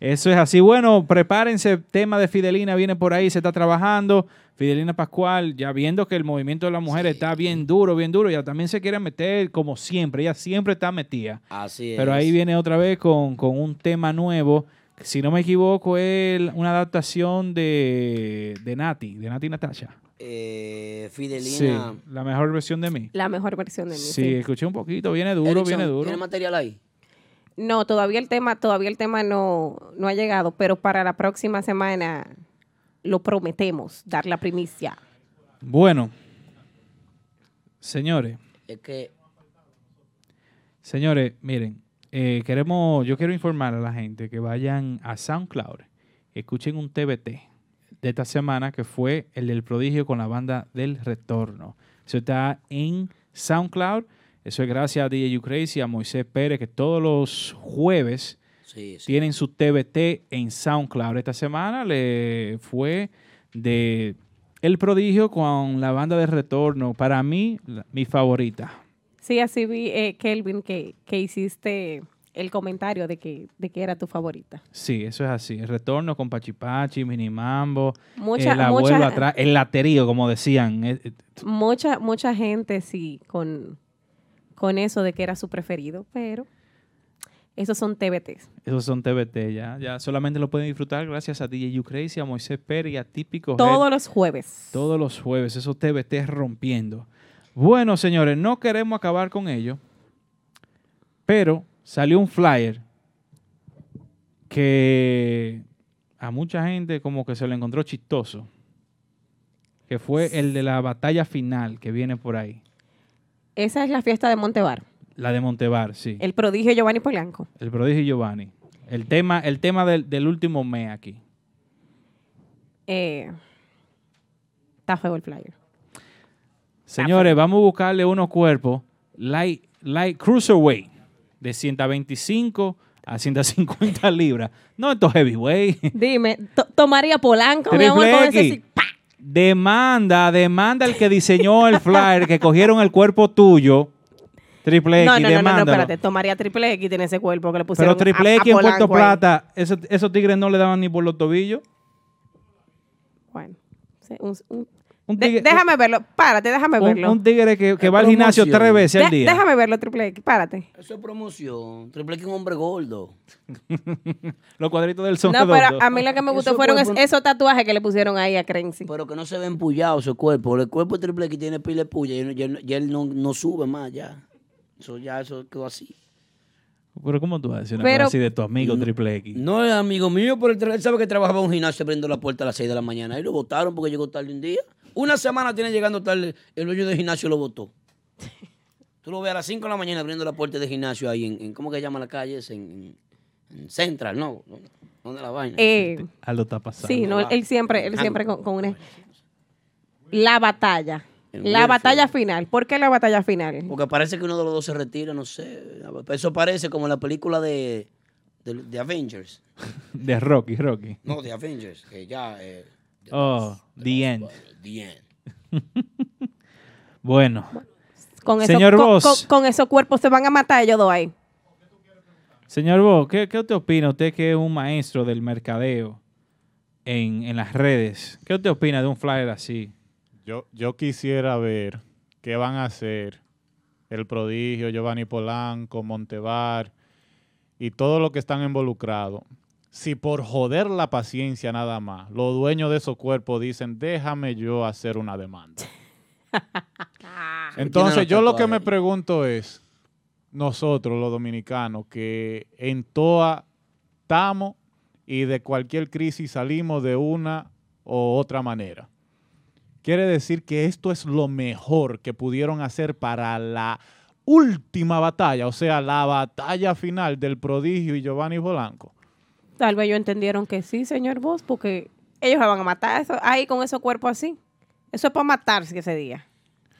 Eso es así. Bueno, prepárense. Tema de Fidelina viene por ahí, se está trabajando. Fidelina Pascual, ya viendo que el movimiento de la mujer está bien duro, bien duro, ya también se quiere meter como siempre. Ella siempre está metida. Así es. Pero ahí viene otra vez con, con un tema nuevo. que Si no me equivoco, es una adaptación de, de Nati, de Nati Natasha. Eh, Sí, Fidelina. la mejor versión de mí. La mejor versión de mí. Sí, sí. escuché un poquito, viene duro, Erickson, viene duro. ¿Tiene material ahí? No, todavía el tema, todavía el tema no, no ha llegado, pero para la próxima semana lo prometemos, dar la primicia. Bueno, señores, Es que señores, miren, eh, queremos, yo quiero informar a la gente que vayan a SoundCloud, escuchen un TBT de esta semana que fue el del prodigio con la banda del retorno. Eso está en SoundCloud. Eso es gracias a DJ You Crazy, a Moisés Pérez, que todos los jueves sí, sí. tienen su TBT en SoundCloud. Esta semana le fue de El Prodigio con la banda de retorno. Para mí, la- mi favorita. Sí, así vi, eh, Kelvin, que, que hiciste el comentario de que, de que era tu favorita. Sí, eso es así. El retorno con Pachipachi, Minimambo, Mucha- el abuelo mucha- atrás, el laterío, como decían. Eh, eh, Mucha, mucha gente sí, con, con eso de que era su preferido, pero esos son TBTs. Esos son TBT ya. Ya solamente lo pueden disfrutar gracias a DJ You Crazy, a Moisés Pérez y a Típico Head. Todos los jueves. Todos los jueves, esos TBT rompiendo. Bueno, señores, no queremos acabar con ello, pero salió un flyer que a mucha gente como que se le encontró chistoso, que fue el de la batalla final que viene por ahí. Esa es la fiesta de Montebar. La de Montebar, sí. El prodigio Giovanni Polanco. El prodigio Giovanni. El tema, el tema del, del último mes aquí. Eh, está feo el flyer. Señores, vamos a buscarle unos cuerpos light, light cruiserweight de 125 a 150 libras. No estos heavyweight. Dime, to- tomaría Polanco, mi amor, con ese X. Demanda, demanda el que diseñó el flyer, que cogieron el cuerpo tuyo. Triple X, No, no, no, no, no, espérate. Tomaría Triple X tiene ese cuerpo que le pusieron Pero Triple X en Puerto. Plata, esos, esos tigres no le daban ni por los tobillos. Bueno, un- un- de- tigre, déjame verlo, párate, déjame un, verlo. un tigre que, que va al gimnasio tres veces al día. déjame verlo, Triple X, párate. Eso es promoción. Triple X es un hombre gordo. Los cuadritos del son No, pero a mí lo que me gustó Eso fueron cuerpo- es- esos tatuajes que le pusieron ahí a Crency. Pero que no se ve empullado su cuerpo. El cuerpo de Triple X tiene pila de puya y ya, él no, no sube más ya. Eso ya eso quedó así. Pero ¿cómo tú vas a decir una Pero- cosa así de tu amigo Triple X? No es amigo mío, pero él sabe que trabajaba en un gimnasio abriendo la puerta a las 6 de la mañana. Y lo votaron porque llegó tarde un día. Una semana tiene llegando tarde, el dueño del gimnasio lo votó. Tú lo ves a las 5 de la mañana abriendo la puerta del gimnasio ahí en, en- ¿cómo que llama la calle? Es en, en- en Central, ¿no? ¿Dónde la vaina? Eh, Algo está pasando. sí, no, él, siempre, él siempre con, con una... La batalla. La batalla final. ¿Por qué la batalla final? Porque parece que uno de los dos se retira, no sé. Eso parece como la película de, de, de Avengers. De Rocky, Rocky. No, de Avengers, que ya... eh, Oh, The End. the end. Bueno, Con eso- Señor con- con- con esos cuerpos se van a matar ellos dos ahí. señor Bo, ¿qué, qué usted opina? Usted que es un maestro del mercadeo en, en las redes. ¿Qué usted opina de un flyer así? Yo, yo quisiera ver qué van a hacer el prodigio, Giovanni Polanco, Montevar y todo lo que están involucrados si por joder la paciencia nada más, los dueños de esos cuerpos dicen, déjame yo hacer una demanda. Entonces yo lo que me pregunto es, nosotros los dominicanos, que en toda estamos y de cualquier crisis salimos de una o otra manera. Quiere decir que esto es lo mejor que pudieron hacer para la última batalla, o sea, la batalla final del prodigio y Giovanni Polanco. Tal vez ellos entendieron que sí, señor Vos, porque ellos se van a matar eso, ahí con esos cuerpos así. Eso es para matarse ese día.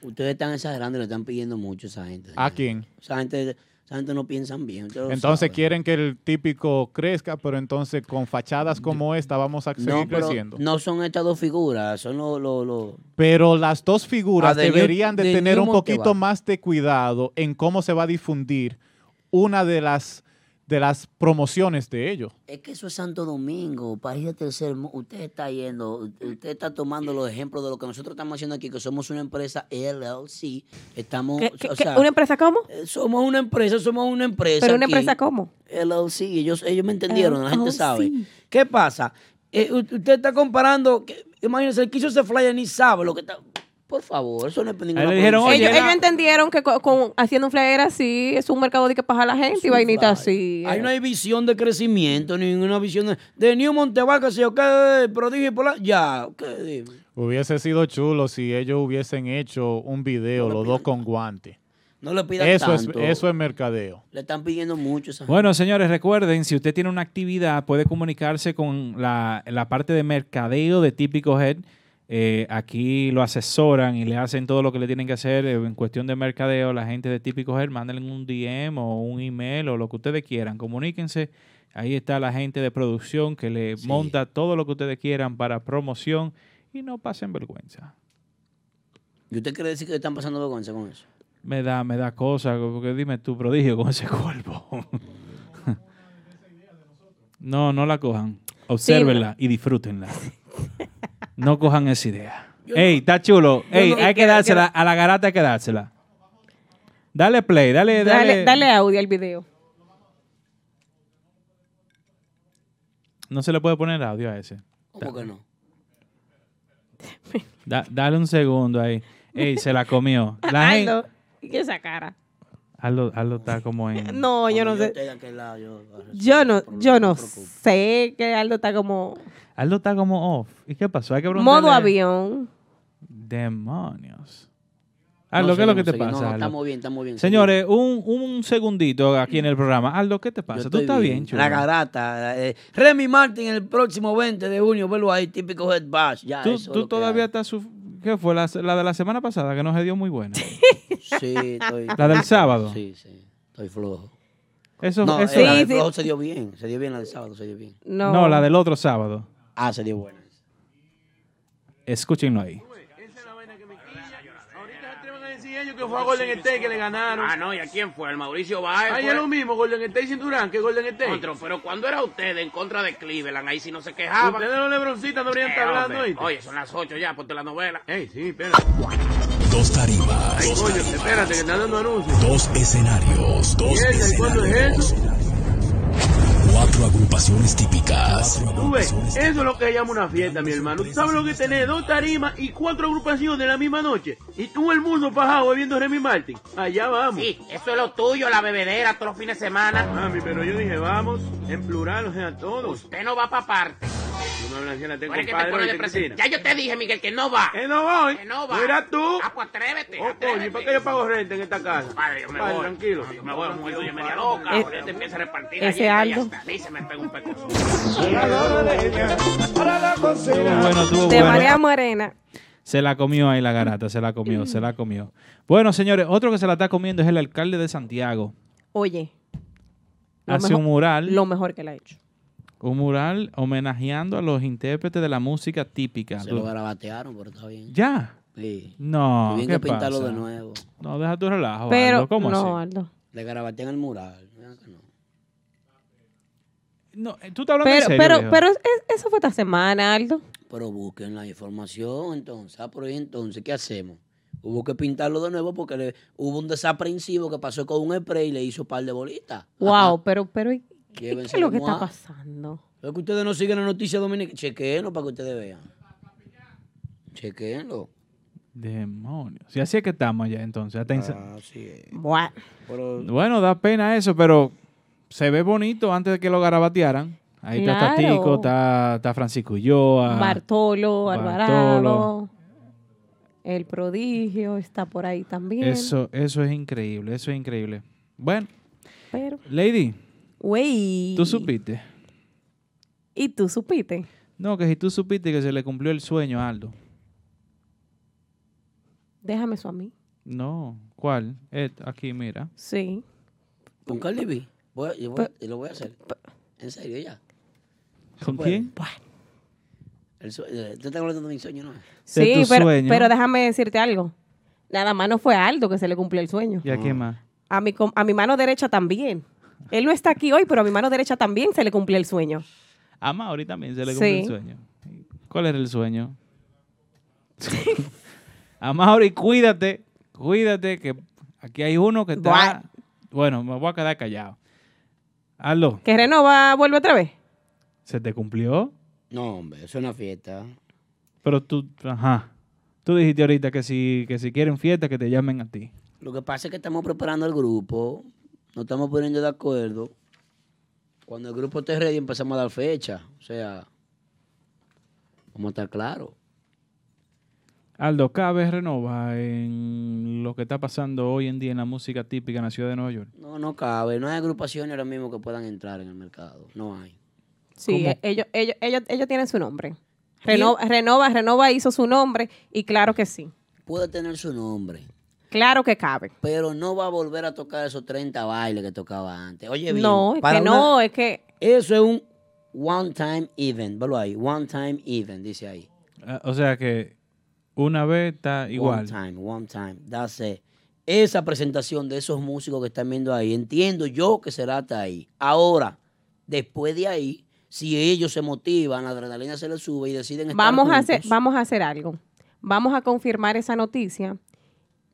Ustedes están exagerando y le están pidiendo mucho a esa gente. ¿A quién? Esa gente, esa gente no piensan bien. lo Entonces quieren que el típico crezca, pero entonces con fachadas como esta vamos a seguir no, pero creciendo. no son estas dos figuras, son los... los- los- Pero las dos figuras Ah, deberían de, de tener un poquito más de cuidado en cómo se va a difundir una de las de las promociones de ellos. Es que eso es Santo Domingo, país de tercer mundo. Usted está yendo, usted está tomando los ejemplos de lo que nosotros estamos haciendo aquí, que somos una empresa LLC. Estamos, ¿Qué- qué- o qué- sea, ¿Una empresa cómo? eh, somos una empresa, somos una empresa. ¿Pero una aquí. empresa cómo? LLC, ellos, ellos me entendieron, la gente sabe. ¿Qué pasa? Eh, usted está comparando, que, imagínense, el que hizo ese flyer ni sabe lo que está... Por favor, eso no es ninguna dijeron. Oye, ellos, era- ellos entendieron que con, con- haciendo un flyer así es un mercado de que paga la gente y vainita así. Ahí eh. no hay visión de crecimiento, ni ninguna visión de, de New Monteval, que se yo qué, prodigio por la... Ya, ¿qué? Dime. Hubiese sido chulo si ellos hubiesen hecho un video, los dos con guante. No le pidan Eso es, tanto. eso es mercadeo. Le están pidiendo mucho esa Bueno, señores, recuerden, si usted tiene una actividad, puede comunicarse con la, la parte de mercadeo de Típico Head. Eh, aquí lo asesoran y le hacen todo lo que le tienen que hacer eh, en cuestión de mercadeo. La gente de Típico Head, mándenle un DM o un email o lo que ustedes quieran. Comuníquense. Ahí está la gente de producción que le Sí. monta todo lo que ustedes quieran para promoción y no pasen vergüenza. ¿Y usted quiere decir que están pasando vergüenza con eso? Me da, me da cosa, porque dime tu prodigio con ese cuerpo. no, no la cojan. Obsérvenla y disfrútenla. No cojan esa idea. Ey, está chulo. Ey, no- hay que dársela, a la garata hay que dársela. Dale play, dale, dale. Dale, dale audio al video. No se le puede poner audio a ese. ¿Cómo que no? Da- dale un segundo ahí. Ey, se la comió. La gente, Aldo, ¿qué esa cara? Aldo, Aldo está como en... No, yo no sé. lado, yo- Yo no, yo no sé que Aldo está como Aldo está como off. ¿Y qué pasó? Hay que preguntarle. modo avión. Demonios. No, Aldo, ¿qué es lo que te seguimos. pasa? No, Aldo? estamos bien, estamos bien. Señores, un, un segundito aquí en el programa. Aldo, ¿qué te pasa? ¿Tú estás bien, chulo? La garata. eh, Remy Martin el próximo 20 de junio, vuelvo ahí, típico Head Bash. Ya, ¿Tú, eso es tú lo que todavía estás... ¿Qué fue? La, la de la semana pasada, que no se dio muy buena. Sí, estoy... La del sábado. Sí, sí, estoy flojo. Eso, No, eso- eh, la del sí. flojo se dio bien, se dio bien la del sábado, se dio bien. No, no, la del otro sábado. Ah, se dio buena. Escúchenlo ahí. Esa es la vaina que me quilla. Ahorita se atreven a decir ellos que fue a Golden State que le ganaron. Ah, no, ¿y a quién fue? ¿El Mauricio Báez? Ahí es lo mismo, Golden State Cinturán que Golden State. Contra, pero cuando era usted en contra de Cleveland, ahí sí no se quejaban. Ustedes los lebroncitas no habrían Eh, estado hablando. ¿oíste? Oye, son las 8 ya, ponte la novela. Ey, sí, espérate. Dos tarimas. Ay, coño, espérate, que están dando anuncios. Dos escenarios. Dos Mierda, ¿y cuándo es escenarios. Agrupaciones típicas. Tú ves, eso es lo que llama una fiesta, mi hermano. ¿Tú sabes lo que tener dos tarimas y cuatro agrupaciones la misma noche? Y tú el mundo fajado bebiendo Remy Martin. Allá vamos. Sí, eso es lo tuyo, la bebedera, todos los fines de semana. Mami, pero yo dije, vamos, en plural, o sea, todos. Usted no va para parte. Tú me la tengo Tú compadre, pones de. Ya yo te dije, Miguel, que no va. Que no voy. Que no va. ¿No irás tú? Ah, pues atrévete. Oh, coño, ¿y atrévete. para qué yo pago renta en esta casa? Padre, yo me Padre, voy. tranquilo. Yo me voy, mujer tuya media loca. Eh, Ahorita te empieza a repartir ese galletas y Aldo. hasta a mí se me pega un pecoso. Bueno, estuvo de. María Morena. Se la comió ahí la garata, se la comió, se la comió. Bueno, señores, otro que se la está comiendo es el alcalde de Santiago. Oye, Hace mejor- un mural, lo mejor que le ha hecho. Un mural homenajeando a los intérpretes de la música típica. Se lo garabatearon, pero está bien. ¿Ya? Sí. No, ¿qué que pintarlo pasa? de nuevo. No, deja tu relajo, Pero, Aldo, ¿cómo no, así? Aldo. Le garabatean el mural. No. No, ¿Tú estás hablando en Pero, serio, pero, viejo? pero es- eso fue esta semana, Aldo. Pero busquen la información entonces. Ah, pero ¿y entonces qué hacemos? Hubo que pintarlo de nuevo porque le- hubo un desaprensivo que pasó con un spray y le hizo un par de bolitas. Wow, pero, pero, ¿y ¿Qué es lo que está pasando? Es que ustedes no siguen la noticia dominicana. Chequeenlo para que ustedes vean. Chequeenlo. Demonios. Si así es que estamos ya entonces. Ah, sí es. Buah. Pero Bueno, da pena eso, pero se ve bonito antes de que lo garabatearan. Ahí está. Tatico, está, está Francisco Ulloa. Bartolo, Bartolo. Alvarado. El prodigio está por ahí también. Eso, eso es increíble, eso es increíble. Bueno, Pero, Lady, güey. ¿tú supiste? ¿Y tú supiste? No, que si tú supiste que se le cumplió el sueño a Aldo. Déjame eso a mí. No, ¿cuál? Eh, aquí, mira. Sí. con Cardi B. Voy yo voy- y lo voy a hacer. En serio, ya. ¿Con quién? El sue- eh, Tú estás hablando de mi sueño, ¿no? De Sí, tu pero, sueño. pero déjame decirte algo. Nada más no fue a Aldo que se le cumplió el sueño. ¿Y a quién más? A mi, com- a mi mano derecha también. Él no está aquí hoy, pero a mi mano derecha también se le cumplió el sueño. A Mauri también se le cumplió el sueño. ¿Cuál era el sueño? a Mauri, cuídate, cuídate, que aquí hay uno que está... Buah. Bueno, me voy a quedar callado. Aldo, ¿Que Renova vuelve otra vez? ¿se te cumplió? No, hombre, eso es una fiesta. Pero tú, ajá. Tú dijiste ahorita que si, que si quieren fiesta, que te llamen a ti. Lo que pasa es que estamos preparando el grupo. Nos estamos poniendo de acuerdo. Cuando el grupo esté ready, empezamos a dar fecha. O sea, vamos a estar claros. Aldo, ¿cabe renova en lo que está pasando hoy en día en la música típica en la ciudad de Nueva York? No, no cabe. No hay agrupaciones ahora mismo que puedan entrar en el mercado. No hay. Sí, ¿Cómo? eh, ellos, ellos, ellos, ellos tienen su nombre. Renova, Renova, Renova hizo su nombre y claro que sí. Puede tener su nombre, Claro que cabe. pero no va a volver a tocar esos 30 bailes que tocaba antes. Oye, bien, No, es para que una- no, es que Eso es un one time event. Velo ahí. One time event, dice ahí. Ah, O sea que una vez está igual. One time, one time. That's it. Esa presentación de esos músicos que están viendo ahí, entiendo yo que será hasta ahí. Ahora, después de ahí, si ellos se motivan, la adrenalina se les sube y deciden estar vamos a hacer, juntos, vamos a hacer algo. Vamos a confirmar esa noticia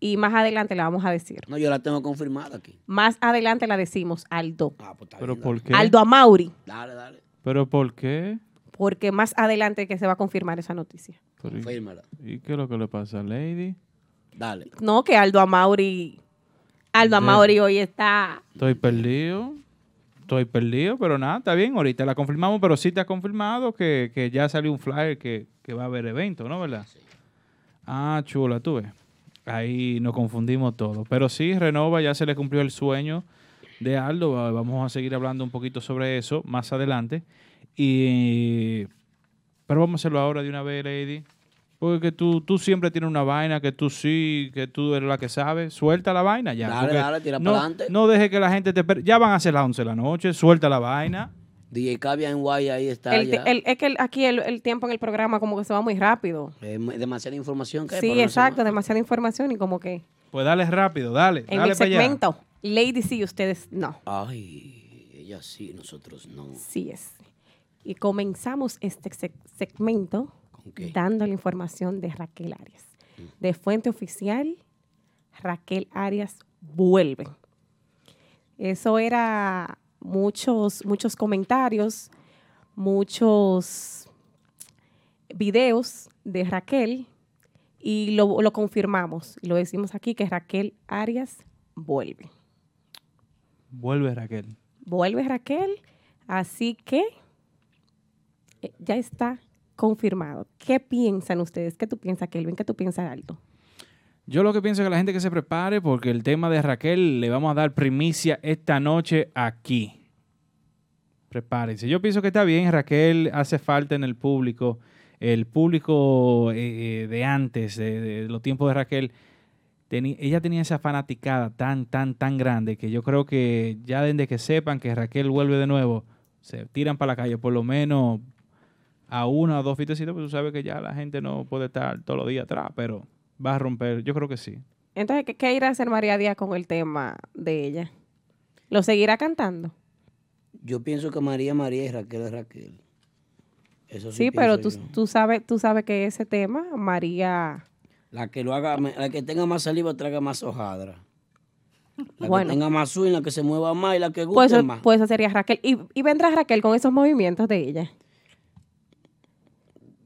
y más adelante la vamos a decir. No, yo la tengo confirmada aquí. Más adelante la decimos Aldo. Ah, pues está ¿Pero bien, por dale. qué? Aldo Amauri, Dale, dale. ¿Pero por qué? porque más adelante que se va a confirmar esa noticia. Pero ¿y- Confírmala. ¿Y qué es lo que le pasa a Lady? Dale. No, que Aldo Amauri, Aldo De- Amauri hoy está Estoy perdido. Estoy perdido, pero nada, está bien. Ahorita la confirmamos, pero sí te ha confirmado que, que ya salió un flyer que, que va a haber evento, ¿no? ¿Verdad? Ah, chula, tú ves. Ahí nos confundimos todo. Pero sí, Renova ya se le cumplió el sueño de Aldo. Va- Vamos a seguir hablando un poquito sobre eso más adelante. Y pero vamos a hacerlo ahora de una vez, Lady. Porque tú, tú siempre tienes una vaina que tú sí, que tú eres la que sabe. Suelta la vaina ya. Dale, dale, tira no, pa'lante. No deje que la gente te... Ya van a ser las 11 de la noche. Suelta la vaina. DJ Cavia en Guay ahí está El, ya. el- es que el- aquí el, el tiempo en el programa como que se va muy rápido. Demasiada información que hay Sí, exacto, demasiada información y como que Pues dale rápido, dale. en dale el para allá. segmento, Lady sí, ustedes no. Ay, ella sí, nosotros no. Sí es. Y comenzamos este seg- segmento ¿Con qué? dando la información de Raquel Arias. De fuente oficial, Raquel Arias vuelve. Eso era muchos, muchos comentarios, muchos videos de Raquel y lo, lo confirmamos. Y lo decimos aquí que Raquel Arias vuelve. Vuelve Raquel. Vuelve Raquel, así que eh, ya está confirmado. ¿Qué piensan ustedes? ¿Qué tú piensas, Kelvin? ¿Qué tú piensas, Aldo? Yo lo que pienso es que la gente que se prepare porque el tema de Raquel le vamos a dar primicia esta noche aquí. Prepárense. Yo pienso que está bien. Raquel hace falta en el público. El público eh, eh, de antes, de, los tiempos de Raquel, ella tenía esa fanaticada tan, tan, tan grande que yo creo que ya desde que sepan que Raquel vuelve de nuevo, se tiran para la calle por lo menos a una o dos fitecitas, pues tú sabes que ya la gente no puede estar todos los días atrás, pero va a romper. Yo creo que sí. Entonces, ¿qué, qué irá a hacer María Díaz con el tema de ella? ¿Lo seguirá cantando? Yo pienso que María María y Raquel es Raquel. Eso sí, Sí, pero tú, tú sabes, tú sabes que ese tema, María, La que lo haga, la que tenga más saliva traga más hojadra. La Bueno. que tenga más swing, la que se mueva más y la que guste Pues eso, más. pues eso sería Raquel. ¿Y, y vendrá Raquel con esos movimientos de ella?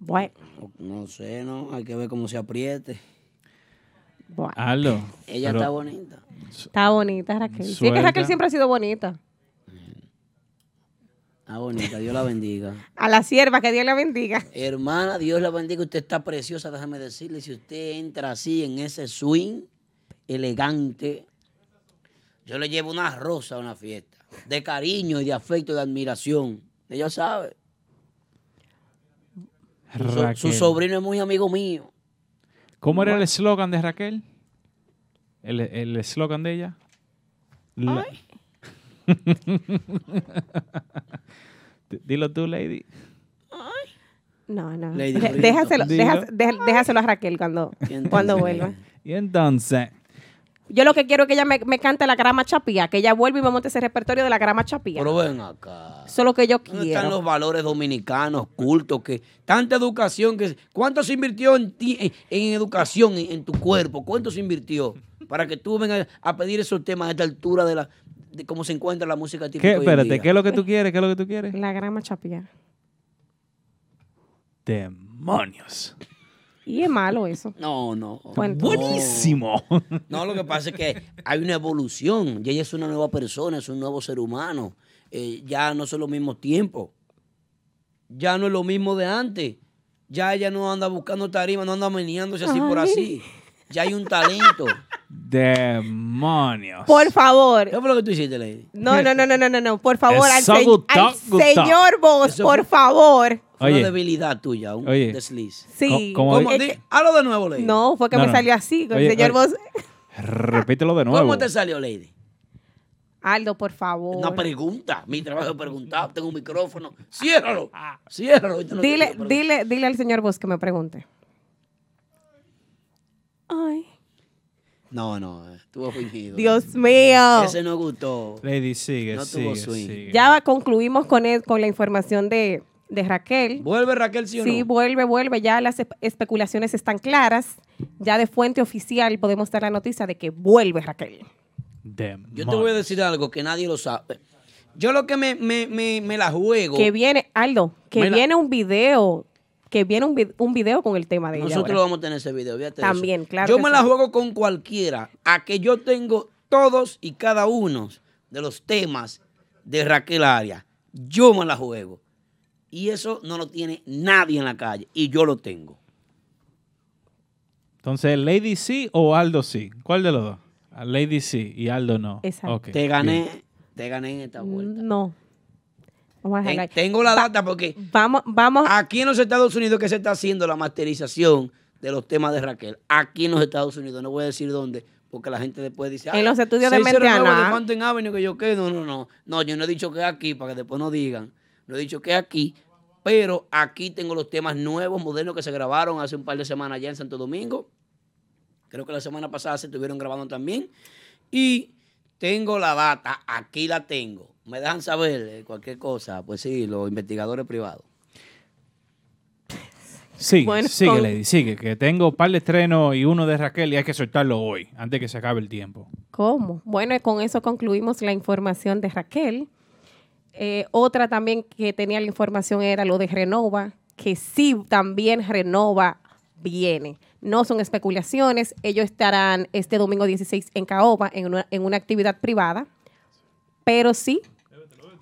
Bueno, No sé, ¿no? Hay que ver cómo se apriete. Bueno. Aldo. Ella pero- está bonita. Está bonita Raquel. Sí, es que Suelta. Raquel siempre ha sido bonita. Está bonita, Dios la bendiga. A la sierva, que Dios la bendiga. Hermana, Dios la bendiga. Usted está preciosa, déjame decirle. Si usted entra así en ese swing elegante, yo le llevo una rosa a una fiesta. De cariño y de afecto y de admiración. Ella sabe. Su, sobrino es muy amigo mío. ¿Cómo era el eslogan de Raquel? El el eslogan de ella. La- Dilo tú, lady. No, no. Lady déjaselo, deja- déjaselo a Raquel cuando, cuando vuelva. Y entonces, Yo lo que quiero es que ella me, me cante la grama chapía, que ella vuelva y me monte ese repertorio de la grama chapía. Pero ven acá. Eso es lo que yo ¿Dónde están quiero. los valores dominicanos, cultos, que tanta educación que cuánto se invirtió en ti, en, en educación, en, en tu cuerpo, cuánto se invirtió para que tú vengas a pedir esos temas a esta altura de la de cómo se encuentra la música típica ¿qué? hoy en Espérate, día? ¿qué es lo que tú quieres? ¿Qué es lo que tú quieres? La grama chapía. Demonios. Y es malo eso. No, no. Buenísimo. No, lo que pasa es que hay una evolución. Ya ella es una nueva persona, es un nuevo ser humano. Eh, ya no son los mismos tiempos. Ya no es lo mismo de antes. Ya ella no anda buscando tarima, no anda meneándose así por así. Ya hay un talento. Demonios. Por favor. ¿Qué fue lo que tú hiciste, Lady? No, no, no, no, no, no, no. Por favor, al, se- al señor Vos, Eso por favor. Fue Oye. una debilidad tuya, un Oye. desliz. Sí. ¿Cómo- Di- que- Hazlo de nuevo, Lady. no, fue que No, me no. salió así, con Oye, el señor. Vos. Repítelo de nuevo. ¿Cómo te salió, Lady? Aldo, por favor. Una pregunta. Mi trabajo es preguntar. Tengo un micrófono. Ciérralo. Ciérralo. No dile, dile, dile al señor Vos que me pregunte. Ay, No, no, eh, estuvo fingido. Dios mío. Ese no gustó. Lady, sigue, No tuvo sigue, swing. sigue. Ya concluimos con, el- con la información de, de Raquel. ¿Vuelve Raquel, sí o Sí, no? vuelve, vuelve. Ya las espe- especulaciones están claras. Ya de fuente oficial podemos dar la noticia de que vuelve Raquel. Yo te voy a decir algo que nadie lo sabe. Yo lo que me, me, me, me la juego. Que viene, Aldo, que Me la- viene un video, que viene un, vi- un video con el tema de ella. Nosotros lo vamos a tener ese video. fíjate de eso. También, claro Yo me sí. la juego con cualquiera. A que yo tengo todos y cada uno de los temas de Raquel Arias. Yo me la juego. Y eso no lo tiene nadie en la calle. Y yo lo tengo. Entonces, Lady sí o Aldo sí. ¿Cuál de los dos? Lady sí y Aldo no. Exacto. Te gané. bien. Te gané en esta vuelta. No. Vamos a dejarla ahí. Ten- Tengo la data porque Vamos, vamos. aquí en los Estados Unidos que se está haciendo la masterización de los temas de Raquel. Aquí en los Estados Unidos, no voy a decir dónde, porque la gente después dice, En los estudios de 609 Mentiana. de Fountain Avenue, que yo qué, no, no, no. No, yo no he dicho que es aquí, para que después no digan. No he dicho que es aquí, pero aquí tengo los temas nuevos, modernos que se grabaron hace un par de semanas allá en Santo Domingo. Creo que la semana pasada se estuvieron grabando también. Y tengo la data, aquí la tengo. Me dejan saber eh, cualquier cosa, pues sí, los investigadores privados. Sigue, Bueno, sigue, con- Lady, sigue. Que tengo un par de estrenos y uno de Raquel y hay que soltarlo hoy, antes que se acabe el tiempo. ¿Cómo? Bueno, y con eso concluimos la información de Raquel. Eh, otra también que tenía la información era lo de Renova, que sí también Renova viene. No son especulaciones, ellos estarán este domingo 16 en Caoba, en una, en una actividad privada, pero sí,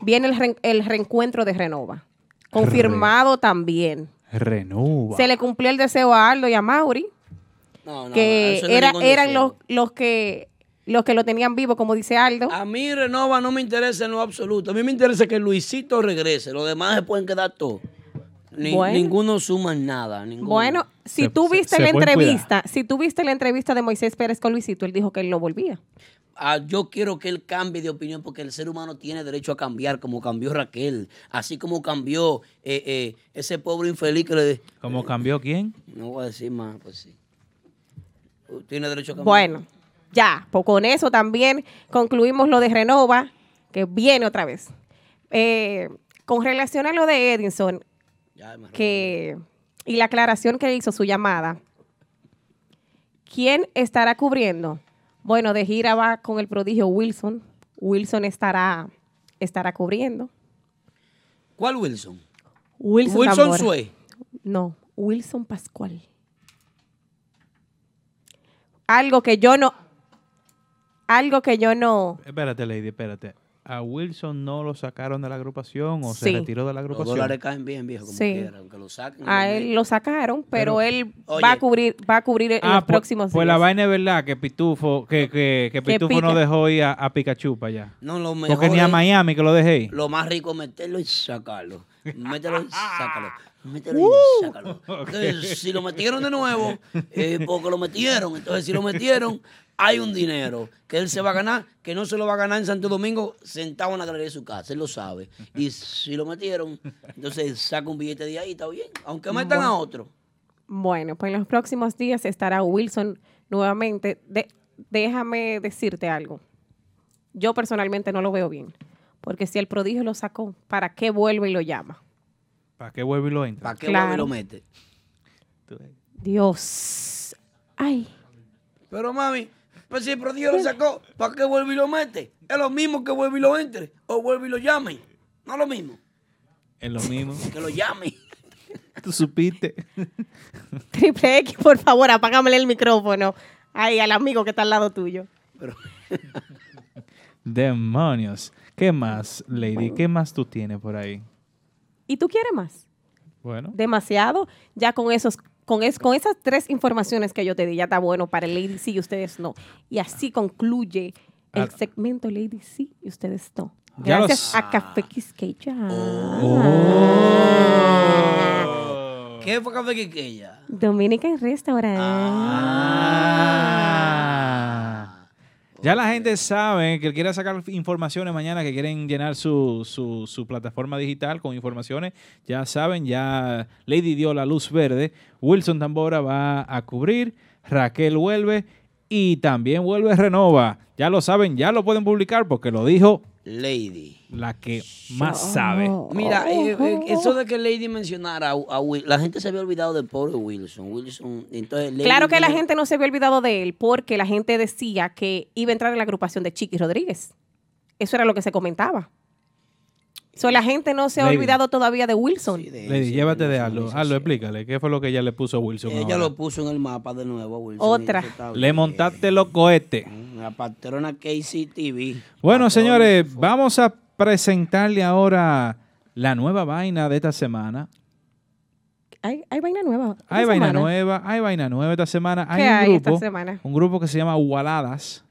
viene el, el reencuentro de Renova. Confirmado también. Renuva. Se le cumplió el deseo a Aldo y a Mauri, No, no, que no eran los, los que los que lo tenían vivo, como dice Aldo. A mí Renova no me interesa en lo absoluto. A mí me interesa que Luisito regrese. Los demás se pueden quedar todos. Ni- Bueno. Ninguno suma nada. ninguno. Bueno, si Se- tú viste se la entrevista, si tú viste la entrevista de Moisés Pérez con Luisito, él dijo que él no volvía. Ah, yo quiero que él cambie de opinión porque el ser humano tiene derecho a cambiar, como cambió Raquel, así como cambió eh, eh, ese pobre infeliz que le... ¿Cómo cambió quién? No voy a decir más, pues sí. Tiene derecho a cambiar. Bueno, ya, pues con eso también concluimos lo de Renova, que viene otra vez. Eh, con relación a lo de Ya, me que y la aclaración que hizo su llamada, ¿quién estará cubriendo? Bueno, de gira va con el prodigio Wilson. Wilson estará, estará cubriendo. ¿Cuál Wilson? Wilson, Wilson. Sue. No, Wilson Pascual. Algo que yo no. Algo que yo no. Espérate, Lady, espérate. ¿A Wilson no lo sacaron de la agrupación o se retiró de la Los agrupación? dólares caen bien, viejo, como Sí. quiera, aunque lo saquen. A él lo sacaron, pero, Pero- él Oye. va a cubrir, va a cubrir en Ah, los pues, próximos pues días. la vaina es verdad que Pitufo, que, que, que Que Pitufo no dejó ir a, a Pikachu para allá. No, lo mejor Porque ni a Miami que lo dejé ir. Lo más rico es meterlo y sacarlo. Mételo y sácalo. Mételo Uh. sácalo. Entonces, si lo metieron de nuevo, eh, porque lo metieron. Entonces, si lo metieron, hay un dinero que él se va a ganar, que no se lo va a ganar en Santo Domingo sentado en la galería de su casa. Él lo sabe. Y si lo metieron, entonces saca un billete de ahí, está bien. Aunque metan a otro. Bueno, pues en los próximos días estará Wilson nuevamente. De- déjame decirte algo. Yo personalmente no lo veo bien. Porque si el prodigio lo sacó, ¿para qué vuelve y lo llama? ¿Para qué vuelve y lo entra? ¿Para qué Claro. vuelve y lo mete? Dios. Ay. Pero mami, pues si el prodigio lo sacó, ¿para qué vuelve y lo mete? Es lo mismo que vuelve y lo entre. O vuelve y lo llame. No es lo mismo. Es lo mismo. Que lo llame. Tú supiste. Triple X, por favor, apágame el micrófono. Ay, al amigo que está al lado tuyo. Demonios. ¿Qué más, Lady? ¿Qué más tú tienes por ahí? ¿Y tú quieres más? Bueno. Demasiado. Ya con esos, con, es, con esas tres informaciones que yo te di, ya está bueno para el Lady C y ustedes no. Y así concluye el Ah. segmento Lady C y ustedes no. Ya los- Gracias a Café Quisqueya. ¿Qué fue Café Quiqueya? Dominican Restaurant. Ah. Ya la gente sabe que quiere sacar informaciones mañana, que quieren llenar su, su, su plataforma digital con informaciones. Ya saben, ya Lady dio la luz verde. Wilson Tambora va a cubrir. Raquel vuelve. Y también vuelve Renova. Ya lo saben, ya lo pueden publicar porque lo dijo Lady. la que más sabe. Mira, eh, eh, eso de que Lady mencionara a, a Will- la gente se había olvidado del pobre Wilson. Wilson, entonces Lady Claro que la gente no se había olvidado de él porque la gente decía que iba a entrar en la agrupación de Chiqui Rodríguez. Eso era lo que se comentaba. So, la gente no se ha Lady. olvidado todavía de Wilson. Lady, llévate de Aldo. Aldo, explícale. ¿Qué fue lo que ella le puso a Wilson? Ella ahora? lo puso en el mapa de nuevo a Wilson. Otra. Le montaste los cohetes. La patrona KCTV. Bueno, señores, vamos a presentarle ahora la nueva vaina de esta semana. Hay, hay vaina nueva. Hay vaina semana. nueva, hay vaina nueva esta semana. Hay ¿Qué un hay grupo, esta semana? un grupo que se llama Waladas.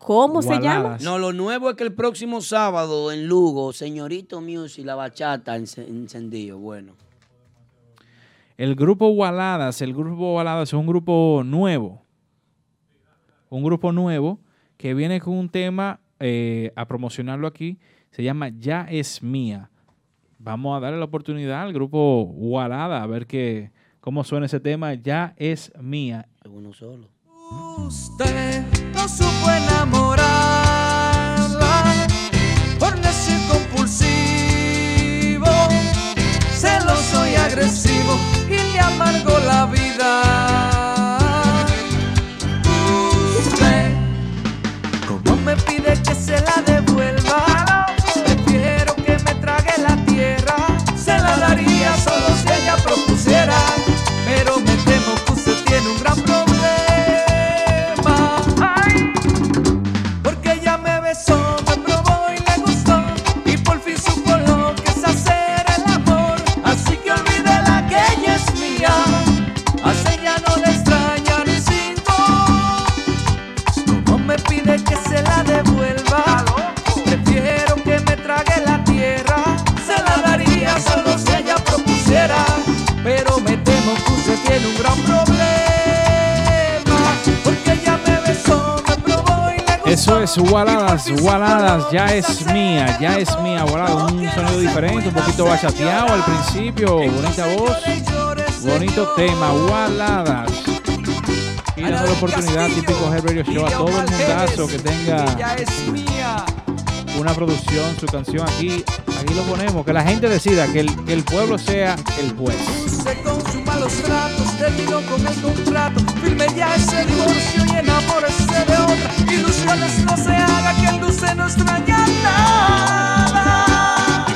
¿Cómo se llama? No, lo nuevo es que el próximo sábado en Lugo, señorito Music, la bachata ence- encendido. Bueno. El grupo Waladas, el grupo Waladas es un grupo nuevo. Un grupo nuevo que viene con un tema eh, a promocionarlo aquí. Se llama Ya es mía. Vamos a darle la oportunidad al grupo Walada a ver qué, cómo suena ese tema. Ya es mía. Uno solo. Usted no supo enamorarla por necio y compulsivo, celoso y agresivo y le amargó la vida. Usted, como me pide que se la devuelva, Eso es Waladas, Waladas, ya es mía, ya es mía, Waladas, un sonido diferente, un poquito bachateado al principio, bonita voz, bonito tema, Waladas. Y dando la oportunidad, típico Head Radio Show, a todo el mundazo que tenga una producción, su canción aquí, Aquí lo ponemos, que la gente decida, que el, que el pueblo sea el juez. Se consuma los tratos, terminó con el contrato, firme ya ese divorcio y enamórese de otra. Ilusiones no se haga que el dulce no extraña nada.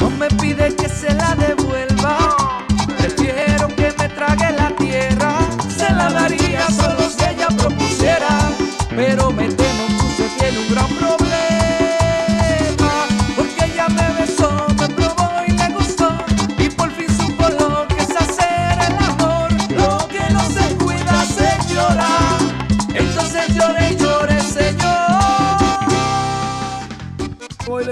No me pide que se la devuelva,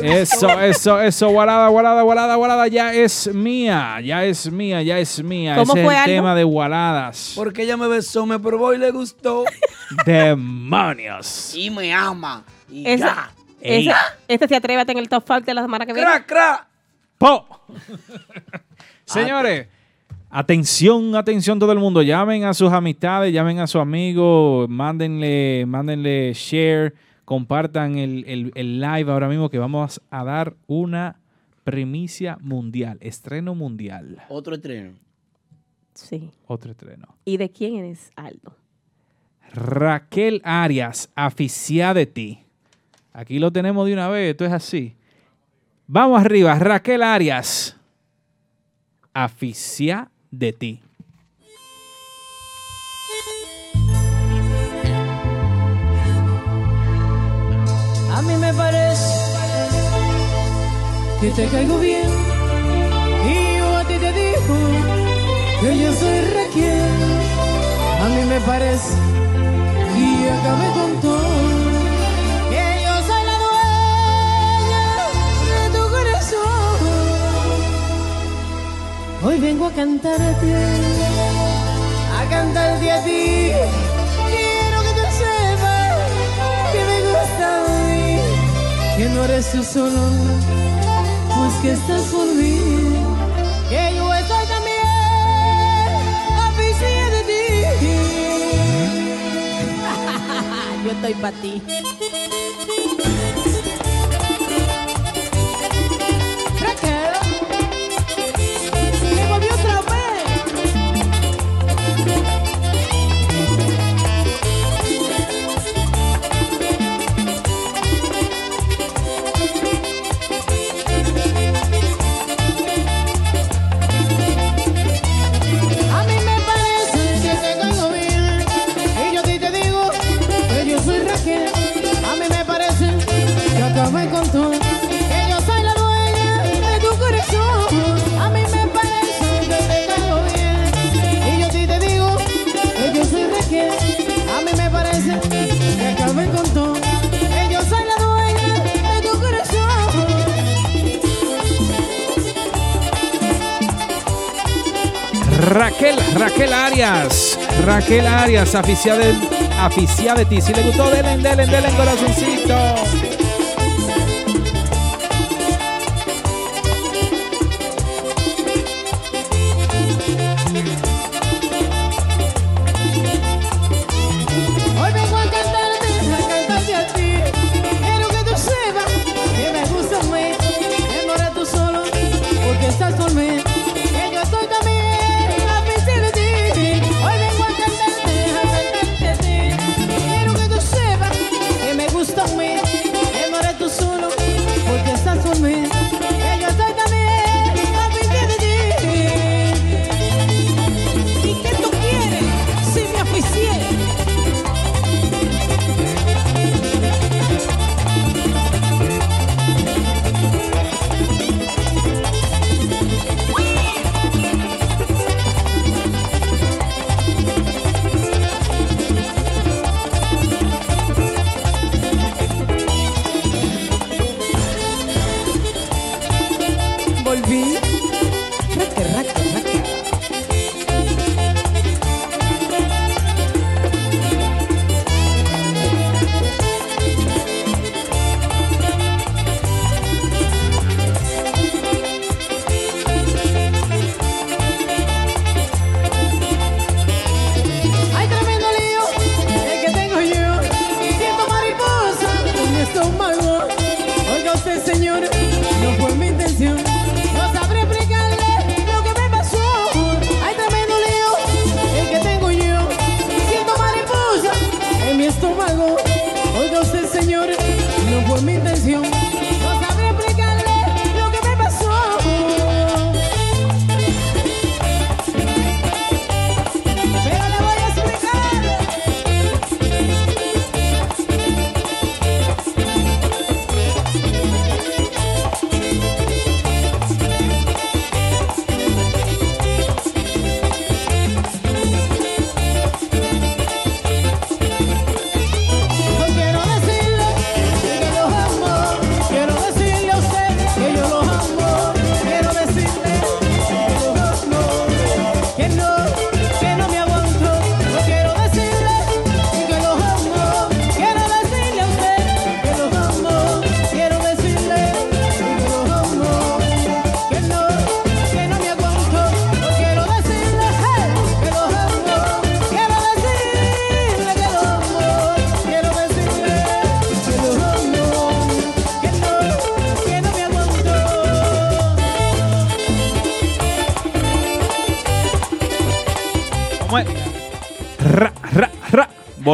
Eso, eso, eso, guarada, guarada, guarada, guarada, ya es mía, ya es mía, ya es mía. ¿Cómo Ese fue, es el tema de guaradas. Porque ella me besó, me probó y le gustó Demonios. Y me ama Y Ese, ya ese- este se atrévete en el top 5 de la semana que viene. Cra, cra. ¡Po! Señores, atención, atención todo el mundo. Llamen a sus amistades, llamen a sus amigos, mándenle, mándenle share, compartan el, el- el live ahora mismo que vamos a dar una primicia mundial, estreno mundial. Otro estreno Sí. Otro estreno. ¿Y de quién es Aldo? Raquel Arias, aficiada de ti. Aquí lo tenemos de una vez, esto es así. Vamos arriba, Raquel Arias, aficiada de ti. A mí me parece que te caigo bien. Y yo a ti te digo que yo soy Raquel. A mí me parece y acabé con todo. Hoy vengo a cantarte, a cantarte a ti. Que no eres tú solo, pues que estás por. Que yo estoy también aficionada de ti. Yo estoy para ti. Raquel, Raquel Arias, Raquel Arias, aficiada de, aficiada de ti. Si le gustó, denle, denle, denle corazoncito.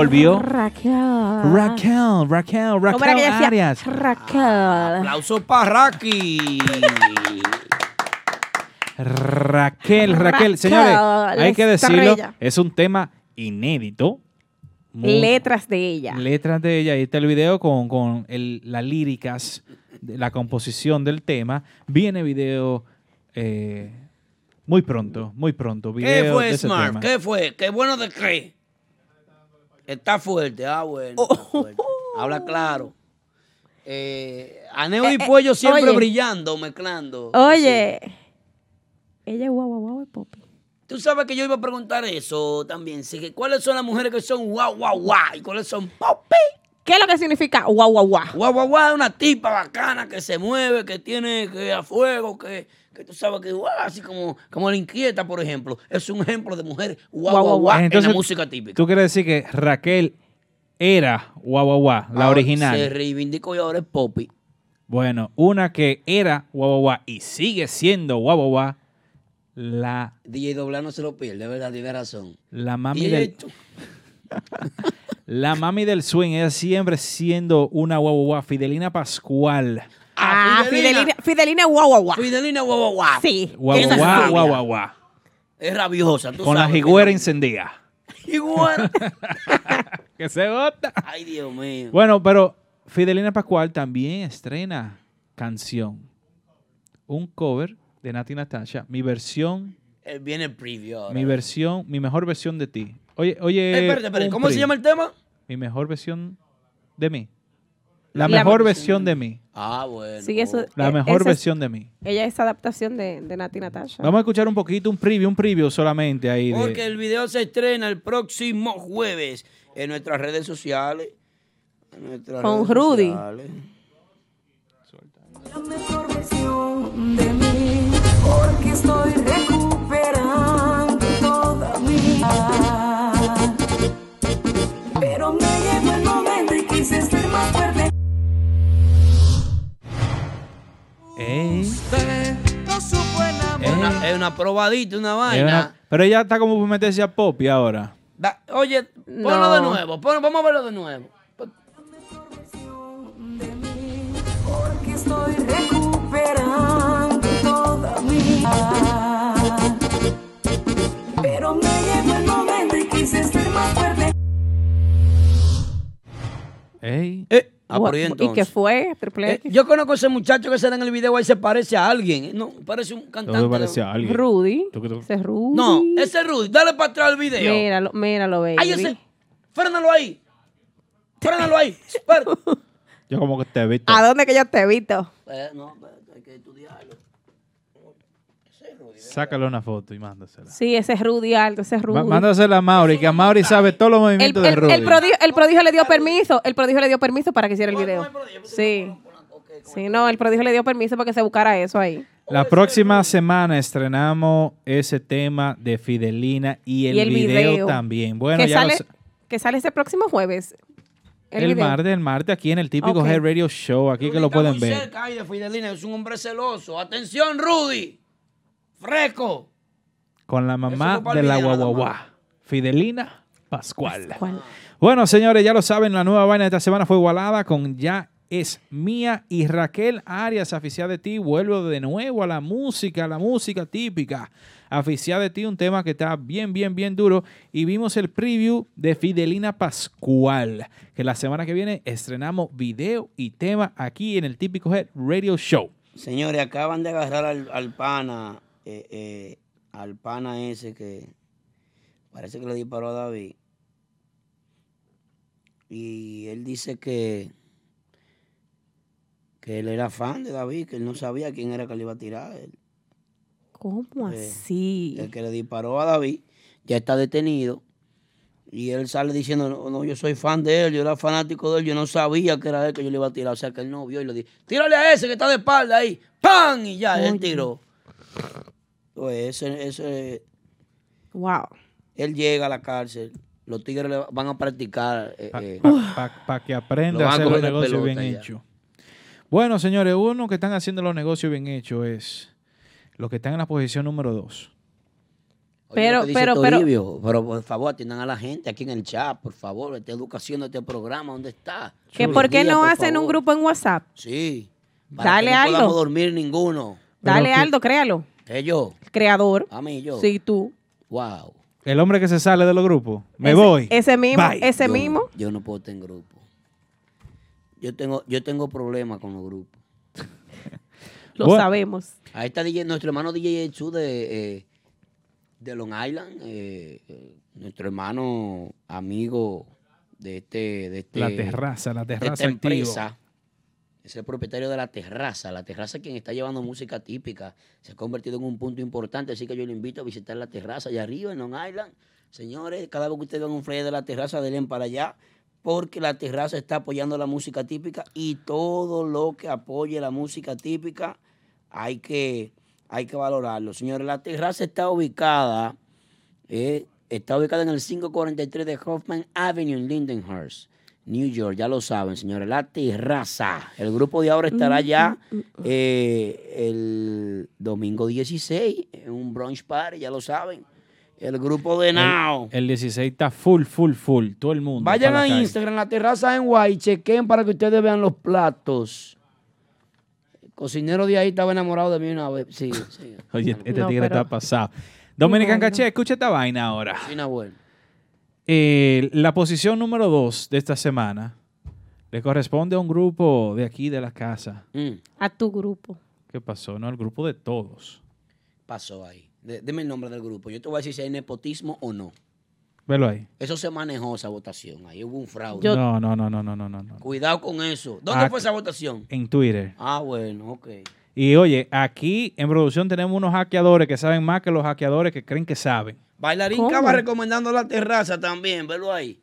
Volvió. Raquel. Raquel, Raquel, ¿Cómo era que Raquel ella decía? Arias. Raquel. Aplauso para Raki. Raquel, Raquel. Raquel, Señores, la hay que decirlo, estrella. es un tema inédito. Muy- Letras de ella. letras de ella. Ahí está el video con, con el- las líricas, de la composición del tema. Viene video eh, muy pronto, muy pronto. ¿Qué Video de fue, ese Smart? tema. ¿Qué fue? ¿Qué bueno de qué? Está fuerte, ah, bueno. Oh. fuerte. Habla claro. Eh, Aneo y Eh, eh, Pollo siempre oye. brillando, mezclando. Oye. Ella es guau, guau, guau, es Poppy. Tú sabes que yo iba a preguntar eso también. sí, ¿Cuáles son las mujeres que son guau, guau, guau? ¿Y cuáles son popi? ¿Qué es lo que significa guau, guau, guau? Guau, guau, guau es una tipa bacana que se mueve, que tiene que a fuego, que, que tú sabes que guau, así como, como la inquieta, por ejemplo. Es un ejemplo de mujer guau, guau, guau, en la música típica. Tú quieres decir que Raquel era Guau Guau Guau, la Ahora original. Se reivindicó y ahora es Poppy. Bueno, una que era Guau Guau y sigue siendo Guau Guau la, DJ Doblar no se lo pierde, de verdad, tiene razón. la mami del la mami del swing, ella siempre siendo una Guau Guau Guau, Fidelina Pascual. Ah, Fidelina. Fidelina, Fidelina guau, guau, guau. Fidelina guau, guau, guau. Sí. Guau Esa Guau Guau. Guau Guau Guau. Es rabiosa, tú Con la sabes. jiguera encendida. Igual. Que se bota. Ay, Dios mío. Bueno, pero Fidelina Pascual también estrena canción. Un cover de Nati Natasha. Mi versión, Eh, Viene el preview ahora. mi versión, mi mejor versión de ti. Oye, oye. Eh, espérate, espérate. un ¿Cómo se pri- llama el tema? Mi mejor versión de mí. La, La mejor versión versión de mí. Ah, bueno. Sí, eso, La eh, mejor es- versión de mí. Ella es adaptación de, de Nati Natasha. Vamos a escuchar un poquito, un preview, un preview solamente ahí. de- Porque el video se estrena el próximo jueves en nuestras redes sociales. En nuestras Con redes Rudy. sociales. La mejor versión de mí, porque estoy Es una, es una probadita, una vaina. una- pero ella está como por meterse a Poppy ahora. Da- oye, ponlo No. de nuevo. pon- vamos a verlo de nuevo. Porque estoy recuperando toda mi vida. Pero me llegó el momento y quise ser más fuerte. Ey. Ah, por ahí ¿Y qué fue? Triple Eh, yo conozco a ese muchacho que sale en el video ahí, se parece a alguien. No, parece un cantante. Todo parece a alguien. Rudy. Tú que tú- Ese es Rudy. No, ese es Rudy. Dale para atrás el video. Míralo, míralo, baby. Ay, ese. Frénalo ahí. Frénalo ahí. Yo como que te he visto. ¿A dónde que yo te he visto? Eh, no, espérate, hay que estudiarlo. Sácale una foto y mándasela. Sí, ese es Rudy alto, ese es Rudy. Mándasela a Mauri, que a Mauri sabe todos los el, movimientos de el- Rudy. el prodigio, el prodigio le dio permiso, el prodigio le dio permiso para que hiciera el video. Sí. Sí, no, el prodigio le dio permiso para que se buscara eso ahí. La próxima semana estrenamos ese tema de Fidelina y el, Y el video, video. también. Bueno, que, ya sale, sa- que sale ese próximo jueves. El, martes, el martes, aquí en el típico Ok. Head Radio Show, aquí que lo pueden muy ver. cerca ahí de Fidelina, es un hombre celoso. Atención, Rudy. Fresco. Con la mamá de la guaguaguá, Fidelina Pascual. Bueno, señores, ya lo saben, la nueva vaina de esta semana fue igualada con Ya es mía y Raquel Arias, aficiada de ti, vuelvo de nuevo a la música, a la música típica. Aficiada de ti, un tema que está bien, bien, bien duro. Y vimos el preview de Fidelina Pascual, que la semana que viene estrenamos video y tema aquí en el típico Head Radio Show. Señores, acaban de agarrar al, al pana, eh, eh, al pana ese que parece que le disparó a David. Y él dice que, que él era fan de David, que él no sabía quién era que le iba a tirar. Él, ¿Cómo eh, así? El que le disparó a David ya está detenido. Y él sale diciendo, no, no, yo soy fan de él, yo era fanático de él, yo no sabía que era él que yo le iba a tirar. O sea, que él no vio y le dijo, tírale a ese que está de espalda ahí. ¡Pam! Y ya, él Oye. tiró. Pues ese, ese, Wow. él llega a la cárcel, los tigres le van a practicar. eh, eh, Para que aprenda a hacer los negocios bien hechos. Bueno, señores, uno que están haciendo los negocios bien hechos es los que están en la posición número dos. Pero- pero- pero- Toribio, pero por favor atiendan a la gente aquí en el chat, por favor, esta educación de este programa, ¿dónde está? Que por qué Día, no por hacen un grupo en WhatsApp. Sí. Para Dale, que no Aldo. podamos dormir ninguno. Dale, Aldo, créalo. ¿Que yo? El creador. A mí, yo. Sí, tú. Wow. El hombre que se sale de los grupos. Me Ese- voy. ese mismo, Bye. ese Yo- mismo. Yo no puedo tener grupo. Yo tengo, yo tengo problemas con los grupos. Lo Bueno. sabemos. Ahí está DJ, nuestro hermano DJ Chu de, eh, de Long Island, eh, eh, nuestro hermano amigo de este, de este La terraza, la de esta terraza activo. empresa. Es el propietario de la terraza. La terraza es quien está llevando música típica. Se ha convertido en un punto importante, así que yo le invito a visitar la terraza allá arriba en Long Island. Señores, cada vez que ustedes vean un flyer de la terraza, denle para allá, porque la terraza está apoyando la música típica y todo lo que apoye la música típica hay que, hay que valorarlo. Señores, la terraza está ubicada, eh, está ubicada en el 543 de Hoffman Avenue en Lindenhurst, New York. Ya lo saben, señores. La terraza. El grupo de ahora estará ya eh, el domingo 16 en un brunch party, ya lo saben. El grupo de Now. El, el 16 está full, full, full. Todo el mundo. Vayan la a. Instagram, la terraza en Guay, chequen para que ustedes vean los platos. El cocinero de ahí estaba enamorado de mí una vez. Sí, sí. Oye, este No, tigre pero- está pasado. Dominican. Caché, escucha esta vaina ahora. Sí, Nahuel. Eh, la posición número 2 de esta semana le corresponde a un grupo de aquí de la casa. Mm, A tu grupo. ¿Qué pasó? No, el grupo de todos. pasó ahí. De- deme el nombre del grupo. Yo te voy a decir si hay nepotismo o no. Velo ahí. Eso se manejó, esa votación. Ahí hubo un fraude. No, no, no, no, no, no, no. no. Cuidado con eso. ¿Dónde Ah, fue esa votación? En Twitter. Ah, bueno, ok. Y oye, aquí en producción tenemos unos hackeadores que saben más que los hackeadores que creen que saben. Bailarín ¿Cómo? Cava recomendando la terraza también, velo ahí.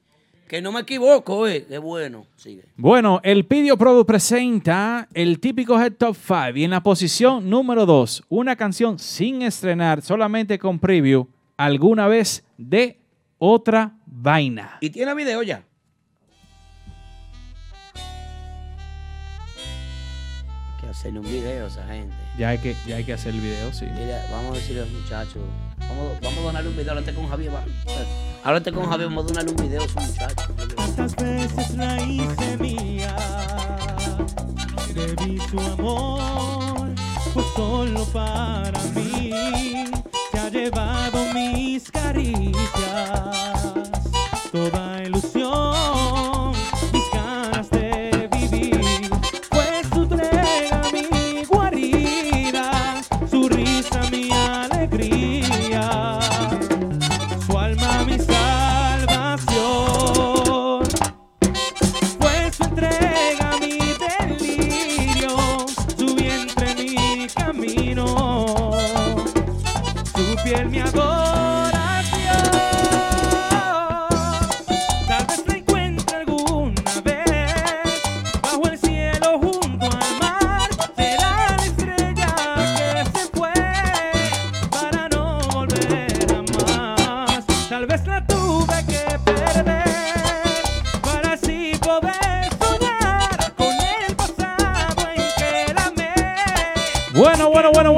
Que no me equivoco, eh. Qué bueno. Sigue. Bueno, el Pidio Product presenta el típico Head Top 5 y en la posición número 2, una canción sin estrenar, solamente con preview, alguna vez de otra vaina. ¿Y tiene video ya? Hacerle un video a esa gente. Ya hay que, ya hay que hacer el video, sí. Mira, vamos a decirle a los muchachos. Vamos, vamos a donarle un video. Háblate con Javier. va. Háblate con Javier. Vamos a donarle un video a esos muchachos. Tantas veces la hice mía, debí su amor, pues solo para mí se ha llevado mis caricias, toda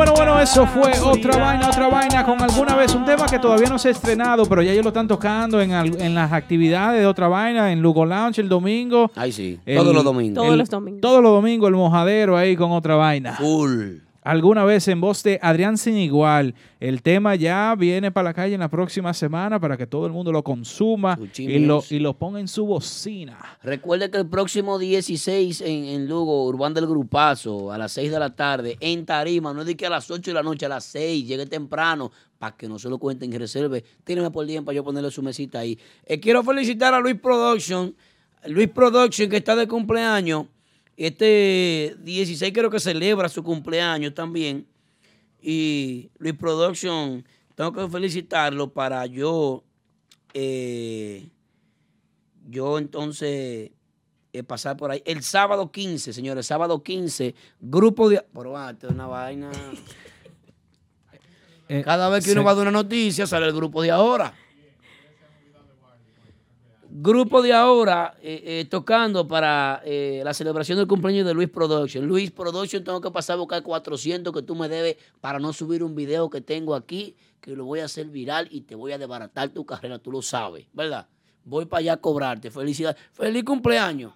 bueno, bueno, eso fue otra vaina, otra vaina con alguna vez un tema que todavía no se ha estrenado, pero ya ellos lo están tocando en, al- en las actividades de otra vaina, en Lugo Lounge el domingo. Ay, sí, El- todos los domingos. Todos los domingos. Todos los domingos el mojadero ahí con otra vaina. Full. Alguna vez en voz de Adrián Sin Igual. El tema ya viene para la calle en la próxima semana para que todo el mundo lo consuma y lo, y lo ponga en su bocina. Recuerde que el próximo 16 en, en Lugo, Urbán del Grupazo, a las 6 de la tarde, en Tarima, no es de que a las 8 de la noche, a las 6, llegue temprano, para que no se lo cuenten y reserve. Tíreme por día para yo ponerle su mesita ahí. Eh, quiero felicitar a Luis Production, Luis Production que está de cumpleaños. Este 16 creo que celebra su cumpleaños también. Y Luis Production, tengo que felicitarlo para yo, eh, yo entonces eh, pasar por ahí. El sábado 15, señores, sábado 15, grupo de... Pero ah, esto es una vaina. Cada vez que uno va a dar una noticia, sale el grupo de ahora. Grupo de ahora eh, eh, tocando para eh, la celebración del cumpleaños de Luis Production. Luis Production, tengo que pasar a buscar 400 que tú me debes para no subir un video que tengo aquí, que lo voy a hacer viral y te voy a desbaratar tu carrera, tú lo sabes, ¿verdad? Voy para allá a cobrarte. Felicidades. Feliz cumpleaños.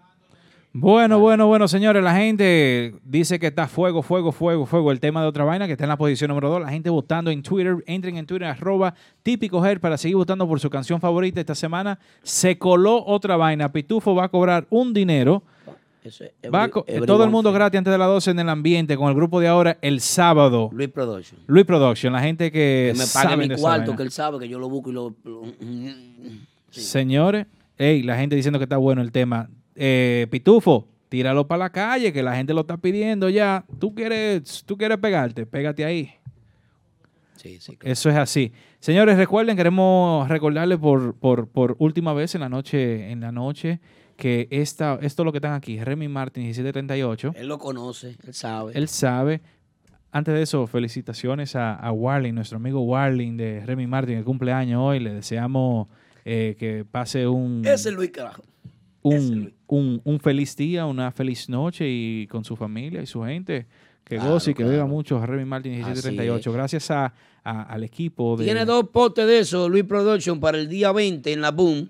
Bueno, bueno, bueno, señores, la gente dice que está fuego, fuego, fuego, fuego. El tema de otra vaina que está en la posición número 2. La gente votando en Twitter. Entren en Twitter, arroba típico Her para seguir votando por su canción favorita esta semana. Se coló otra vaina. Pitufo va a cobrar un dinero. Eso es every- todo el mundo gratis antes de las 12 en el ambiente con el grupo de ahora el sábado. Luis Production. Luis Production, la gente que, Que me pague mi cuarto, que él sabe que yo lo busco y lo... lo- Señores, hey, la gente diciendo que está bueno el tema. Eh, Pitufo, tíralo para la calle, que la gente lo está pidiendo ya. Tú quieres, tú quieres pegarte, pégate ahí. Sí, sí. Eso es así. Señores, recuerden, queremos recordarles por, por, por última vez en la noche, en la noche, que esta, esto es lo que están aquí, Remy Martin 1738. Él lo conoce, él sabe. Él sabe. Antes de eso, felicitaciones a, a Warling, nuestro amigo Warling de Remy Martin, que cumpleaños hoy. Le deseamos eh, que pase un, Ese es Luis Carajo. un, un, un feliz día, una feliz noche y con su familia y su gente. Que Claro, goce y que viva claro. mucho Remy Martin Así 1738. Gracias a, a- al equipo de... Tiene dos potes de eso, Luis Production, para el día 20 en la Boom.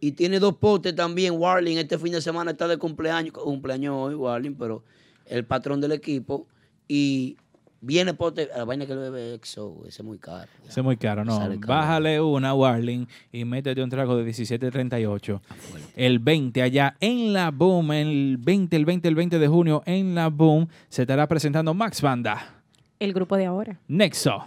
Y tiene dos potes también, Warling. Este fin de semana está de cumpleaños, cumpleaños hoy, Warling, pero el patrón del equipo. Y viene pote, la vaina que le bebe EXO, ese es muy caro. Ese es muy caro, no. Caro. Bájale una, Warling, y métete un trago de 17.38. El 20 allá en la Boom, el 20, el 20, el 20 de junio en la Boom, se estará presentando Max Banda, El grupo de ahora. Nexo.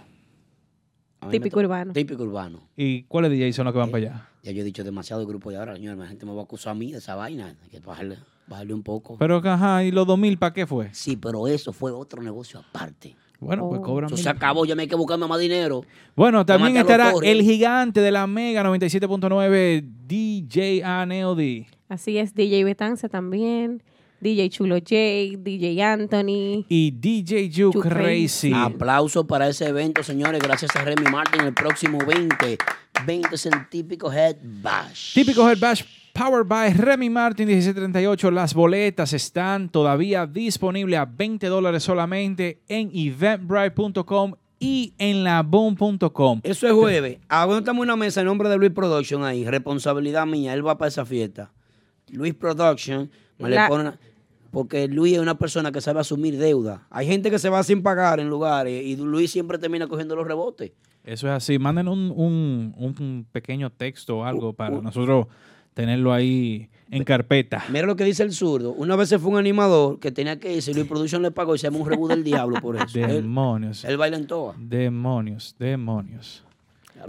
Típico urbano. Típico urbano. ¿Y cuáles DJ son los que van para allá? Ya yo he dicho demasiado grupo de ahora, señor. La gente me va a acusar a mí de esa vaina. Hay que bajarle, bajarle un poco. Pero, ajá, ¿y los 2000 para qué fue? Sí, pero eso fue otro negocio aparte. Bueno, pues cobran Eso se acabó, ya me hay que buscarme más dinero. Bueno, también estará el gigante de la Mega 97.9, DJ ANLD. Así es, DJ Betance también, DJ Chulo J, DJ Anthony. Y DJ You You Crazy. Aplauso para ese evento, señores. Gracias a Remy Martin. El próximo 20. 20 es el típico Head Bash. Típico Head Bash Powered by Remy Martin 1738. Las boletas están todavía disponibles a 20 dólares solamente en eventbrite.com y en laboom.com. Eso es jueves. Aguántame una mesa en nombre de Luis Production ahí. Responsabilidad mía. Él va para esa fiesta. Luis Production. Me le pone una- Porque Luis es una persona que sabe asumir deuda. Hay gente que se va sin pagar en lugares y Luis siempre termina cogiendo los rebotes. Eso es así. Manden un, un- un pequeño texto o algo para nosotros tenerlo ahí en carpeta. Mira lo que dice el zurdo. Una vez se fue un animador que tenía que irse. Luis Production le pagó y se llama un rebú del diablo por eso. Demonios. él baila en toa. Demonios, demonios.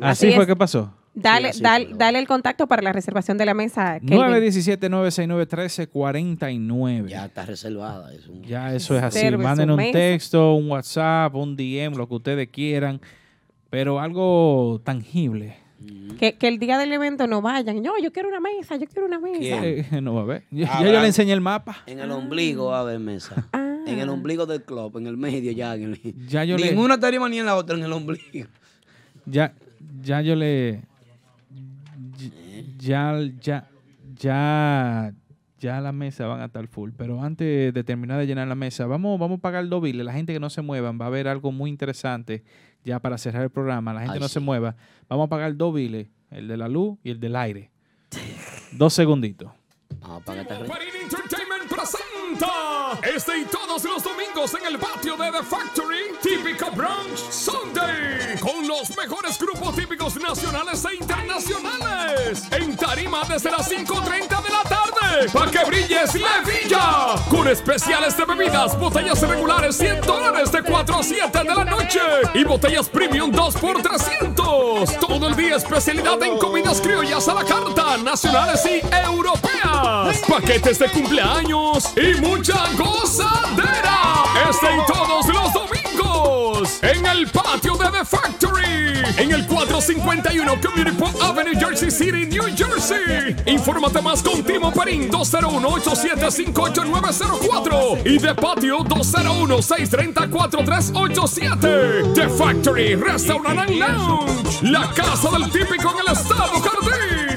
Así Así fue es. que pasó. Dale, dale, dale el contacto para la reservación de la mesa. Kelvin. 917-969-1349. Ya está reservada. Es un- Ya eso es así. Manden un mesa. texto, un WhatsApp, un DM, lo que ustedes quieran, pero algo tangible. Que, que el día del evento no vayan. No, yo quiero una mesa, yo quiero una mesa. ¿Quién? Eh, no va a ver. Ya, Ah, ya yo le enseñé el mapa. En el ombligo va a haber mesa. En el ombligo del club, en el medio ya. En el, Ya yo ni le- en una tarima ni en la otra, en el ombligo. Ya, ya yo le. Ya, ya, ya, ya la mesa van a estar full. Pero antes de terminar de llenar la mesa, vamos, vamos a pagar dos biles. La gente que no se muevan va a ver algo muy interesante ya para cerrar el programa. La gente Ay, no sí. se mueva. Vamos a pagar dos biles, el de la luz y el del aire. dos segunditos. Vamos a pagar presenta este y todos los domingos en el patio de The Factory Típico Brunch Sunday con los mejores grupos típicos nacionales e internacionales. En tarima desde las 5.30 de la tarde para que brilles Levilla con especiales de bebidas, botellas regulares 100 dólares de 4 a 7 de la noche y botellas premium 2 por 300 todo el día especialidad en comidas criollas a la carta nacionales y europeas. Paquetes de cumpleaños y mucha gozadera. Este y todos los domingos. En el patio de The Factory. En el 451 Community Park Avenue Jersey City New Jersey. Infórmate más con Timo Perín 201-875-8904 y de patio 201-634-387 The Factory Restaurant and Lounge. La casa del típico en el estado Jardín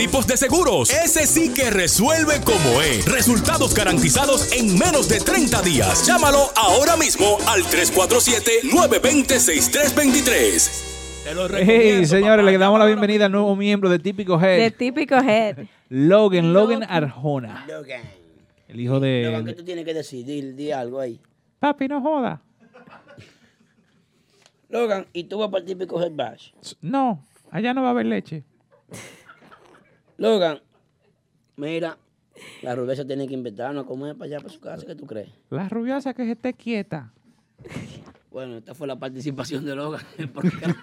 tipo de seguros. Ese sí que resuelve como es. Resultados garantizados en menos de 30 días. Llámalo ahora mismo al 347-920-6323. Te lo Hey, señores, le damos la bienvenida al nuevo miembro de Típico De Head, típico head. Logan, Logan Arjona, Logan. el hijo Logan, ¿qué de... tú tienes que decir? Di, di algo ahí. Papi, no joda. Logan, ¿y tú vas para el típico Head Bash? No, allá no va a haber leche. Logan, mira, la rubia tiene que invitarnos a comer para allá, para su casa. ¿Qué tú crees? La rubiosa que se esté quieta. Bueno, esta fue la participación de Logan. en el programa.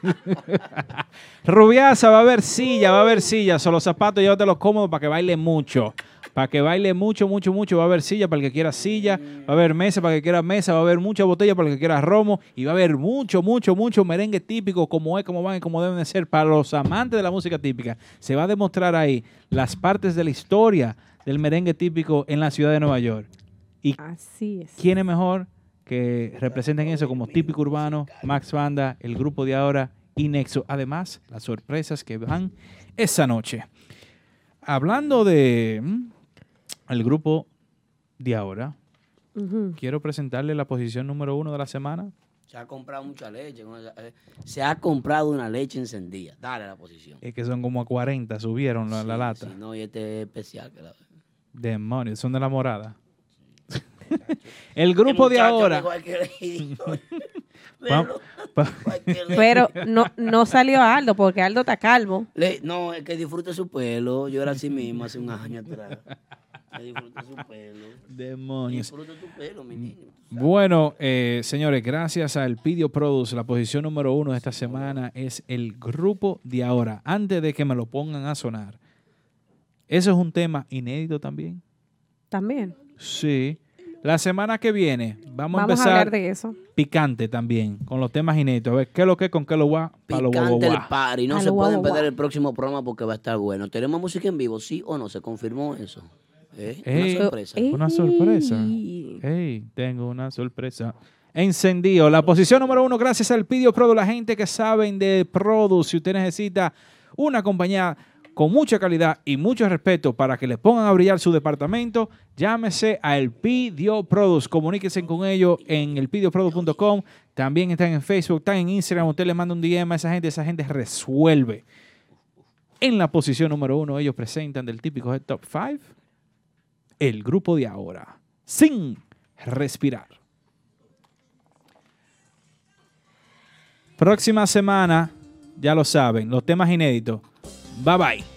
Rubiasa, va a haber silla, va a haber silla. Son los zapatos, llévatelos cómodos para que baile mucho. Para que baile mucho, mucho, mucho. Va a haber silla para el que quiera silla. Va a haber mesa para el que quiera mesa. Va a haber mucha botella para el que quiera romo. Y va a haber mucho, mucho, mucho merengue típico, como es, como van y como deben de ser para los amantes de la música típica. Se va a demostrar ahí las partes de la historia del merengue típico en la ciudad de Nueva York. Y Así es. ¿Quién es mejor que representen eso como típico urbano, Max Banda, el grupo de ahora y Nexo? Además, las sorpresas que van esa noche. Hablando de mm, el grupo de ahora, quiero presentarle la posición número uno de la semana. Se ha comprado mucha leche. Eh, Se ha comprado una leche encendida. Dale la posición. Es que son como a 40, subieron la, la lata. sí, no, y este es especial. que la- Demonios, son de la morada. El grupo de ahora. dijo, "Hay que- Va- va- Pero no, no salió Aldo, porque Aldo está calvo. Le- no, es que disfrute su pelo. Yo era así mismo hace un año atrás. Que disfrute su pelo. Demonios. Disfrute tu pelo, mi niño. Bueno, eh, señores, gracias al Pidio Produce, la posición número uno de esta semana es el grupo de ahora. Antes de que me lo pongan a sonar, eso es un tema inédito también. También. Sí. La semana que viene vamos, Vamos a a empezar hablar de eso. picante también, con los temas inéditos. A ver qué es lo que, con qué lo va, para lo guau, Picante el party. No se pueden perder el próximo programa porque va a estar bueno. ¿Tenemos música en vivo? ¿Sí o no? ¿Se confirmó eso? ¿Eh? Ey, Una sorpresa. Una sorpresa. Hey, tengo una sorpresa. Encendido. La posición número uno, gracias al Pidio Produ, la gente que saben de Produce. Si usted necesita una compañía con mucha calidad y mucho respeto para que le pongan a brillar su departamento, llámese a El Pidio Produce. Comuníquese con ellos en elpidioprodu.com. También están en Facebook, están en Instagram. Usted le manda un DM a esa gente, esa gente resuelve. En la posición número uno, ellos presentan del típico Head Top 5 el grupo de ahora, sin respirar. Próxima semana, ya lo saben, los temas inéditos. Bye bye.